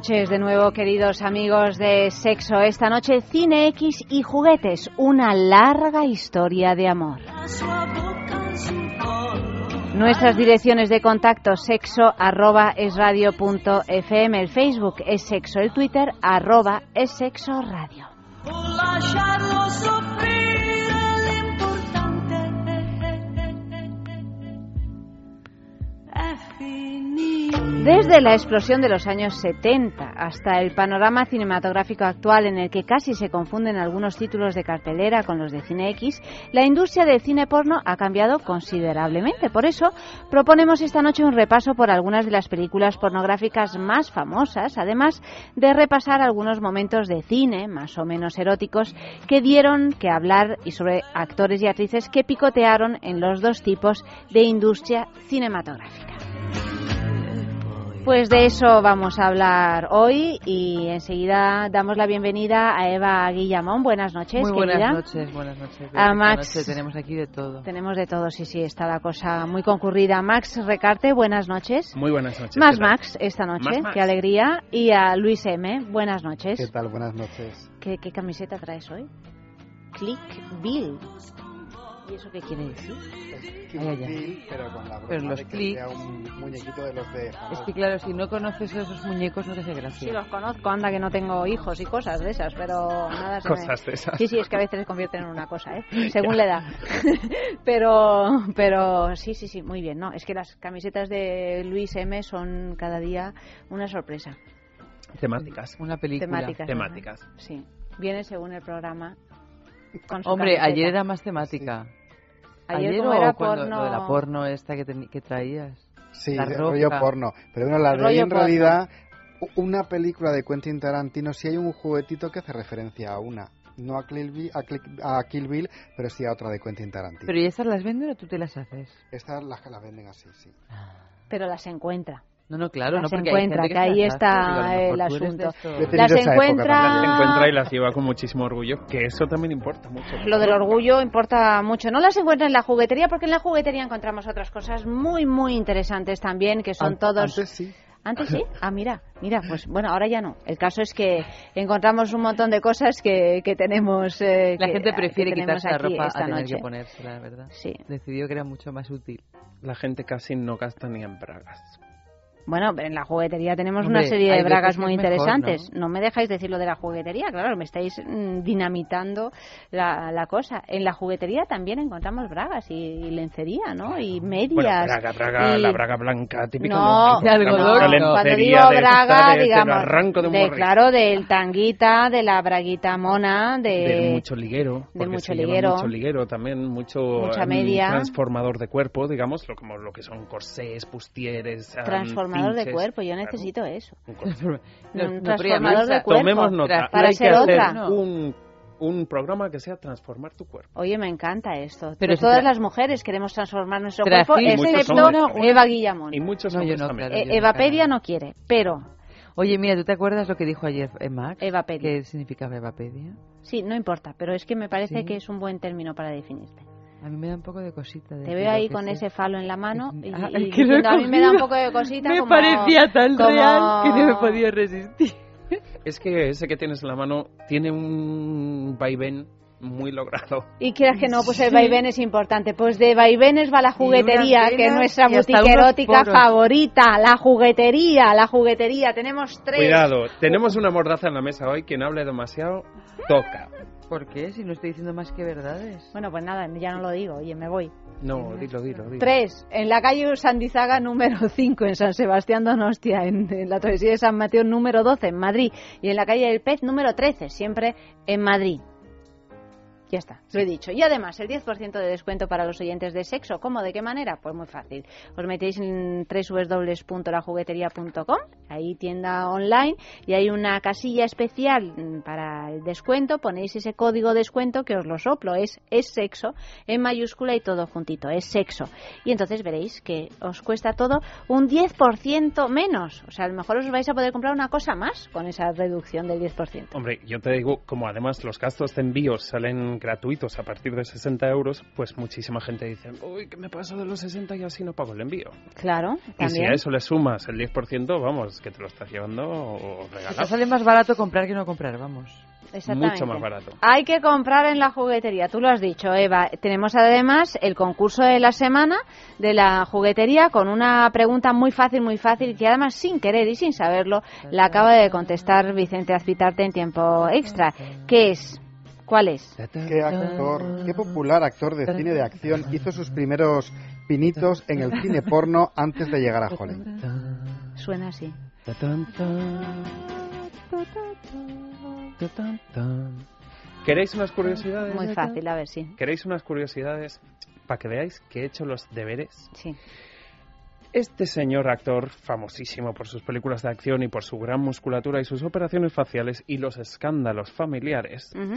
Noches de nuevo, queridos amigos de Sexo. Esta noche, Cine X y juguetes, una larga historia de amor. Nuestras direcciones de contacto sexo arroba el Facebook es sexo, el Twitter arroba es sexo radio. Desde la explosión de los años 70 hasta el panorama cinematográfico actual en el que casi se confunden algunos títulos de cartelera con los de Cine X, la industria del cine porno ha cambiado considerablemente. Por eso proponemos esta noche un repaso por algunas de las películas pornográficas más famosas, además de repasar algunos momentos de cine más o menos eróticos que dieron que hablar y sobre actores y actrices que picotearon en los dos tipos de industria cinematográfica. Pues de eso vamos a hablar hoy y enseguida damos la bienvenida a Eva Guillamón. Buenas noches, muy buenas noches, buenas noches. A Max. tenemos aquí de todo. Tenemos de todo, sí, sí, está la cosa muy concurrida. Max Recarte, buenas noches. Muy buenas noches. Más Max esta noche, qué alegría. Y a Luis M, buenas noches. ¿Qué tal? Buenas noches. ¿Qué, qué camiseta traes hoy? Click Bill. ¿Y eso qué quiere decir? pero con la pero los clics. un muñequito de los de Es que claro, si no conoces esos muñecos no te hace gracia. Sí, los conozco, anda que no tengo hijos y cosas de esas, pero nada se Cosas de esas. Sí, sí, es que a veces se convierten en una cosa, ¿eh? Según la edad. pero, pero sí, sí, sí, muy bien, ¿no? Es que las camisetas de Luis M son cada día una sorpresa. Temáticas. Una película. Temáticas. Temáticas. Sí. Viene según el programa. Hombre, ayer era más temática. Ayer, era cuando, porno... lo de la porno esta que, que traías. Sí, el rollo porno. Pero bueno, la de en realidad, una película de Quentin Tarantino, sí hay un juguetito que hace referencia a una. No a Kill, Bill, a, Kill Bill, pero sí a otra de Quentin Tarantino. ¿Pero y estas las venden o tú te las haces? Estas las que las venden así, sí. Pero las encuentra. No, no, claro, las no, porque encuentra, que, ahí está el asunto. Las encuentra... las encuentra y las lleva con muchísimo orgullo, que eso también importa mucho. Lo del orgullo importa mucho. No las encuentra en la juguetería, porque en la juguetería encontramos otras cosas muy, muy interesantes también, que son todos... Antes sí. Antes sí. Ah, mira, mira, pues bueno, ahora ya no. El caso es que encontramos un montón de cosas que, que tenemos. Eh, la gente prefiere quitarse la ropa esta a tener noche. que ponérsela, ¿verdad? Sí. Decidió que era mucho más útil. La gente casi no gasta ni en bragas. Bueno, en la juguetería tenemos una serie de bragas muy interesantes. ¿no? me dejáis decir lo de la juguetería, claro, me estáis mm, dinamitando la, cosa. En la juguetería también encontramos bragas y, lencería, ¿no? Y medias. Bueno, braga, braga, la braga blanca, típica. No, de algodón. No, cuando digo braga, de, digamos, de, claro, del tanguita, de la braguita mona, de... Del mucho liguero. De mucho liguero. Mucho liguero también, mucho... Mucha media. transformador de cuerpo, digamos, lo, como lo que son corsés, pustieres... Transformador de cuerpo, yo necesito eso. Un, transformador de cuerpo. Tomemos nota. Para Hay ser que otra. Hacer un, un programa que sea transformar tu cuerpo. Oye, me encanta esto. Pero todas las mujeres queremos transformar nuestro cuerpo, excepto Eva Guillamón. Y muchos no, no, claro, eh, Evapedia no quiere, pero... Oye, mira, ¿tú te acuerdas lo que dijo ayer Max? Evapedia. ¿Qué significaba Evapedia? Sí, no importa, pero es que me parece que es un buen término para definirte. A mí me da un poco de cosita. Te veo ahí con ese falo en la mano y, ah, y diciendo, a mí me da un poco de cosita. Me como, parecía tan como... real que no me podía resistir. Es que ese que tienes en la mano tiene un vaivén muy logrado. Y quieras que no, pues el vaivén es importante. Pues de vaivenes va la juguetería, que es nuestra boutique erótica poros. favorita. La juguetería, la juguetería. Tenemos tres. Cuidado, tenemos una mordaza en la mesa hoy. Quien hable demasiado, toca. ¿Por qué? Si no estoy diciendo más que verdades. Bueno, pues nada, ya no lo digo, oye, me voy. No, dilo, dilo, dilo. Tres, en la calle Sandizaga número 5 en San Sebastián Donostia, en, en la travesía de San Mateo número 12 en Madrid y en la calle del Pez número 13, siempre en Madrid. Ya está, lo he dicho. Y además, el 10% de descuento para los oyentes de sexo. ¿Cómo? ¿De qué manera? Pues muy fácil. Os metéis en www.lajugueteria.com, ahí tienda online, y hay una casilla especial para el descuento. Ponéis ese código descuento que os lo soplo. Es, es sexo, en mayúscula y todo juntito. Es sexo. Y entonces veréis que os cuesta todo un 10% menos. O sea, a lo mejor os vais a poder comprar una cosa más con esa reducción del 10%. Hombre, yo te digo, como además los gastos de envío salen gratuitos a partir de 60 euros, pues muchísima gente dice, uy, que me paso de los 60 y así no pago el envío. Claro, Y si a eso le sumas el 10%, vamos, que te lo estás llevando o Te regalado. sale más barato comprar que no comprar, vamos. Exactamente. Mucho más barato. Hay que comprar en la juguetería, tú lo has dicho, Eva. Tenemos además el concurso de la semana de la juguetería con una pregunta muy fácil, muy fácil, que además sin querer y sin saberlo la acaba de contestar Vicente Azpitarte en tiempo extra. ¿Qué es? ¿Cuál es? ¿Qué actor, qué popular actor de cine de acción hizo sus primeros pinitos en el cine porno antes de llegar a Hollywood? Suena así. ¿Queréis unas curiosidades? Muy fácil, a ver si. ¿Queréis unas curiosidades para que veáis que he hecho los deberes? Sí. Este señor actor, famosísimo por sus películas de acción y por su gran musculatura y sus operaciones faciales y los escándalos familiares, Ujú.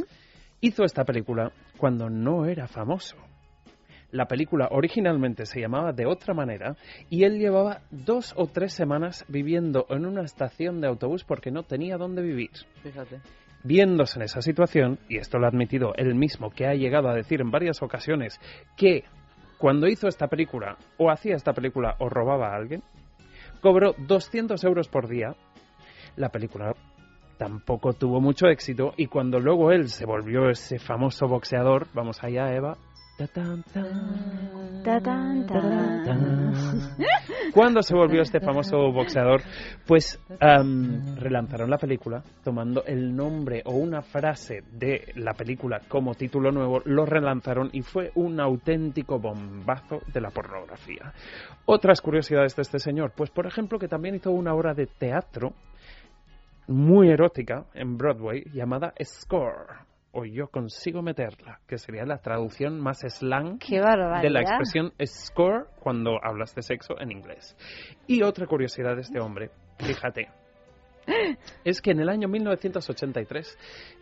Hizo esta película cuando no era famoso. La película originalmente se llamaba De otra manera y él llevaba dos o tres semanas viviendo en una estación de autobús porque no tenía dónde vivir. Fíjate. Viéndose en esa situación, y esto lo ha admitido él mismo, que ha llegado a decir en varias ocasiones que cuando hizo esta película, o hacía esta película, o robaba a alguien, cobró 200 euros por día. La película tampoco tuvo mucho éxito, y cuando luego él se volvió ese famoso boxeador, vamos allá, Eva. cuando se volvió este famoso boxeador, pues relanzaron la película tomando el nombre o una frase de la película como título nuevo, lo relanzaron y fue un auténtico bombazo de la pornografía. Otras curiosidades de este señor, pues por ejemplo que también hizo una obra de teatro muy erótica en Broadway llamada Score o Yo consigo meterla, que sería la traducción más slang de la expresión score cuando hablas de sexo en inglés. Y otra curiosidad de este hombre, fíjate, es que en el año 1983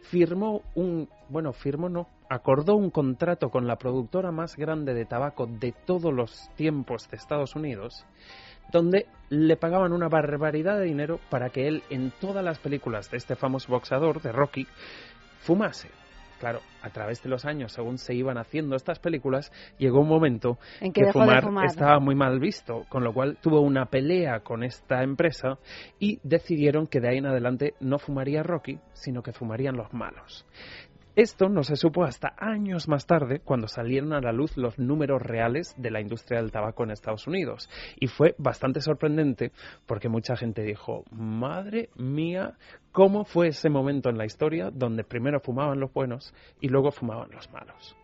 firmó un, bueno, firmó no, acordó un contrato con la productora más grande de tabaco de todos los tiempos de Estados Unidos, donde le pagaban una barbaridad de dinero para que él en todas las películas de este famoso boxeador, de Rocky, fumase. Claro, a través de los años, según se iban haciendo estas películas, llegó un momento En que fumar. estaba muy mal visto, con lo cual tuvo una pelea con esta empresa y decidieron que de ahí en adelante no fumaría Rocky, sino que fumarían los malos. Esto no se supo hasta años más tarde, cuando salieron a la luz los números reales de la industria del tabaco en Estados Unidos. Y fue bastante sorprendente porque mucha gente dijo, madre mía, ¿cómo fue ese momento en la historia donde primero fumaban los buenos y luego fumaban los malos?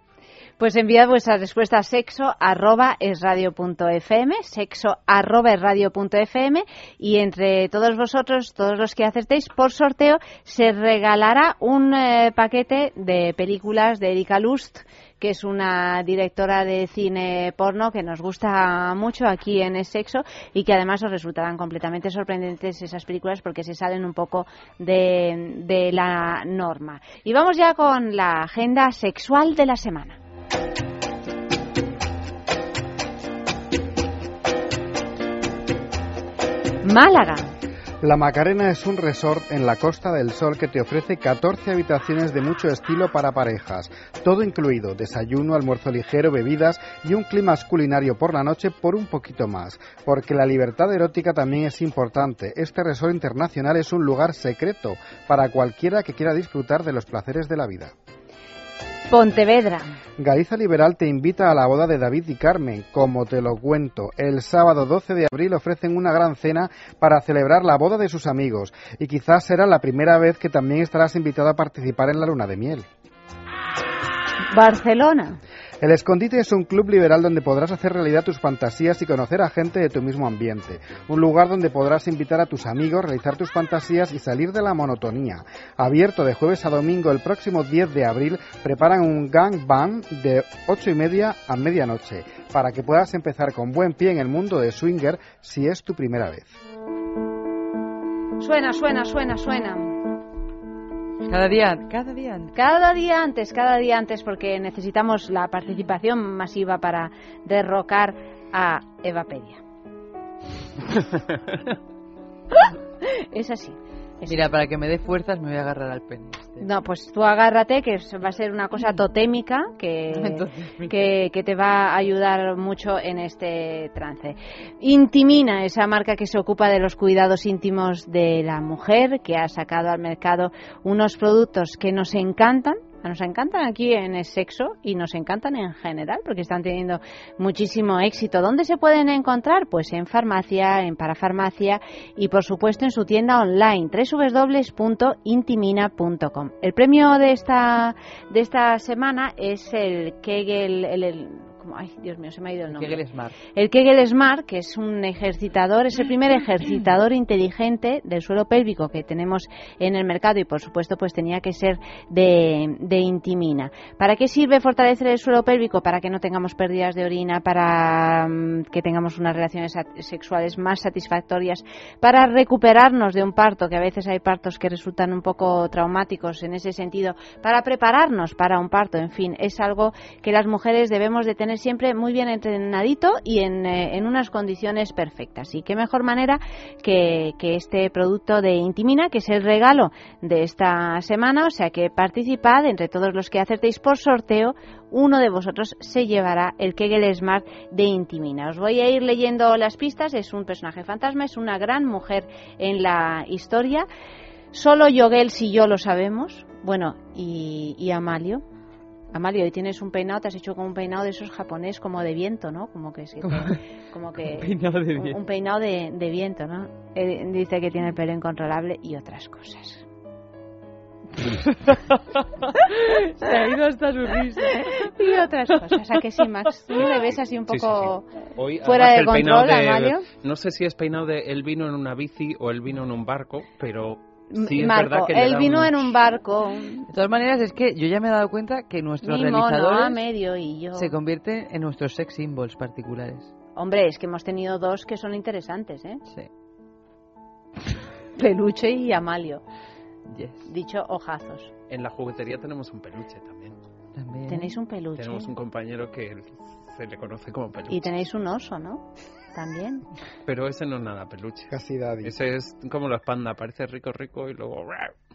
Pues enviad vuestra respuesta a sexo arroba es radio punto fm, sexo arroba es radio punto fm y entre todos vosotros, todos los que acertéis, por sorteo se regalará un eh, paquete de películas de Erika Lust que es una directora de cine porno que nos gusta mucho aquí en Es Sexo y que además os resultarán completamente sorprendentes esas películas porque se salen un poco de, de la norma. Y vamos ya con la agenda sexual de la semana. Málaga. La Macarena es un resort en la Costa del Sol que te ofrece 14 habitaciones de mucho estilo para parejas. Todo incluido, desayuno, almuerzo ligero, bebidas y un clima culinario por la noche por un poquito más. Porque la libertad erótica también es importante. Este resort internacional es un lugar secreto para cualquiera que quiera disfrutar de los placeres de la vida. Pontevedra. Galiza Liberal te invita a la boda de David y Carmen, como te lo cuento. El sábado 12 de abril ofrecen una gran cena para celebrar la boda de sus amigos y quizás será la primera vez que también estarás invitado a participar en la luna de miel. Barcelona. El Escondite es un club liberal donde podrás hacer realidad tus fantasías y conocer a gente de tu mismo ambiente. Un lugar donde podrás invitar a tus amigos, realizar tus fantasías y salir de la monotonía. Abierto de jueves a domingo el próximo 10 de abril, preparan un gang band de 8 y media a medianoche para que puedas empezar con buen pie en el mundo de swinger si es tu primera vez. Suena, suena, suena, suena. Cada día, cada día antes. Cada día antes, cada día antes, porque necesitamos la participación masiva para derrocar a Evapedia. es así. Mira, para que me dé fuerzas me voy a agarrar al pene. este. No, pues tú agárrate, que va a ser una cosa totémica que, Entonces, que, que te va a ayudar mucho en este trance. Intimina, esa marca que se ocupa de los cuidados íntimos de la mujer, que ha sacado al mercado unos productos que nos encantan. Nos encantan aquí en el sexo y nos encantan en general porque están teniendo muchísimo éxito. ¿Dónde se pueden encontrar? Pues en farmacia, en parafarmacia y por supuesto en su tienda online www.intimina.com. El premio de esta de esta semana es el Kegel el, el-. Ay, Dios mío, se me ha ido el nombre. Kegel Smart. El Kegel Smart, que es un ejercitador, es el primer ejercitador inteligente del suelo pélvico que tenemos en el mercado y por supuesto pues tenía que ser de, de Intimina. ¿Para qué sirve fortalecer el suelo pélvico? Para que no tengamos pérdidas de orina, para mm, que tengamos unas relaciones sexuales más satisfactorias, para recuperarnos de un parto, que a veces hay partos que resultan un poco traumáticos en ese sentido, para prepararnos para un parto, en fin, es algo que las mujeres debemos de tener siempre muy bien entrenadito y en, eh, en unas condiciones perfectas. Y qué mejor manera que, que este producto de Intimina, que es el regalo de esta semana, o sea que participad entre todos los que acertéis por sorteo, uno de vosotros se llevará el Kegel Smart de Intimina. Os voy a ir leyendo las pistas, es un personaje fantasma, es una gran mujer en la historia. Solo Yogels y yo lo sabemos. Bueno, y, y Amalio. Amalio, hoy tienes un peinado, te has hecho como un peinado de esos japonés, como de viento, ¿no? Como que sí, como que Peinado de un- viento. un peinado de, de viento, ¿no? Eh, dice que tiene el pelo incontrolable y otras cosas. Se ha ido hasta su risa. Y otras cosas. ¿A que sí, Max? ¿Tú le ves así un Sí, sí, poco Hoy, fuera de control, de- Amalio? No sé si es peinado de él vino en una bici o él vino en un barco, pero sí es Marco, que él vino un- en un barco, De todas maneras, es que yo ya me he dado cuenta que nuestros mi mono a realizadores medio y yo. se convierten en nuestros sex symbols particulares. Hombre, es que hemos tenido dos que son interesantes, ¿eh? Sí. Peluche y Amalio. Yes. Dicho ojazos. En la juguetería tenemos un peluche también. También. Tenéis un peluche. Tenemos un compañero que se le conoce como peluche. Y tenéis un oso, ¿no? También. Pero ese no es nada peluche. Casi daddy. Ese es como los panda, parece rico, rico y luego...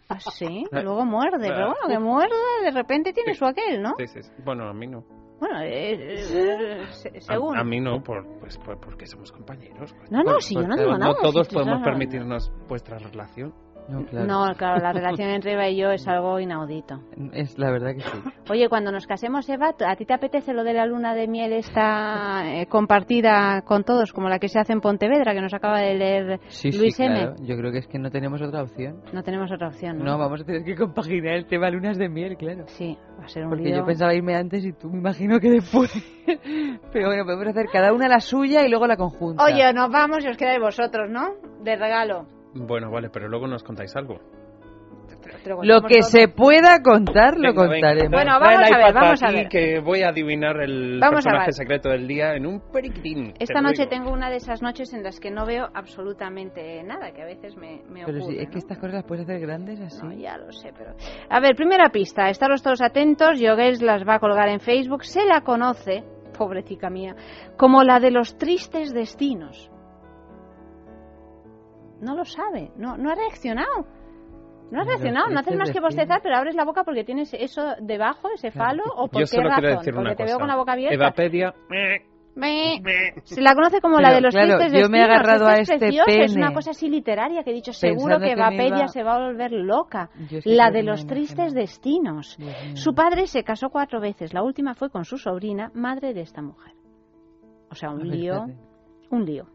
Ah, sí. Luego muerde. Pero bueno, que muerda, de repente tiene su aquel, ¿no? Sí, sí, sí. Bueno, a mí no. Bueno, eh, eh, se- A, según. a mí no, por, pues, pues porque somos compañeros. No, no, Bueno, si yo no pues, digo eh, nada, No todos podemos no- permitirnos vuestra relación. No, claro. No, claro, la relación entre Eva y yo es algo inaudito. Es la verdad que sí. Oye, cuando nos casemos, Eva, ¿a ti te apetece lo de la luna de miel esta eh, compartida con todos, como la que se hace en Pontevedra, que nos acaba de leer Sí, Luis sí, M? claro. Yo creo que es que no tenemos otra opción. No tenemos otra opción, ¿no? No, vamos a tener que compaginar el tema lunas de miel, claro. Sí, va a ser un Porque lío. yo pensaba irme antes y tú me imagino que después. Pero bueno, podemos hacer cada una la suya y luego la conjunta. Oye, nos vamos y os quedáis vosotros, ¿no? De regalo. Bueno, vale, pero luego nos contáis algo. Lo que todo. se pueda contar, lo Venga, venga. contaremos. Bueno, vamos a ver, vamos a aquí, ver. que voy a adivinar el Vamos a personaje secreto del día en un periquitín. Esta noche digo. tengo una de esas noches en las que no veo absolutamente nada, que a veces me, me Pero ocurre. sí, es que ¿no? estas cosas las puedes hacer grandes así. No, ya lo sé, pero... A ver, primera pista. Estaros todos atentos. Yogues las va a colgar en Facebook. Se la conoce, pobrecita mía, como la de los tristes destinos. No lo sabe. No, no ha reaccionado. No has reaccionado, no haces más que bostezar, pero abres la boca porque tienes eso debajo, ese falo, o por Yo qué solo razón, decir porque una te cosa. veo con la boca abierta. Evapedia. Me- Se la conoce como la de los claro, tristes yo me he destinos. agarrado a es este Es pene. una cosa así literaria que he dicho, seguro Pensando que Vapedia iba- se va a volver loca. Es La de los imagino. tristes destinos. Su padre se casó cuatro veces. La última fue con su sobrina, madre de esta mujer. O sea, un lío, un lío.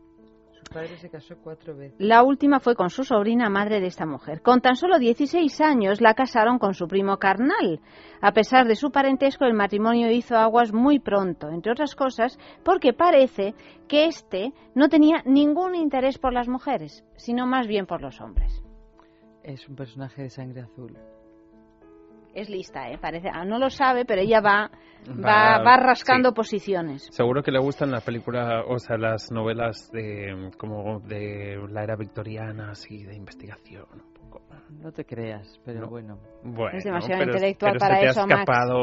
Padre se casó cuatro veces. La última fue con su sobrina, madre de esta mujer. Con tan solo 16 años la casaron con su primo carnal. A pesar de su parentesco, el matrimonio hizo aguas muy pronto, entre otras cosas, porque parece que éste no tenía ningún interés por las mujeres, sino más bien por los hombres. Es un personaje de sangre azul. Es lista, ¿eh? Parece, ah, no lo sabe, pero ella va, va, va rascando sí. posiciones. Seguro que le gustan las películas, o sea, las novelas de como de la era victoriana, así, de investigación. Un poco. No te creas, pero No. bueno. Bueno, Es demasiado pero- intelectual pero para se te eso, ha Max. escapado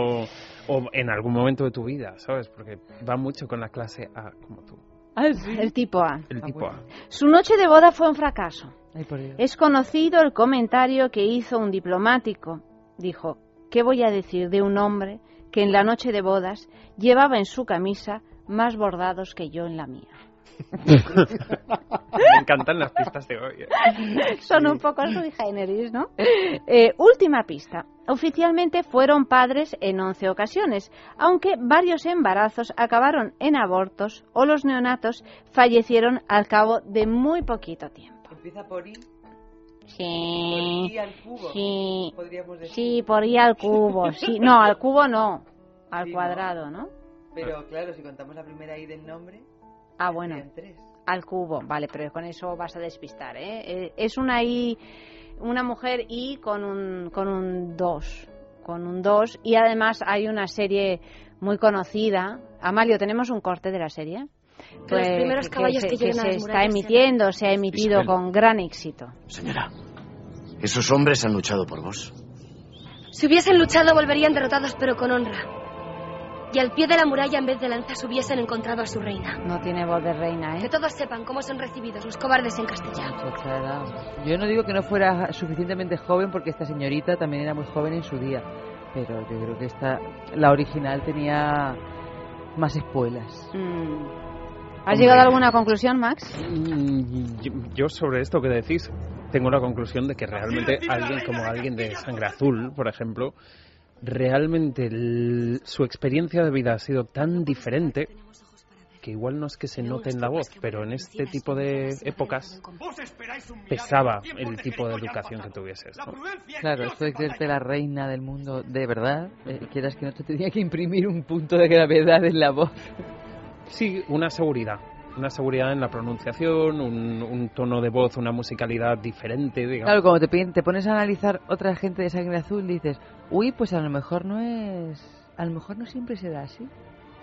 o en algún momento de tu vida, ¿sabes? Porque va mucho con la clase A, como tú. Ah, sí. El tipo A. El Ah, tipo bueno. A. Su noche de boda fue un fracaso. Ay, por Dios. Es conocido el comentario que hizo un diplomático. Dijo, ¿qué voy a decir de un hombre que en la noche de bodas llevaba en su camisa más bordados que yo en la mía? Me encantan las pistas de hoy. ¿eh? Son un poco sui generis, ¿no? Eh, última pista. Oficialmente fueron padres en 11 ocasiones, aunque varios embarazos acabaron en abortos o los neonatos fallecieron al cabo de muy poquito tiempo. Empieza por I, Sí, I al cubo. sí, Podríamos decir. sí, por I al cubo, sí. No, al cubo no, al cuadrado, ¿no? Pero claro, si contamos la primera I del nombre, Ah, bueno. tres. Al cubo, vale, pero con eso vas a despistar, ¿eh? Eh, Es una I, una mujer I con un, con un 2, con un 2, y además hay una serie muy conocida. Amalio, ¿tenemos un corte de la serie? Que los primeros caballos que se, lleguen a se está emitiendo, se ha emitido Isabel. con gran éxito. Señora, esos hombres han luchado por vos. Si hubiesen luchado volverían derrotados pero con honra. Y al pie de la muralla en vez de lanzas hubiesen encontrado a su reina. No tiene voz de reina, Que ¿eh? todos sepan cómo son recibidos los cobardes en era- Yo no digo que no fuera suficientemente joven porque esta señorita también era muy joven en su día, pero yo creo que esta, la original tenía más espuelas. Mm. ¿Has llegado a alguna conclusión, Max? Mm, yo- Yo sobre esto que decís tengo la conclusión de que realmente alguien como alguien de sangre azul, por ejemplo, realmente el- su experiencia de vida ha sido tan diferente que igual no es que se note en la voz, pero en este tipo de épocas pesaba el tipo de educación que tuvieses. ¿no? Claro, esto de creerte la reina del mundo de verdad, eh, quieras que no te tenía que imprimir un punto de gravedad en la voz. Sí, una seguridad. Una seguridad en la pronunciación, un, un tono de voz, una musicalidad diferente, digamos. Claro, cuando te, te pones a analizar otra gente de sangre azul, dices, uy, pues a lo mejor no es... A lo mejor no siempre será así.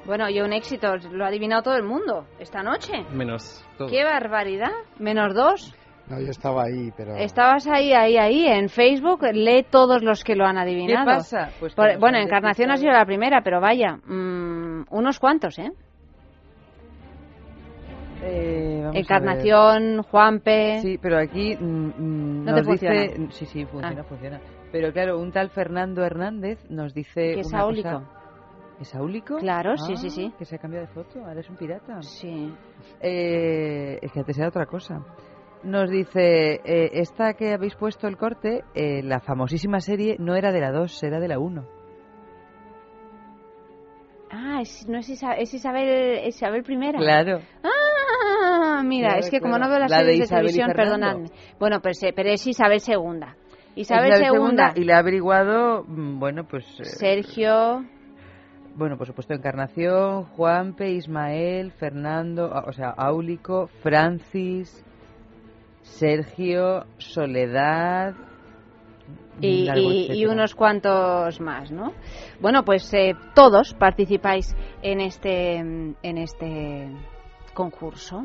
Bueno, y un éxito, lo ha adivinado todo el mundo esta noche. Menos todo. ¡Qué barbaridad! Menos dos. No, yo estaba ahí, pero... Estabas ahí, ahí, ahí. En Facebook lee todos los que lo han ¿Qué adivinado. pasa? Pues Por- bueno, Encarnación ha sido la primera, pero vaya, mm, unos cuantos, ¿eh? Eh, Encarnación, Juanpe. Sí, pero aquí mm, mm, No nos te dice... funciona. Sí, sí, funciona, Ah. funciona. Pero claro, un tal Fernando Hernández nos dice Que es cosa- ¿Es áulico? Claro, sí, Ah, sí, sí. Que se ha cambiado de foto, ahora es un pirata. Sí. Eh, es que antes era otra cosa. Nos dice, eh, esta que habéis puesto el corte, eh, la famosísima serie no era de la 2, era de la 1. Ah, es, no es Isabel, es Isabel, Isabel primera. Claro. Ah, mira, Claro, es que como no veo las La de series de, y televisión, perdonadme. Bueno, se- pero es Isabel segunda. Isabel, Isabel segunda. Y le ha averiguado, mm, bueno, pues... eh, Sergio. Bueno, por supuesto, Encarnación, Juanpe, Ismael, Fernando, o sea, Áulico, Francis, Sergio, Soledad... y, largo y- unos cuantos más, ¿no? Bueno, pues eh, todos participáis en este en este concurso.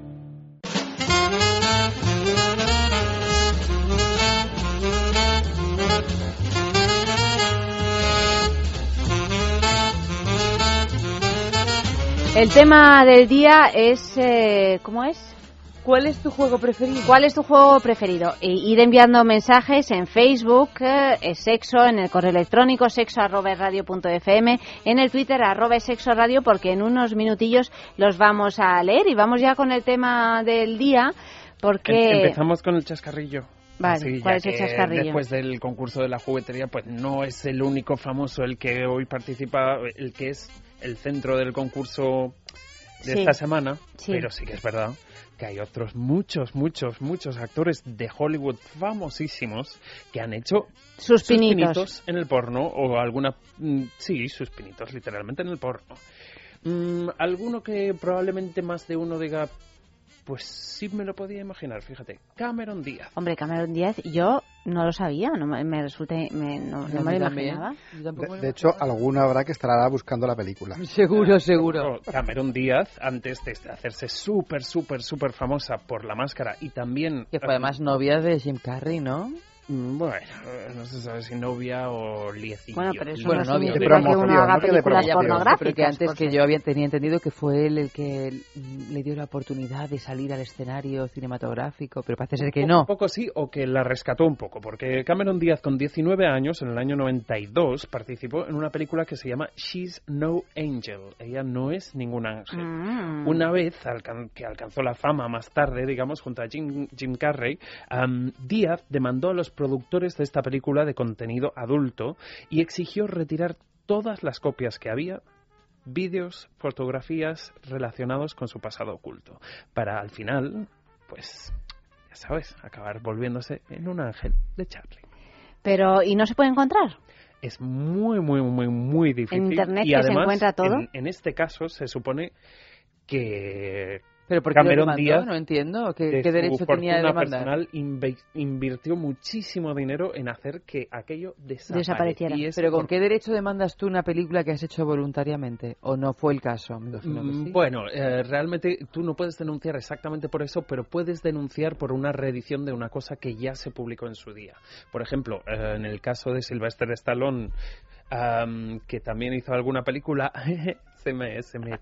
El tema del día es, eh, ¿cómo es? ¿Cuál es tu juego preferido? ¿Cuál es tu juego preferido? E ir enviando mensajes en Facebook, eh, sexo, en el correo electrónico sexo arroba fm, en el Twitter arroba sexo radio, porque en unos minutillos los vamos a leer y vamos ya con el tema del día, porque... Em, empezamos con el chascarrillo. Vale, ¿cuál es el chascarrillo? Después del concurso de la juguetería, pues no es el único famoso el que hoy participa, el que es el centro del concurso de esta semana, pero sí que es verdad que hay otros muchos, muchos, muchos actores de Hollywood famosísimos que han hecho sus pinitos, en el porno o alguna, mm, sí, sus pinitos literalmente en el porno. Mm, alguno que probablemente más de uno diga, pues sí me lo podía imaginar, fíjate. Cameron Díaz. Hombre, Cameron Díaz, yo no lo sabía, no me, resulta, me, no, me lo imaginaba. De, hecho, alguna habrá que estará buscando la película. Seguro, seguro. Cameron Díaz, antes de hacerse súper, súper, súper famosa por la máscara y también... Que fue además novia de Jim Carrey, ¿no? Mm, bueno, no se sabe si novia o liecillo. Bueno, pero eso bueno, no novia. que uno haga películas pornográficas. Pero que antes que yo había, tenía entendido que fue él el que le dio la oportunidad de salir al escenario cinematográfico, pero parece ser que no. Un poco sí, o que la rescató un poco, porque Cameron Díaz con 19 años, en el año 92, participó en una película que se llama She's No Angel. Ella no es ningún ángel. Mm. Una vez que alcanzó la fama más tarde, digamos, junto a Jim, Jim Carrey, Díaz demandó a los productores de esta película de contenido adulto y exigió retirar todas las copias que había vídeos, fotografías relacionados con su pasado oculto, para al final, pues, ya sabes, acabar volviéndose en un ángel de Charlie. Pero, ¿y no se puede encontrar? Es muy, muy, muy, muy difícil. En Internet y se encuentra todo. en, este caso se supone que ¿Pero por qué Cameron Díaz, no entiendo. ¿Qué, qué derecho tenía de demandar? personal invirtió muchísimo dinero en hacer que aquello desapareciera. ¿Pero con qué derecho demandas tú una película que has hecho voluntariamente? ¿O no fue el caso? Mm, bueno, eh, realmente tú no puedes denunciar exactamente por eso, pero puedes denunciar por una reedición de una cosa que ya se publicó en su día. Por ejemplo, eh, en el caso de Sylvester Stallone, que también hizo alguna película, se me... Se me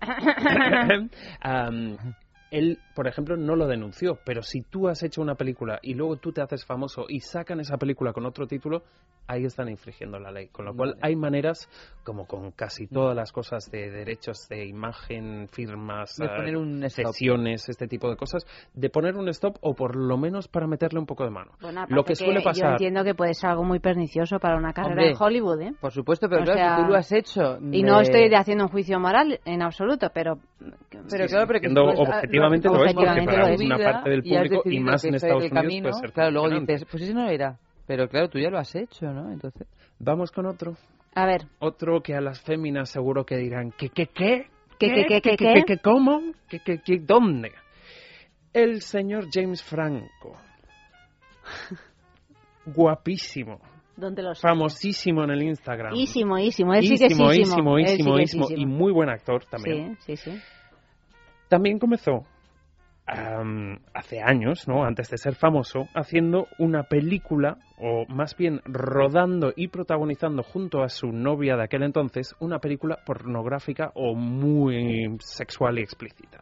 él, por ejemplo, no lo denunció, pero si tú has hecho una película y luego tú te haces famoso y sacan esa película con otro título, ahí están infringiendo la ley. Con lo cual hay maneras, como con casi todas las cosas de derechos de imagen, firmas, de poner un sesiones, este tipo de cosas, de poner un stop o por lo menos para meterle un poco de mano. lo que, suele pasar. Yo entiendo que puede ser algo muy pernicioso para una carrera en Hollywood, ¿eh? Por supuesto, pero claro, si tú lo has hecho. Y no estoy haciendo un juicio moral en absoluto, pero. Pero claro, pero que objetivamente lo es, porque para una parte del público y, más en Estados Unidos camino, ser Claro, luego dices, pues ese no era. Pero claro, tú ya lo has hecho, ¿no? Entonces... Vamos con otro. A ver. Otro que a las féminas seguro que dirán, ¿qué, qué, qué? ¿Qué, qué, qué, qué, qué? qué, cómo? ¿Qué, qué, qué, dónde? El señor James Franco. Guapísimo. ¿Dónde lo Famosísimo en el Instagram. Ísimo, ísimo. Él sí que ísimo, ísimo, ísimo, ísimo. Y muy buen actor también. Sí, sí, sí. También comenzó hace años, ¿no? Antes de ser famoso, haciendo una película, o más bien rodando y protagonizando junto a su novia de aquel entonces, una película pornográfica o muy sexual y explícita.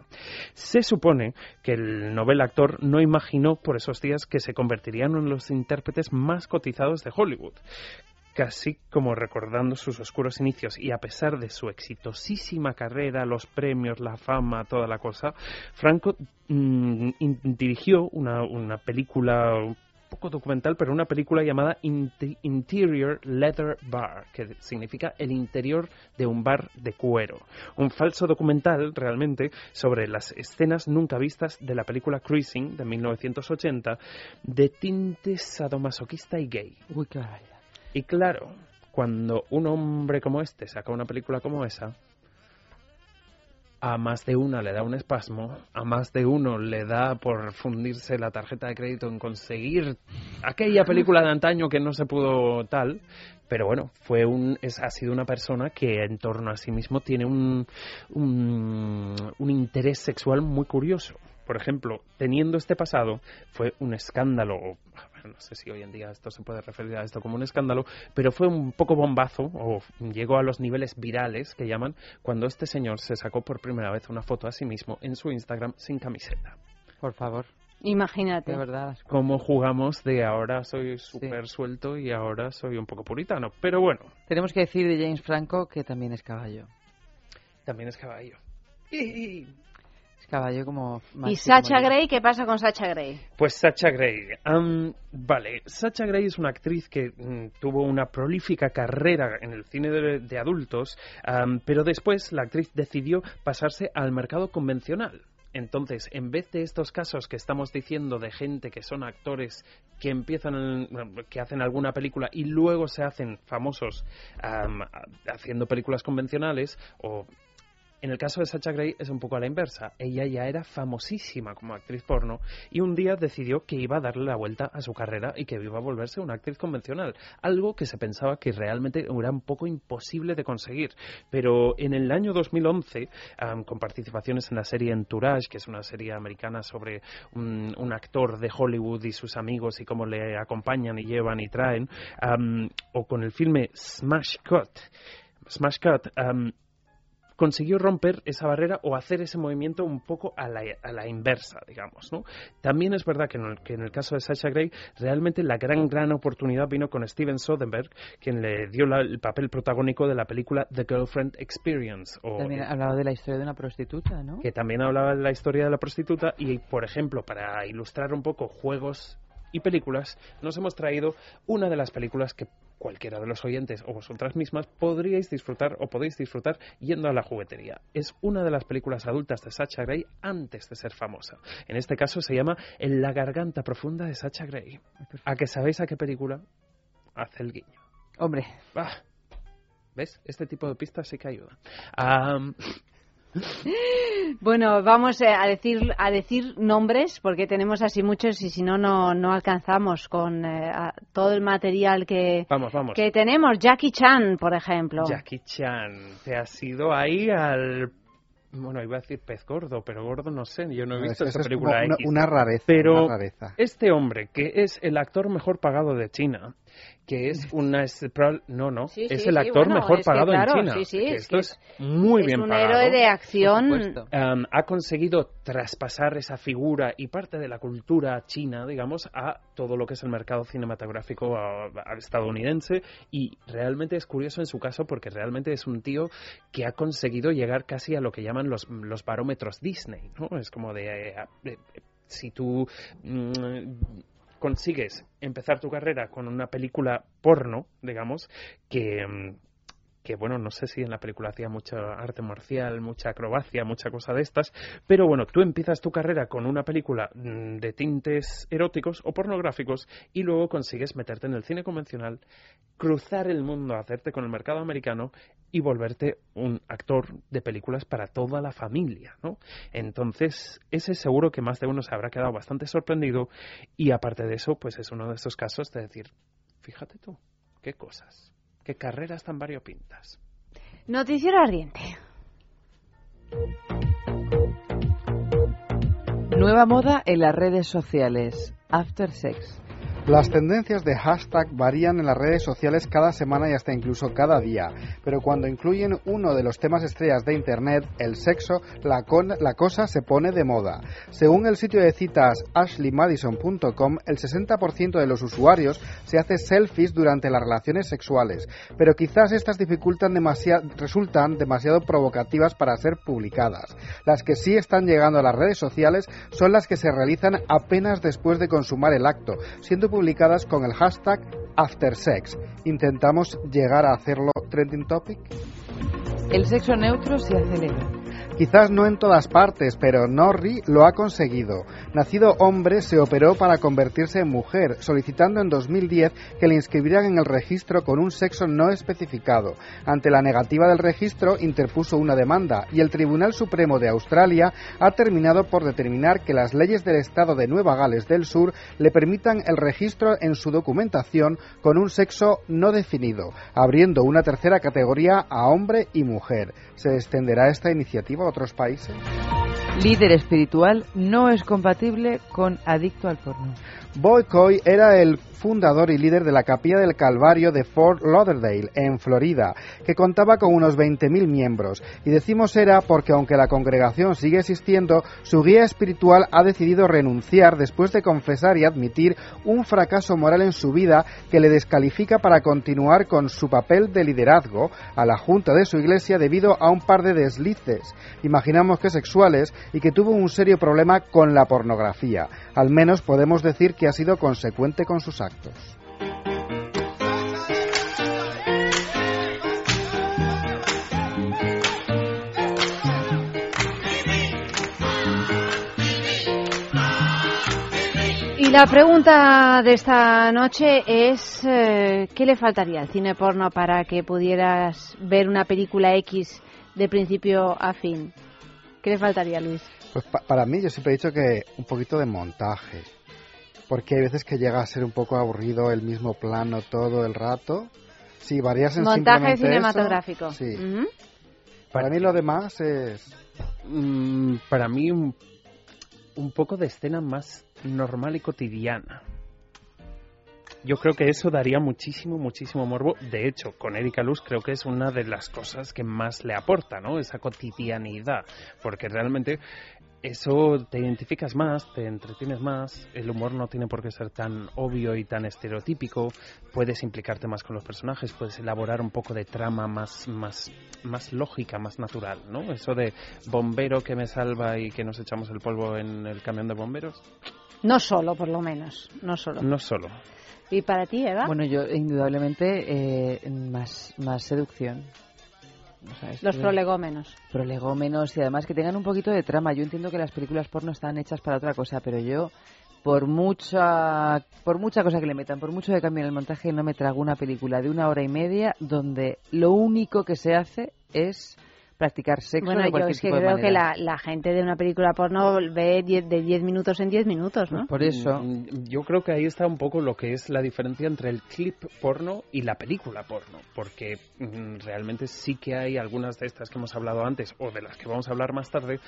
Se supone que el novel actor no imaginó por esos días que se convertirían en los intérpretes más cotizados de Hollywood casi como recordando sus oscuros inicios y a pesar de su exitosísima carrera, los premios, la fama, toda la cosa, Franco mm, dirigió una, película poco documental, pero una película llamada Interior Leather Bar, que significa el interior de un bar de cuero. Un falso documental, realmente, sobre las escenas nunca vistas de la película Cruising de 1980, de tinte sadomasoquista y gay. Uy, y claro, cuando un hombre como este saca una película como esa, a más de una le da un espasmo, a más de uno le da por fundirse la tarjeta de crédito en conseguir aquella película de antaño que no se pudo tal, pero bueno, fue un, es, ha sido una persona que en torno a sí mismo tiene un, un, un interés sexual muy curioso. Por ejemplo, teniendo este pasado, fue un escándalo, no sé si hoy en día esto se puede referir a esto como un escándalo, pero fue un poco bombazo o llegó a los niveles virales que llaman cuando este señor se sacó por primera vez una foto a sí mismo en su Instagram sin camiseta. Por favor. Imagínate. De verdad. Cómo jugamos de ahora soy súper suelto y ahora soy un poco puritano. Pero bueno. Tenemos que decir de James Franco que también es caballo. También es caballo. Y, caballo como... ¿Y Sacha Gray? ¿Qué pasa con Sacha Gray? Pues Sacha Gray. vale, Sacha Gray es una actriz que mm, tuvo una prolífica carrera en el cine de, adultos, pero después la actriz decidió pasarse al mercado convencional. Entonces, en vez de estos casos que estamos diciendo de gente que son actores que empiezan, que hacen alguna película y luego se hacen famosos haciendo películas convencionales o en el caso de Sacha Grey es un poco a la inversa. Ella ya era famosísima como actriz porno y un día decidió que iba a darle la vuelta a su carrera y que iba a volverse una actriz convencional. Algo que se pensaba que realmente era un poco imposible de conseguir. Pero en el año 2011, con participaciones en la serie Entourage, que es una serie americana sobre un, actor de Hollywood y sus amigos y cómo le acompañan y llevan y traen, o con el filme Smash Cut, Smash Cut, consiguió romper esa barrera o hacer ese movimiento un poco a la, a la inversa, digamos. ¿no? También es verdad que en, el, que en el caso de Sasha Grey, realmente la gran, gran oportunidad vino con Steven Soderbergh, quien le dio el papel protagónico de la película The Girlfriend Experience. O, también hablaba de la historia de una prostituta, ¿no? Que también hablaba de la historia de la prostituta y, por ejemplo, para ilustrar un poco juegos y películas, nos hemos traído una de las películas que cualquiera de los oyentes o vosotras mismas podríais disfrutar o podéis disfrutar yendo a la juguetería. Es una de las películas adultas de Sacha Gray antes de ser famosa. En este caso se llama En la garganta profunda de Sacha Gray. ¿A que sabéis a qué película hace el guiño? Hombre. Ah, ¿Ves? Este tipo de pistas sí que ayuda. Bueno, vamos eh, a decir a decir nombres porque tenemos así muchos y si no no alcanzamos con eh, todo el material que que tenemos. Jackie Chan, por ejemplo. Jackie Chan, te has ido ahí al bueno, iba a decir pez gordo, pero gordo no sé, yo no he visto esa película. Una, una, rareza. Pero una rareza. este hombre, que es el actor mejor pagado de China, que es una no no es el actor mejor pagado en China esto es, muy bien un pagado héroe de acción. ha conseguido traspasar esa figura y parte de la cultura china digamos a todo lo que es el mercado cinematográfico estadounidense. Y realmente es curioso en su caso porque realmente es un tío que ha conseguido llegar casi a lo que llaman los, los barómetros Disney no es como de, de si tú mm, consigues empezar tu carrera con una película porno, digamos, que, mm, que bueno, no sé si en la película hacía mucha arte marcial, mucha acrobacia, mucha cosa de estas, pero bueno, tú empiezas tu carrera con una película mm, de tintes eróticos o pornográficos y luego consigues meterte en el cine convencional, cruzar el mundo, hacerte con el mercado americano y volverte un actor de películas para toda la familia, ¿no? Entonces, ese seguro que más de uno se habrá quedado bastante sorprendido y aparte de eso, pues es uno de esos casos de decir, fíjate tú, qué cosas. Qué carreras tan variopintas. Noticiero ardiente. Nueva moda en las redes sociales. After sex. Las tendencias de hashtag varían en las redes sociales cada semana y hasta incluso cada día, pero cuando incluyen uno de los temas estrellas de Internet, el sexo, la, cosa se pone de moda. Según el sitio de citas ashleymadison.com, el 60% de los usuarios se hace selfies durante las relaciones sexuales, pero quizás estas dificultan resultan demasiado provocativas para ser publicadas. Las que sí están llegando a las redes sociales son las que se realizan apenas después de consumar el acto, siendo publicadas con el hashtag AfterSex. ¿Intentamos llegar a hacerlo trending topic? El sexo neutro se acelera. Quizás no en todas partes, pero Norri lo ha conseguido. Nacido hombre, se operó para convertirse en mujer, solicitando en 2010 que le inscribieran en el registro con un sexo no especificado. Ante la negativa del registro, interpuso una demanda y el Tribunal Supremo de Australia ha terminado por determinar que las leyes del Estado de Nueva Gales del Sur le permitan el registro en su documentación con un sexo no definido, abriendo una tercera categoría a hombre y mujer. ¿Se extenderá esta iniciativa otros países? Líder espiritual no es compatible con adicto al porno. Boy Coy era el fundador y líder de la Capilla del Calvario de Fort Lauderdale, en Florida, que contaba con unos 20.000 miembros. Y decimos era porque aunque la congregación sigue existiendo, su guía espiritual ha decidido renunciar después de confesar y admitir un fracaso moral en su vida que le descalifica para continuar con su papel de liderazgo a la junta de su iglesia debido a un par de deslices, imaginamos que sexuales, y que tuvo un serio problema con la pornografía. Al menos podemos decir que ha sido consecuente con sus actos. Y la pregunta de esta noche es, eh, ¿qué le faltaría al cine porno para que pudieras ver una película X de principio a fin? ¿Qué le faltaría, Luis? Pues para mí yo siempre he dicho que un poquito de montaje porque hay veces que llega a ser un poco aburrido el mismo plano todo el rato. Si varias en Montaje cinematográfico. sí. Para mí lo demás es... Mm, para mí un, un poco de escena más normal y cotidiana. Yo creo que eso daría muchísimo, muchísimo morbo. De hecho, con Erika Luz creo que es una de las cosas que más le aporta, ¿no? Esa cotidianidad. Porque realmente eso te identificas más, te entretienes más, el humor no tiene por qué ser tan obvio y tan estereotípico, puedes implicarte más con los personajes, puedes elaborar un poco de trama más, más, más lógica, más natural, ¿no? Eso de bombero que me salva y que nos echamos el polvo en el camión de bomberos. No solo, por lo menos, no solo. No solo. ¿Y para ti, Eva? Bueno, yo indudablemente eh, más, más seducción. Los prolegómenos. Prolegómenos y además que tengan un poquito de trama. Yo entiendo que las películas porno están hechas para otra cosa, pero yo por mucha por mucha cosa que le metan, por mucho que cambien el montaje, no me trago una película de una hora y media donde lo único que se hace es practicar sexo bueno, de cualquier yo es que creo que la, la, gente de una película porno ve de 10 minutos en 10 minutos, ¿no? Por eso. Mm, yo creo que ahí está un poco lo que es la diferencia entre el clip porno y la película porno, porque mm, realmente sí que hay algunas de estas que hemos hablado antes o de las que vamos a hablar más tarde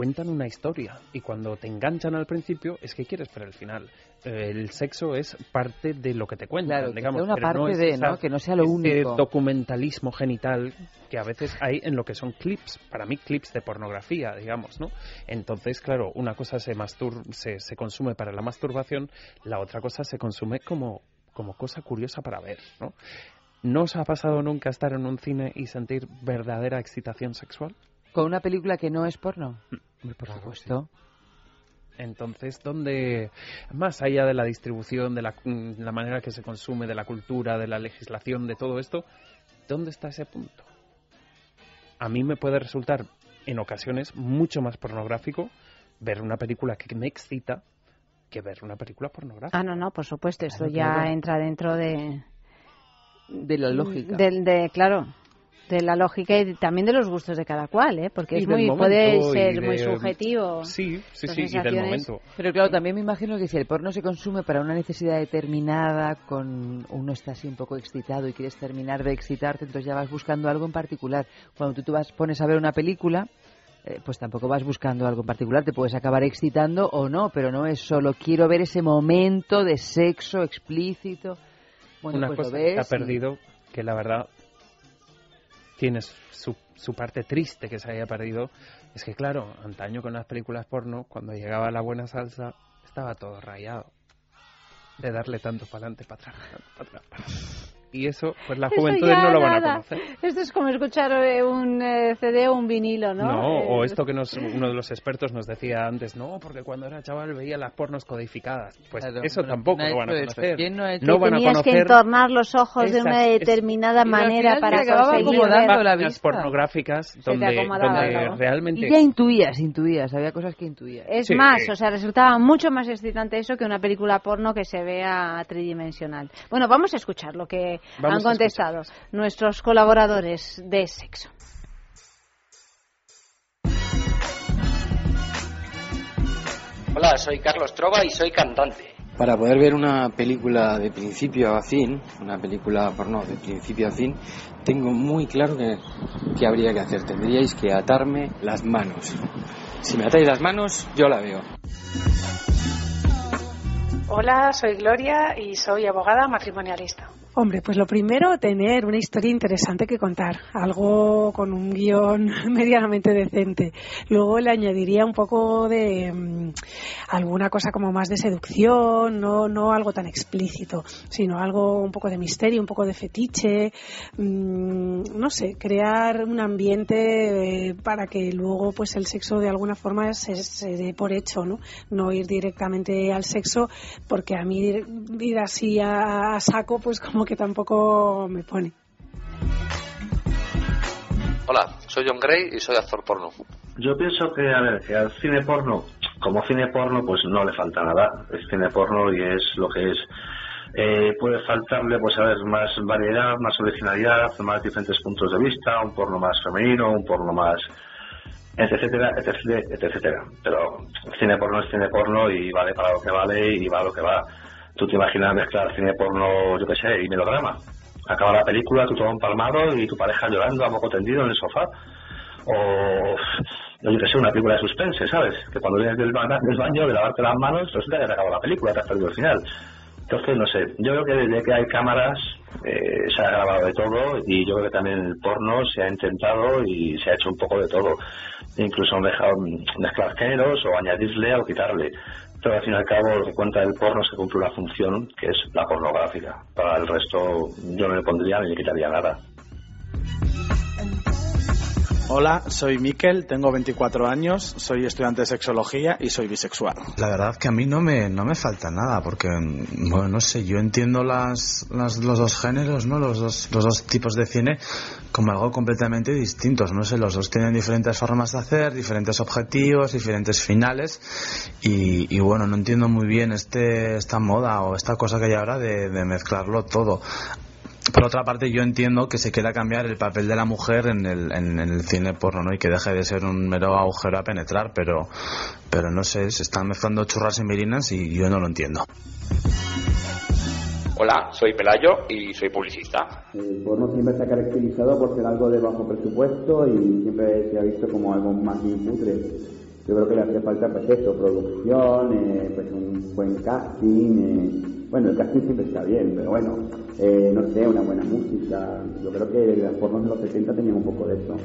cuentan una historia y cuando te enganchan al principio es que quieres ver el final. Eh, el sexo es parte de lo que te cuentan, digamos, una parte de, ¿no? que no sea lo único. documentalismo genital que a veces hay en lo que son clips, para mí clips de pornografía, digamos, ¿no? Entonces, claro, una cosa se mastur se, se consume para la masturbación, la otra cosa se consume como como cosa curiosa para ver, ¿no? ¿No os ha pasado nunca estar en un cine y sentir verdadera excitación sexual? ¿Con una película que no es porno? Por supuesto. Entonces, ¿dónde, más allá de la distribución, de mm, la, manera que se consume, de la cultura, de la legislación, de todo esto, ¿dónde está ese punto? A mí me puede resultar, en ocasiones, mucho más pornográfico ver una película que me excita que ver una película pornográfica. Ah, no, no, por supuesto, eso ya entra dentro de... De la lógica. de, claro, de la lógica y también de los gustos de cada cual, ¿eh? porque es muy, puede ser muy subjetivo. Sí, sí, sí, y del momento. Pero claro, también me imagino que si el porno se consume para una necesidad determinada, con uno está así un poco excitado y quieres terminar de excitarte, entonces ya vas buscando algo en particular. Cuando tú, tú vas, pones a ver una película, eh, pues tampoco vas buscando algo en particular, te puedes acabar excitando o no, pero no es solo quiero ver ese momento de sexo explícito. Bueno, Una pues cosa que ha perdido, que la verdad tienes su, su parte triste que se haya perdido, es que claro, antaño con las películas porno, cuando llegaba la buena salsa, estaba todo rayado de darle tanto para adelante, para atrás, para atrás y eso, pues la juventud no lo van a conocer. Esto es como escuchar eh, un eh, CD o un vinilo, ¿no? No, o eh, esto que nos, uno de los expertos nos decía antes, no, porque cuando era chaval veía las pornos codificadas. Pues eso tampoco lo van a conocer. no, van a conocer. que entornar los ojos de una determinada manera para conseguir ver la vista. pornográficas donde, donde realmente... Y ya intuías, intuías, había cosas que intuías. Es más, o sea, resultaba mucho más excitante eso que una película porno que se vea tridimensional. Bueno, vamos a escuchar lo que han contestado nuestros colaboradores de sexo. Hola, soy Carlos Trova y soy cantante. Para poder ver una película de principio a fin, una película porno de principio a fin, tengo muy claro que, que habría que hacer. Tendríais que atarme las manos. Si me atáis las manos, yo la veo. Hola, soy Gloria y soy abogada matrimonialista. Hombre, pues lo primero, tener una historia interesante que contar, algo con un guion medianamente decente. Luego le añadiría un poco de mm, alguna cosa como más de seducción, no, no algo tan explícito, sino algo un poco de misterio, un poco de fetiche, mm, no sé, crear un ambiente eh, para que luego pues el sexo de alguna forma se, se dé por hecho, ¿no? No ir directamente al sexo, porque a mí ir así a, a saco, pues como que tampoco me pone. Hola, soy John Gray y soy actor porno. Yo pienso que, a ver, que al cine porno, como cine porno, pues no le falta nada. Es cine porno y es lo que es. Eh, puede faltarle, pues, a ver, más variedad, más originalidad, más diferentes puntos de vista, un porno más femenino, un porno más etcétera, etcétera, etcétera. Pero cine porno es cine porno y vale para lo que vale y va lo que va. Tú te imaginas mezclar cine porno, yo qué sé, y melodrama. Acaba la película, tú todo empalmado y tu pareja llorando a moco tendido en el sofá. O, yo qué sé, una película de suspense, ¿sabes? Que cuando vienes del, del baño de lavarte las manos, resulta que te acaba la película, te has perdido el final. Entonces, no sé, yo creo que desde que hay cámaras eh, se ha grabado de todo y yo creo que también el porno se ha intentado y se ha hecho un poco de todo. Incluso han dejado mezclar géneros o añadirle o quitarle pero al fin y al cabo lo que cuenta el porno es que cumple una función que es la pornográfica. Para el resto yo no le pondría ni le quitaría nada. Hola, soy Miquel, tengo 24 años, soy estudiante de sexología y soy bisexual. La verdad que a mí no me, no me falta nada, porque, bueno, no sé, yo entiendo las, las, los dos géneros, ¿no? Los dos, los dos tipos de cine como algo completamente distintos, no sé, los dos tienen diferentes formas de hacer, diferentes objetivos, diferentes finales, y, y bueno, no entiendo muy bien este, esta moda o esta cosa que hay ahora de, de mezclarlo todo. Por otra parte, yo entiendo que se quiera cambiar el papel de la mujer en el, en, el cine porno, ¿no? Y que deje de ser un mero agujero a penetrar, pero, pero no sé, se están mezclando churras y merinas y yo no lo entiendo. Hola, soy Pelayo y soy publicista. El porno siempre se ha caracterizado por ser algo de bajo presupuesto y siempre se ha visto como algo más bien Yo creo que le hace falta pues eso, producción, eh, pues un buen casting, eh, bueno, el casting siempre está bien, pero bueno, eh, no sé, una buena música. Yo creo que las formas de los 70 tenían un poco de eso.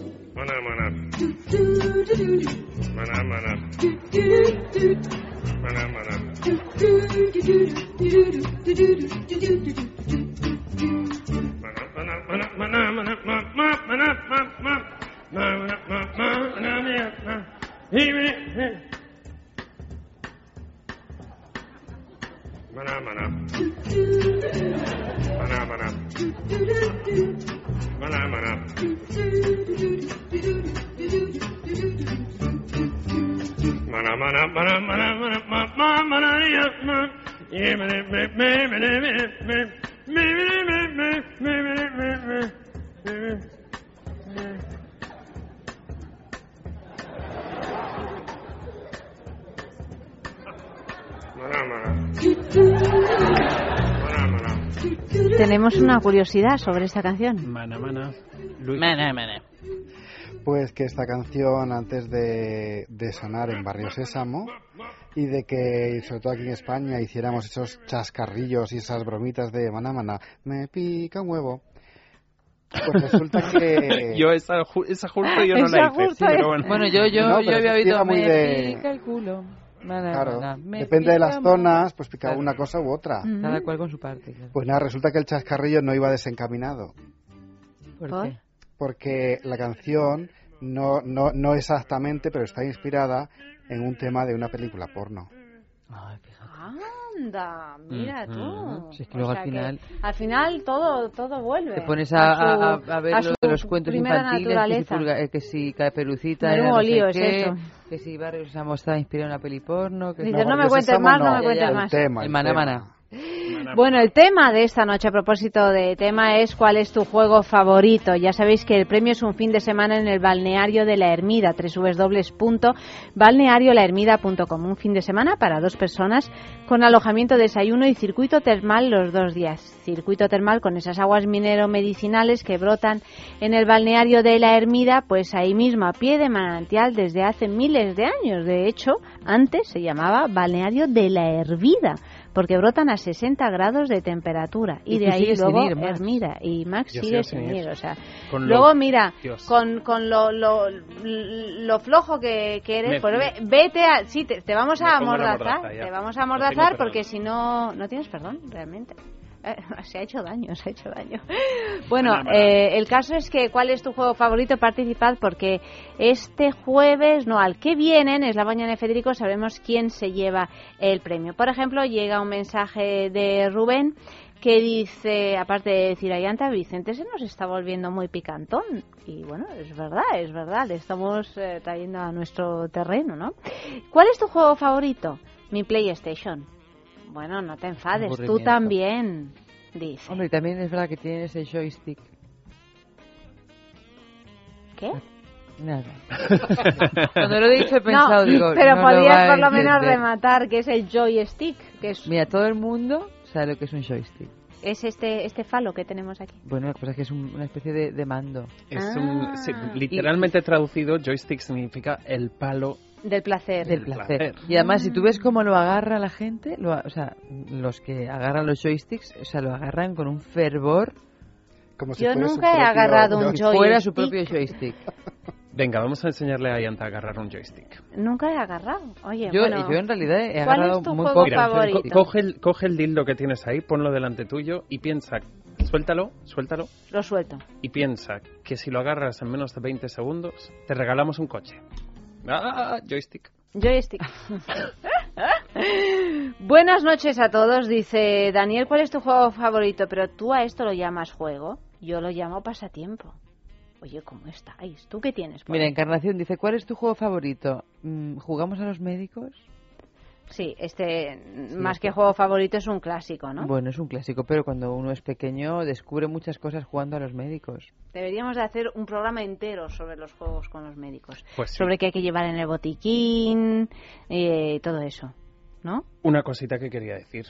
Maná. Maná, maná, maná, maná, maná, maná, maná, ya, maná. Yeah, me, me, me, me, me, me, me, me, me, me, me, me, me, me, me. Tenemos una curiosidad sobre esta canción. Mana, mana. Mana, mana. Pues que esta canción, antes de, de sonar en Barrio Sésamo, y de que, sobre todo aquí en España, hiciéramos esos chascarrillos y esas bromitas de maná maná, me pica un huevo. Pues resulta que... yo esa, ju- esa justo yo no la hice, sí, pero bueno. Bueno, yo, yo, No, yo había oído me de- pica el culo. Claro, me depende de las zonas, pues picaba Claro. una cosa u otra. Cada cual con su parte. claro. Pues nada, resulta que el chascarrillo no iba desencaminado. ¿Por ¿Por? qué? porque la canción no, no, no exactamente, pero está inspirada en un tema de una película porno. Anda, mira tú. Mm, Si es que O luego al final- al final todo, todo vuelve. Te pones a, a- su- a- a ver los cuentos infantiles, que si, eh, que si Caperucita, Menudo era no sé lío es qué, eso. Que si Barrio Sésamo está inspirado en una peli porno. Que Dices, no me cuentes más, no me cuentes más. El maná maná. Bueno, el tema de esta noche, a propósito de tema, es cuál es tu juego favorito. Ya sabéis que el premio es un fin de semana en el balneario de la Ermida, www.balneariolahermida.com. Un fin de semana para dos personas con alojamiento, desayuno y circuito termal los dos días. Circuito termal con esas aguas minero-medicinales que brotan en el balneario de la Ermida, pues ahí mismo, a pie de manantial desde hace miles de años. De hecho, antes se llamaba balneario de la Hervida porque brotan a 60 grados de temperatura y, Y de ahí luego ir. Hermida y Max Yo sigue sin ir, ir. o sea, Con luego lo- mira Dios. con, con lo, lo, lo flojo que, que eres, Me- pues ve- vete a sí te, te vamos a amordazar, te vamos a amordazar porque si no no tienes perdón realmente. Se ha hecho daño, se ha hecho daño. Bueno, eh, el caso es que ¿cuál es tu juego favorito? Participad porque este jueves, no, al que vienen, es la mañana de Federico, sabremos quién se lleva el premio. Por ejemplo, llega un mensaje de Rubén que dice, aparte de decir a Yanta, Vicente se nos está volviendo muy picantón. Y bueno, es verdad, es verdad, le estamos eh, trayendo a nuestro terreno, ¿no? ¿Cuál es tu juego favorito? Mi PlayStation. Bueno, no te enfades, tú también, dice. Hombre, y también es verdad que tienes el joystick. ¿Qué? Nada. Cuando lo he pensado, no, digo, pero no podías por lo menos rematar que es el joystick, que es, Mira, todo el mundo sabe lo que es un joystick. es este este falo que tenemos aquí. Bueno, la cosa es que es un- una especie de, de mando. Es Ah. un, sí, literalmente traducido, joystick significa el palo Del placer. Del placer. Y además, si tú ves cómo lo agarra la gente, lo, o sea, los que agarran los joysticks, o sea, lo agarran con un fervor. Como si Yo fuera su nunca he agarrado un Como si fuera su joystick. propio joystick. Venga, vamos a enseñarle a Yanta a agarrar un joystick. Nunca he agarrado. Oye, Yo, bueno, yo en realidad he ¿cuál agarrado es tu muy poco. Mira, favorito? co- coge el, coge el dildo que tienes ahí, ponlo delante tuyo y piensa, suéltalo, suéltalo, lo suelto. y piensa que si lo agarras en menos de 20 segundos, te regalamos un coche. Ah, joystick. Joystick. Buenas noches a todos, dice Daniel, ¿cuál es tu juego favorito? Pero tú a esto lo llamas juego, yo lo llamo pasatiempo. Oye, ¿cómo estáis? ¿Tú qué tienes? por Mira, ahí? Encarnación dice, ¿cuál es tu juego favorito? Mm, ¿Jugamos a los médicos? Sí, este, más que juego favorito es un clásico, ¿no? Bueno, es un clásico, pero cuando uno es pequeño descubre muchas cosas jugando a los médicos. Deberíamos de hacer un programa entero sobre los juegos con los médicos. Pues sí. Sobre qué hay que llevar en el botiquín, y todo eso, ¿no? Una cosita que quería decir.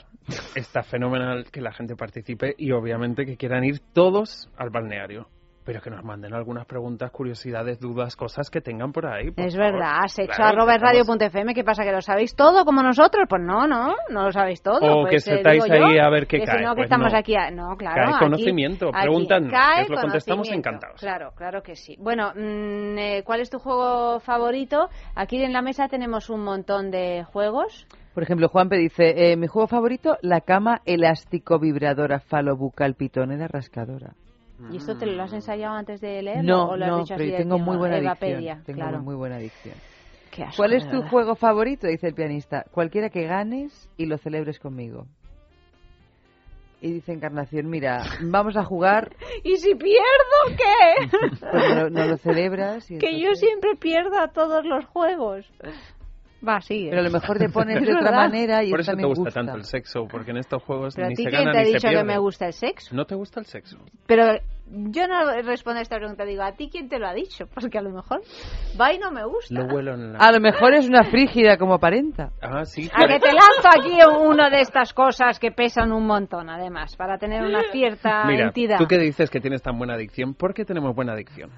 Está fenomenal que la gente participe y obviamente que quieran ir todos al balneario. Pero que nos manden algunas preguntas, curiosidades, dudas, cosas que tengan por ahí. por Es favor. verdad, sexo Claro, arroba radio.fm, ¿qué pasa? ¿Que lo sabéis todo como nosotros? Pues no, no, no lo sabéis todo. O pues, que eh, estáis digo yo, ahí a ver qué que cae, Si no, que pues estamos no. aquí. a- No, claro. Cae aquí- conocimiento, os lo contestamos encantados. Claro, claro que sí. Bueno, mm, eh, ¿cuál es tu juego favorito? Aquí en la mesa tenemos un montón de juegos. Por ejemplo, Juanpe dice, eh, mi juego favorito, la cama elástico vibradora falobucal pitonera rascadora. ¿Y esto te lo has ensayado antes de leerlo? No, o lo has no, dicho así pero tengo muy buena adicción. Tengo claro. muy buena adicción. Asco, ¿Cuál es tu juego favorito? Dice el pianista. Cualquiera que ganes y lo celebres conmigo. Y dice Encarnación, mira, vamos a jugar, ¿Y si pierdo qué? pues no, no lo celebras. Y que yo siempre pierdo a todos los juegos. Va, sigue. Pero a lo mejor te pones Es de otra manera y Por eso eso te también gusta, tanto el sexo, porque en estos juegos Pero a ni ti se quién gana te ha ni se dicho que me gusta el sexo. ¿No te gusta el sexo? Pero yo no respondo a esta pregunta, digo, ¿a ti quién te lo ha dicho? Porque a lo mejor va y no me gusta. Lo huelo en la... A lo mejor es una frígida como aparenta. Ah, sí. A que te lanzo aquí una de estas cosas que pesan un montón, además, para tener una cierta Mira, entidad. tú que dices que tienes tan buena adicción, ¿por qué tenemos buena adicción?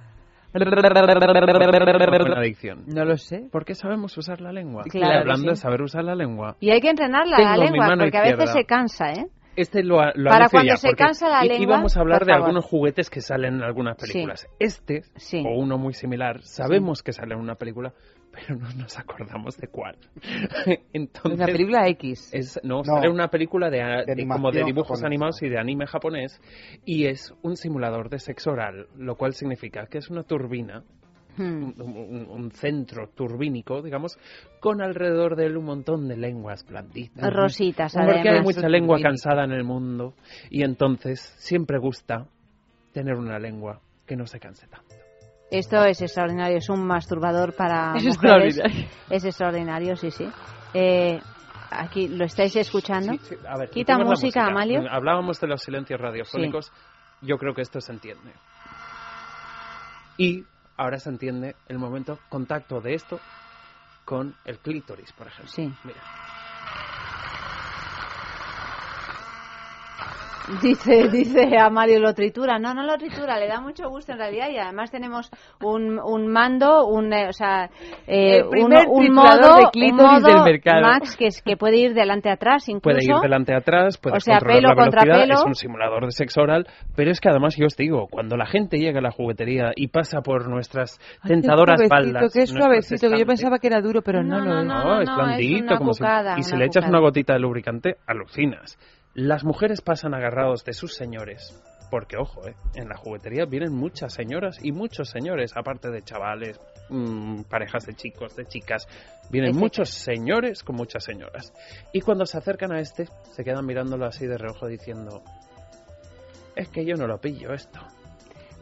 Buena adicción. No lo sé. ¿Por qué sabemos usar la lengua? Claro Y hablando de sí. saber usar la lengua. Y hay que entrenarla Tengo la lengua, porque a veces izquierda. se cansa, ¿eh? Este lo, lo Para cuando ya, se cansa la lengua, íbamos a hablar de favor. algunos juguetes que salen en algunas películas. Este, o uno muy similar, sabemos que sale en una película, pero no nos acordamos de cuál. Entonces, Una película X. Es, no, No. sale una película de, a- De de- como de dibujos japonesa. animados y de anime japonés, y es un simulador de sexo oral, lo cual significa que es una turbina Hmm. un, centro turbínico, digamos, con alrededor de él un montón de lenguas blanditas. Rositas, Porque hay mucha lengua cansada en el mundo y entonces siempre gusta tener una lengua que no se canse tanto. Esto es extraordinario, es un masturbador para Es mujeres. extraordinario. Es extraordinario, sí, sí. Eh, aquí, ¿lo estáis escuchando? A ver, Quita la música, Amalio. Hablábamos de los silencios radiofónicos. Yo creo que esto se entiende. Y ahora se entiende el momento contacto de esto con el clítoris, por ejemplo. Sí. Mira. Dice, dice a Mario lo tritura. No, no lo tritura, le da mucho gusto en realidad y además tenemos un, un mando, un, eh, o sea, eh, El un, un modo, de un modo, del mercado. Max, que, es, que puede ir delante atrás incluso. Puede ir delante atrás, puede O sea, controlar pelo la contra pelo. es un simulador de sexo oral, pero es que además yo os digo, cuando la gente llega a la juguetería y pasa por nuestras Ay, tentadoras suavecito, faldas, Qué nuestros suavecito, que yo pensaba que era duro, pero no, lo es. no, es blandito, una como si- y si le echas una gotita de lubricante, alucinas. Las mujeres pasan agarrados de sus señores, porque ojo, eh, en la juguetería vienen muchas señoras y muchos señores, aparte de chavales, mm, parejas de chicos, de chicas, vienen Este muchos señores con muchas señoras. Y cuando se acercan a este, se quedan mirándolo así de reojo diciendo, es que yo no lo pillo esto.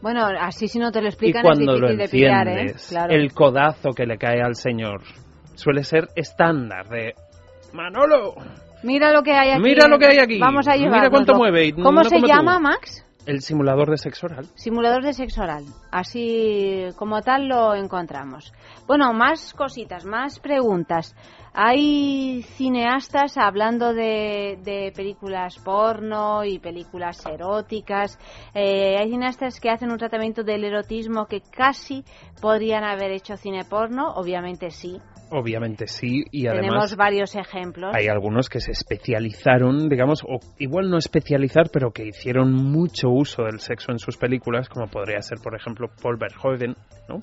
Bueno, así si no te lo Y explican es cuando lo difícil de pillar, ¿eh? Claro. el codazo que le cae al señor suele ser estándar de Manolo, Mira lo que hay aquí. Mira lo que hay aquí. Vamos a Mira llevar. cuánto mueve y ¿Cómo no se tú. llama, Max? el simulador de sexo oral. Simulador de sexo oral. Así como tal lo encontramos. Bueno, más cositas, más preguntas. Hay cineastas hablando de, de películas porno y películas eróticas. Eh, hay cineastas que hacen un tratamiento del erotismo que casi podrían haber hecho cine porno. Obviamente sí. Obviamente sí, y Tenemos además varios ejemplos. hay algunos que se especializaron, digamos, o igual no especializar, pero que hicieron mucho uso del sexo en sus películas, como podría ser, por ejemplo, Paul Verhoeven, ¿no?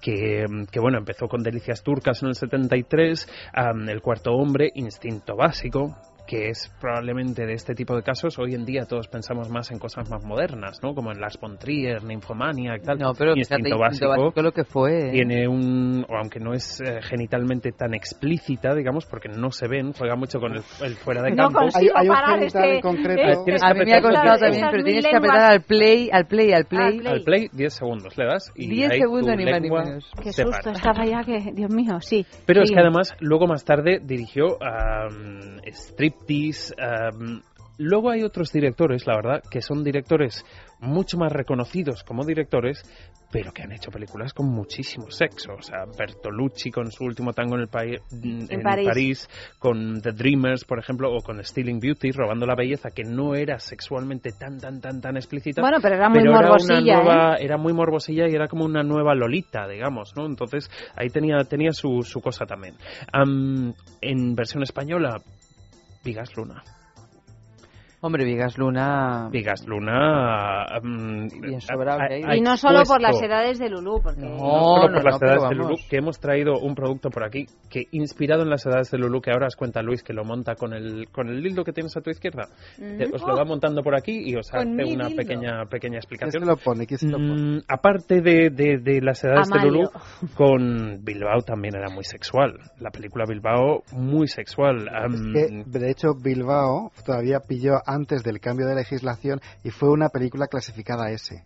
Que, que, bueno, empezó con Delicias Turcas en el 73, am, El Cuarto Hombre, Instinto Básico, que es probablemente de este tipo de casos, hoy en día todos pensamos más en cosas más modernas, ¿no? Como en Las von Trier, Nymphomania y tal. No, pero fíjate, Instinto Instinto Básico Básico lo que fue. tiene un, o aunque no es eh, genitalmente tan explícita, digamos, porque no se ven, juega mucho con el, el fuera de No campo. consigo Hay- hay un genital este, en concreto. este- Tienes A que mí me ha costado también, pero tienes que lenguas- apretar al play, al play, al play. play. Al play 10 segundos le das y 10 ahí segundos, ni más ni menos. Qué susto para. estaba ya que, Dios mío, sí. Pero es Sí. que además luego más tarde dirigió um, Um, luego hay otros directores, la verdad, que son directores mucho más reconocidos como directores, pero que han hecho películas con muchísimo sexo. O sea, Bertolucci con su último tango en, el pai- en, París. con The Dreamers, por ejemplo, o con Stealing Beauty, Robando la Belleza, que no era sexualmente tan, tan, tan, tan explícita. Bueno, pero era muy una morbosilla, nueva- ¿eh? Era muy morbosilla y era como una nueva Lolita, digamos, ¿no? Entonces ahí tenía, tenía su, su cosa también. Am, en versión española, Vigas Luna. Hombre, Vigas Luna. Vigas Luna. am, Bien ha- ha Y no solo por las edades de Lulú, porque... no No, solo no, por las no, pero edades de. Lulú, que hemos traído un producto por aquí que inspirado en las edades de Lulú, que ahora os cuenta Luis que lo monta con el con el dildo que tienes a tu izquierda. Mm. os lo va montando por aquí y os hace una pequeña pequeña ¿Quién se explicación. lo pone? ¿Quién se lo pone? Mm, aparte de, de- de las edades de Amalio. Lulú, con Bilbao también era muy sexual. La película Bilbao, muy sexual. Am, Es que, de hecho, Bilbao todavía pilló antes del cambio de legislación y fue una película clasificada S.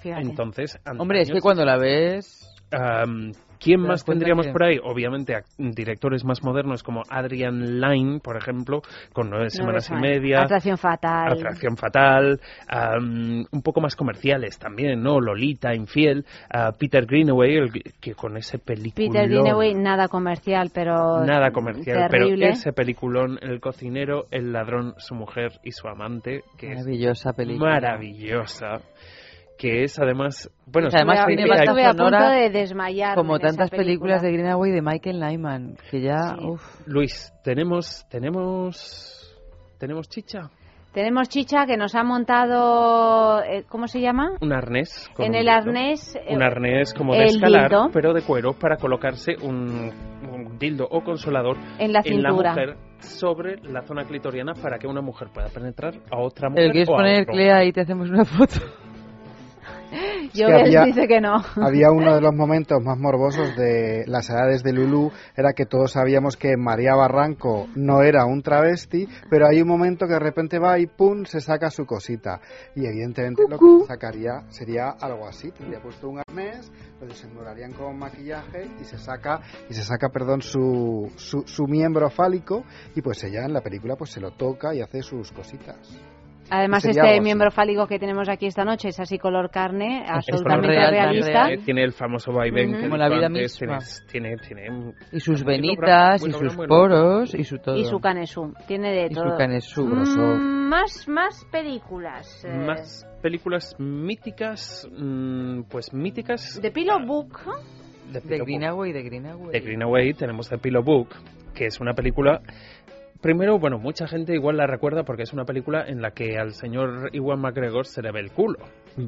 Fíjate. entonces, Hombre, es que cuando la ves. am, ¿Quién más tendríamos que- por ahí? Obviamente, ac- directores más modernos como Adrian Lyne, por ejemplo, con nueve semanas y media. Atracción fatal. Atracción fatal, am, un poco más comerciales también, ¿no? Lolita, Infiel, ah, Peter Greenaway, el que- con ese película. Peter Greenaway, nada comercial, pero... Nada comercial, terrible. pero ese peliculón, El cocinero, El ladrón, su mujer y su amante, que es Maravillosa película. maravillosa, que es además bueno Pues además tiene banda sonora de desmayar como tantas películas de Greenaway de Michael Nyman que ya Sí. uf. Luis tenemos tenemos tenemos chicha Tenemos Chicha que nos ha montado, eh, ¿cómo se llama? un arnés con En un el dildo. arnés, eh, un arnés como de escalar dildo. pero de cuero para colocarse un, un dildo o consolador En la cintura. mujer sobre la zona clitoriana para que una mujer pueda penetrar a otra mujer el que es o a poner otro. Clea y te hacemos una foto Yo que había- dice que no. Había uno de los momentos más morbosos de las edades de Lulú, era que todos sabíamos que María Barranco no era un travesti, pero hay un momento que de repente va y pum, se saca su cosita. Y evidentemente lo que sacaría sería algo así, tendría puesto un arnés, lo desenmurarían con maquillaje y se saca, y se saca, perdón, su, su, su miembro fálico y pues ella en la película pues se lo toca y hace sus cositas. Además, Sería este algo miembro fálico que tenemos aquí esta noche es así color carne, Es absolutamente real, realista. real. Tiene el famoso vaivén he Como la vida antes, misma. Tiene, tiene, tiene y sus venitas y sus poros y su todo Y su canesú, tiene de Y su todo. canesú. Mm, más, más películas. eh, Más películas míticas, mm, pues míticas The Pillow Book. de, de Pillow Book. Greenaway de Greenaway De Greenaway tenemos The Pillow Book, que es una película... Primero, bueno, mucha gente igual la recuerda porque es una película en la que al señor Iwan McGregor se le ve el culo.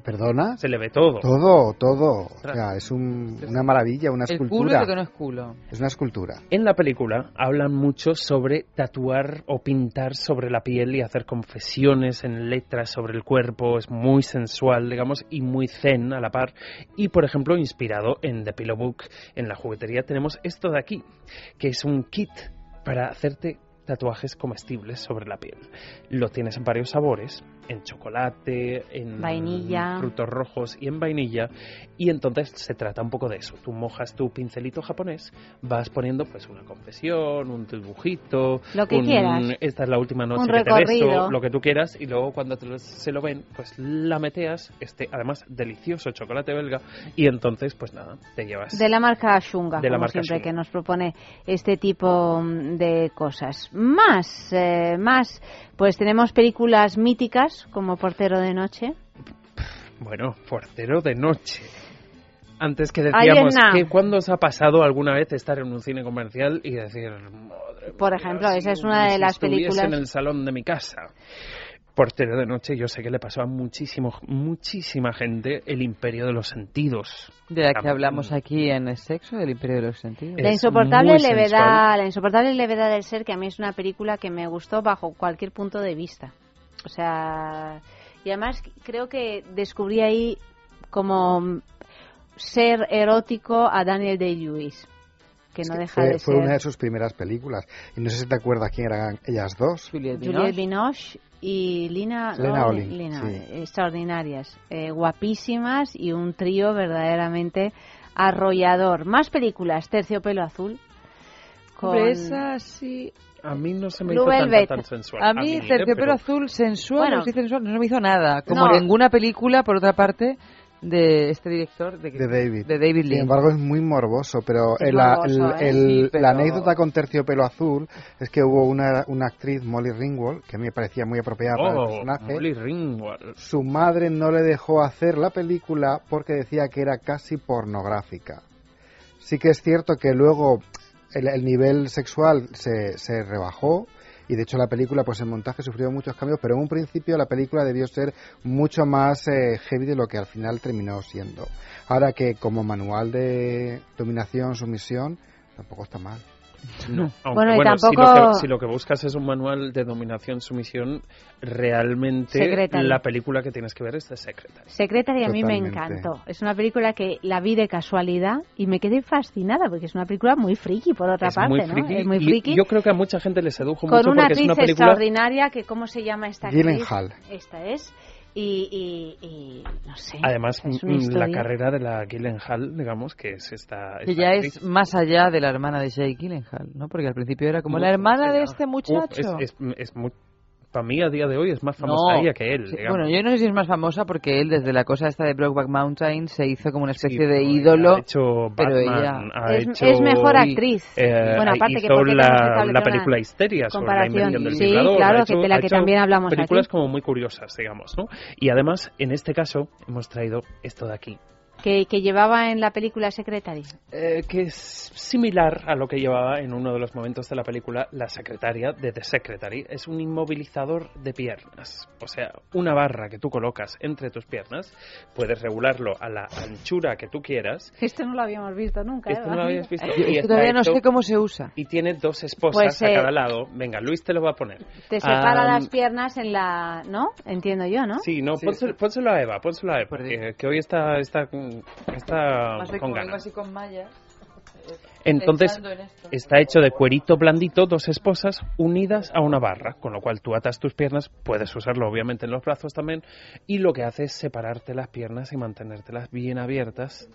¿Perdona? Se le ve todo. Todo, todo. O sea, es un- una maravilla, una el culo escultura. de que no es culo Es una escultura. En la película hablan mucho sobre tatuar o pintar sobre la piel y hacer confesiones en letras sobre el cuerpo. Es muy sensual, digamos, y muy zen a la par. Y, por ejemplo, inspirado en The Pillow Book, en la juguetería tenemos esto de aquí, que es un kit para hacerte tatuajes comestibles sobre la piel. Lo tienes en varios sabores, en chocolate, en Vainilla. frutos rojos y en vainilla. Y entonces se trata un poco de eso. Tú mojas tu pincelito japonés, vas poniendo pues una confesión, un dibujito, Lo que un- quieras. Esta es la última noche Un que te beso, recorrido. lo que tú quieras, y luego cuando te lo- se lo ven, pues la meteas, este además delicioso chocolate belga, y entonces pues nada, te llevas. De la marca Shunga, De la como marca siempre Shunga. que nos propone este tipo mm, de cosas. Más, eh, más, pues tenemos películas míticas como Portero de Noche. Bueno, portero de noche. Antes que decíamos que cuando os ha pasado alguna vez estar en un cine comercial y decir, madre Por mía, ejemplo, si- esa es una de si las películas. en el salón de mi casa. Portero de noche, yo sé que le pasó a muchísimo, muchísima gente el imperio de los sentidos. de la que hablamos aquí en el sexo del imperio de los sentidos La insoportable levedad, la insoportable levedad del ser, que a mí es una película que me gustó bajo cualquier punto de vista. O sea, y además creo que descubrí ahí como ser erótico a Daniel Day-Lewis, que no deja Fue, de fue ser una de sus primeras películas. Y no sé si te acuerdas quién eran ellas dos. Juliette Binoche. Binoche y Lina, Lena no, Olin, Lina, sí. eh, extraordinarias, eh, guapísimas y un trío verdaderamente arrollador. Más películas, Terciopelo Azul. Con... Esa sí A mí no se me Blue hizo tan, Velvet. tan sensual. a mí ¿eh? terciopelo Pero- azul sensual Bueno. no, sensual, no me hizo nada como No. ninguna película por otra parte de este director de, De David. de David Sin Lee embargo, es muy morboso, pero el- la, morboso, el- ¿eh? el- Sí, pero- la anécdota con Terciopelo Azul es que hubo una, una actriz, Molly Ringwald, que me parecía muy apropiada para el Oh, personaje. Molly Ringwald. Su madre no le dejó hacer la película porque decía que era casi pornográfica. Sí que es cierto que luego el, el nivel sexual se, se rebajó y de hecho la película pues en montaje sufrió muchos cambios, pero en un principio la película debió ser mucho más eh, heavy de lo que al final terminó siendo. Ahora que como manual de dominación, sumisión, tampoco está mal. No, aunque, Bueno, y bueno, si, tampoco- lo que, si lo que buscas es un manual de dominación, sumisión, realmente Secretary. la película que tienes que ver es The Secretary. Secretary a mí me encantó. Es una película que la vi de casualidad y me quedé fascinada porque es una película muy friki por otra es parte, muy ¿no? Es muy y friki. yo creo que a mucha gente le sedujo con mucho una porque es una película extraordinaria que cómo se llama esta actriz esta es y, y, y no sé Además, mm, la carrera de la Gyllenhaal, digamos, que es esta... que ya actriz. es más allá de la hermana de Jake Gyllenhaal, ¿no? Porque al principio era como la hermana de este Uf, muchacho. es, es- es mu- para mí a día de hoy es más famosa ella que él. Digamos. bueno, yo no sé si es más famosa porque él desde la cosa esta de Brokeback Mountain se hizo como una especie Sí, de pero ídolo. ha hecho pero Batman, ella ha Es- hecho- es mejor actriz. eh, Bueno, aparte que porque la, película Histeria sobre la comparación. invención del Sí, vibrador. claro, ha que hecho- de la ha que hecho también hablamos Películas aquí. como muy curiosas, digamos, ¿no? Y además, en este caso, hemos traído esto de aquí. Que, que llevaba en la película Secretary. Eh, que es similar a lo que llevaba en uno de los momentos de la película la secretaria de The Secretary. Es un inmovilizador de piernas. O sea, una barra que tú colocas entre tus piernas, puedes regularlo a la anchura que tú quieras. Esto no lo habíamos visto nunca. Esto ¿eh? no lo habías visto. Y todavía no sé cómo se usa. Y tiene dos esposas Pues, a eh, cada lado. Venga, Luis te lo va a poner. Te separa Ah, las piernas en la... ¿No? Entiendo yo, ¿no? Sí, no, pónselo, pónselo a Eva, pónselo a Eva, que, que hoy está, está, con ganas. así con mallas. Entonces, pensando en esto. está hecho de cuerito blandito, dos esposas unidas a una barra, con lo cual tú atas tus piernas, puedes usarlo obviamente en los brazos también, y lo que hace es separarte las piernas y mantenértelas bien abiertas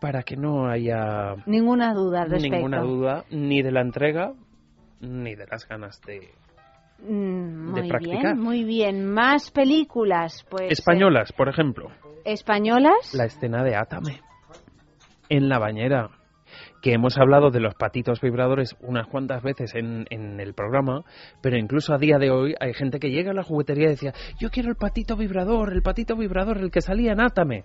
para que no haya Ninguna duda al respecto. ninguna duda ni de la entrega ni de las ganas de Mm, de muy practicar. bien, muy bien. Más películas, pues... españolas, por ejemplo. ¿Españolas? La escena de Átame en la bañera que hemos hablado de los patitos vibradores unas cuantas veces en, en el programa, pero incluso a día de hoy hay gente que llega a la juguetería y decía, yo quiero el patito vibrador, el patito vibrador, el que salía en Átame.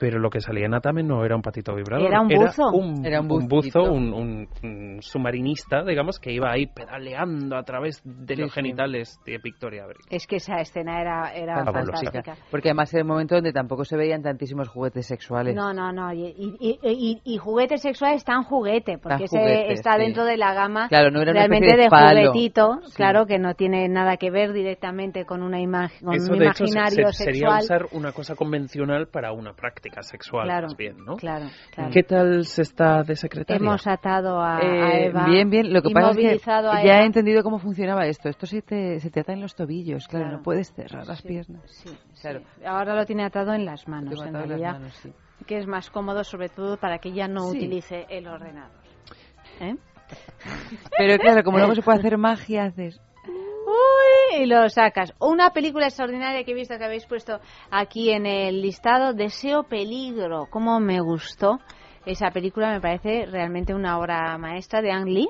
Pero lo que salía en Atame no era un patito vibrador. Era un buzo. un, Era un un buzito. buzo, un, un- un submarinista, digamos, que iba ahí pedaleando a través de Sí, los sí. genitales de Victoria Abril. Es que esa escena era, era fantástica. Porque además era un momento donde tampoco se veían tantísimos juguetes sexuales. No, no, no. Y, y, y, y juguete sexual es tan juguete, porque Tan ese está sí. dentro de la gama Claro, no era realmente de, de juguetito, Sí. claro, que no tiene nada que ver directamente con una imagen, con Eso, un de hecho, se- imaginario se- sería sexual. usar una cosa convencional para una práctica sexual, Claro, más bien, ¿no? claro, claro. ¿Qué tal se está de secretaria? Hemos atado a, a Eh, Eva. bien, bien. Lo que pasa es que ya Eva. he entendido cómo funcionaba esto. Esto se te, se te ata en los tobillos, claro, Claro. no puedes cerrar las Sí, piernas. sí, Claro. sí. Ahora lo tiene atado en las manos, en realidad, manos, sí. que es más cómodo, sobre todo para que ella no Sí. utilice el ordenador. ¿Eh? Pero claro, como luego se puede hacer magia, haces... Uy, y lo sacas. Una película extraordinaria que he visto que habéis puesto aquí en el listado, Deseo Peligro. Cómo me gustó esa película, me parece realmente una obra maestra de Ang Lee,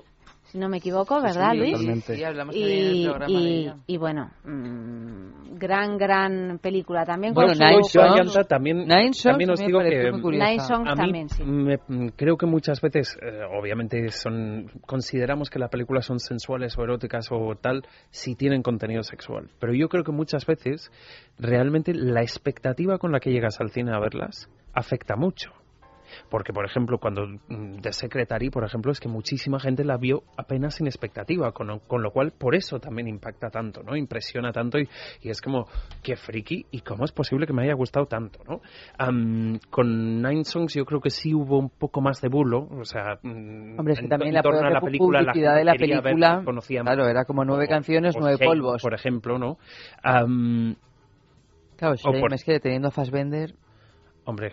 si no me equivoco, ¿verdad, sí, Luis? totalmente. Sí, hablamos también en el Y, de y, bueno, mm, gran, gran película también. Bueno, Nine Songs. También, Nine Songs también os digo que. Nine Songs a mí también, sí. me- creo que muchas veces, eh, obviamente, son consideramos que las películas son sensuales o eróticas o tal si tienen contenido sexual. Pero yo creo que muchas veces realmente la expectativa con la que llegas al cine a verlas afecta mucho. Porque, por ejemplo, cuando mm, The Secretary, por ejemplo, es que muchísima gente la vio apenas sin expectativa, con, con lo cual por eso también impacta tanto, ¿no? Impresiona tanto y, y es como, qué friki, y cómo es posible que me haya gustado tanto, ¿no? Am, con Nine Songs yo creo que sí hubo un poco más de bulo, o sea, mm, Hombre, es que en- también en la torno a la película, la de la ver, película, conocía claro, era como nueve canciones, nueve polvos. Por ejemplo, ¿no? Claro, o Shame, por- es que teniendo Fassbender, hombre,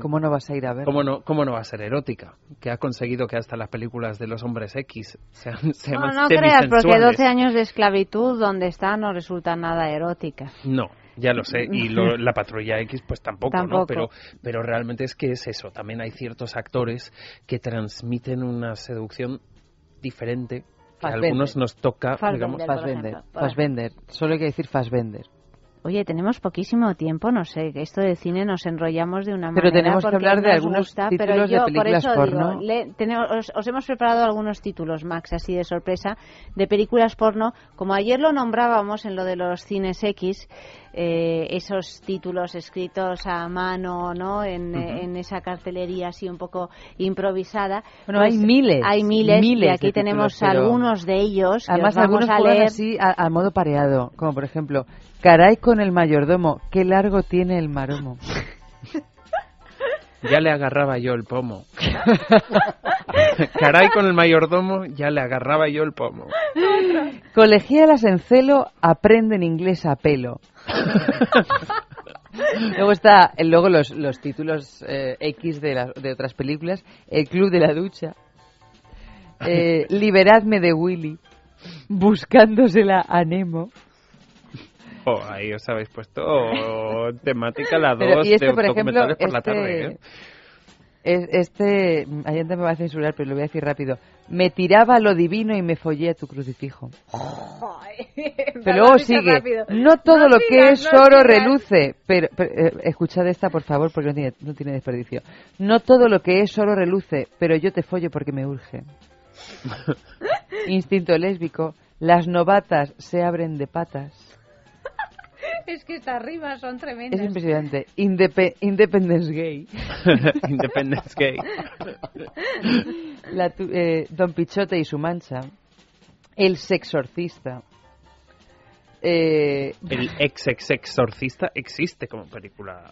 ¿cómo no vas a ir a ver? ¿Cómo no, ¿Cómo no va a ser erótica? Que ha conseguido que hasta las películas de los hombres X sean, sean No, más no creas, porque semisensuales. 12 años de esclavitud donde está no resulta nada erótica. No, ya lo sé. Y lo- la patrulla X, pues tampoco, Tampoco. ¿no? Pero, pero realmente es que es eso. También hay ciertos actores que transmiten una seducción diferente. Que a algunos nos toca, Fassbender. digamos, Fassbender, Fassbender, solo hay que decir Fassbender. Oye, tenemos poquísimo tiempo, no sé, que esto de cine nos enrollamos de una Pero manera tenemos que hablar de nos algunos gusta, títulos pero de yo películas por eso porno. digo, le- tenemos- os, os hemos preparado algunos títulos, Max, así de sorpresa, de películas porno. Como ayer lo nombrábamos en lo de los cines X, eh, esos títulos escritos a mano, ¿no? En, eh, en esa cartelería así un poco improvisada. Bueno, Pues hay miles, Hay miles, miles y aquí tenemos algunos de ellos que Además, os vamos algunos a leer. así a, a modo pareado, como por ejemplo, caray con el mayordomo, qué largo tiene el maromo. ya le agarraba yo el pomo. Caray con el mayordomo, ya le agarraba yo el pomo. Colegialas en celo aprenden inglés a pelo. luego está, eh, luego los, los títulos eh, X de, de otras películas, El Club de la Ducha, eh, Liberadme de Willy, Buscándosela a Nemo, Oh, ahí os habéis puesto temática la Pero, dos y este, de por ejemplo, por la este- tarde, ¿eh? Es- Este, Allende me va a censurar, pero lo voy a decir rápido. Me tiraba lo divino y me follé a tu crucifijo. Pero luego sigue. No todo lo que es oro reluce. Pero, pero, eh, escuchad esta, por favor, porque no tiene, no tiene desperdicio. No todo lo que es oro reluce, pero yo te follo porque me urge. Instinto lésbico. Las novatas se abren de patas. Es que estas rimas son Es tremendas. impresionante. Indepe- Independence Gay. Independence Gay. La tu- eh, Don Pichote y su mancha. El sexorcista. Eh, El ex ex exorcista existe como película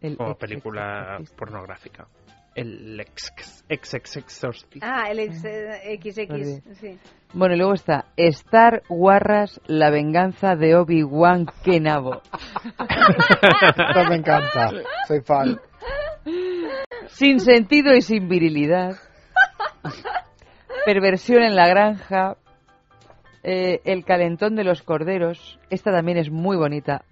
El como ex- película pornográfica. El ex ex ex exorcista. Ah, el ex- eh, XX, sí. Bueno, y luego está Star Warras, la venganza de Obi-Wan Kenabo. Esto me encanta. Soy fan. Sin sentido y sin virilidad. Perversión en la granja. Eh, el calentón de los corderos. Esta también es muy bonita.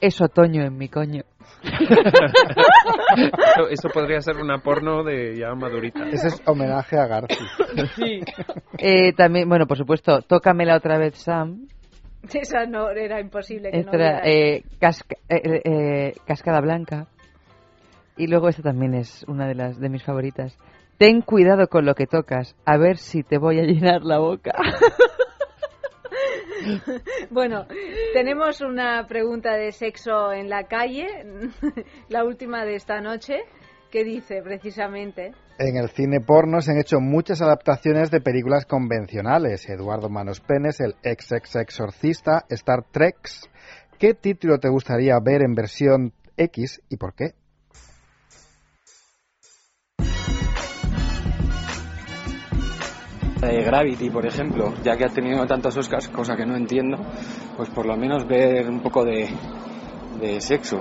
Es otoño en mi coño. Eso, eso podría ser una porno de ya madurita. Ese es homenaje a Garci. Sí. Eh, también, bueno, por supuesto, Tócamela otra vez, Sam. Esa no era imposible que Esta no era, eh, casca- eh, eh, Cascada Blanca. Y luego esta también es una de las de mis favoritas. Ten cuidado con lo que tocas, a ver si te voy a llenar la boca. Bueno, tenemos una pregunta de sexo en la calle, la última de esta noche, que dice precisamente. En el cine porno se han hecho muchas adaptaciones de películas convencionales. Eduardo Manos Penes, el ex ex exorcista, Star Trek. ¿Qué título te gustaría ver en versión X y por qué? Eh, Gravity, por ejemplo, ya que ha tenido tantos Oscars, cosa que no entiendo, pues por lo menos ver un poco de, de sexo.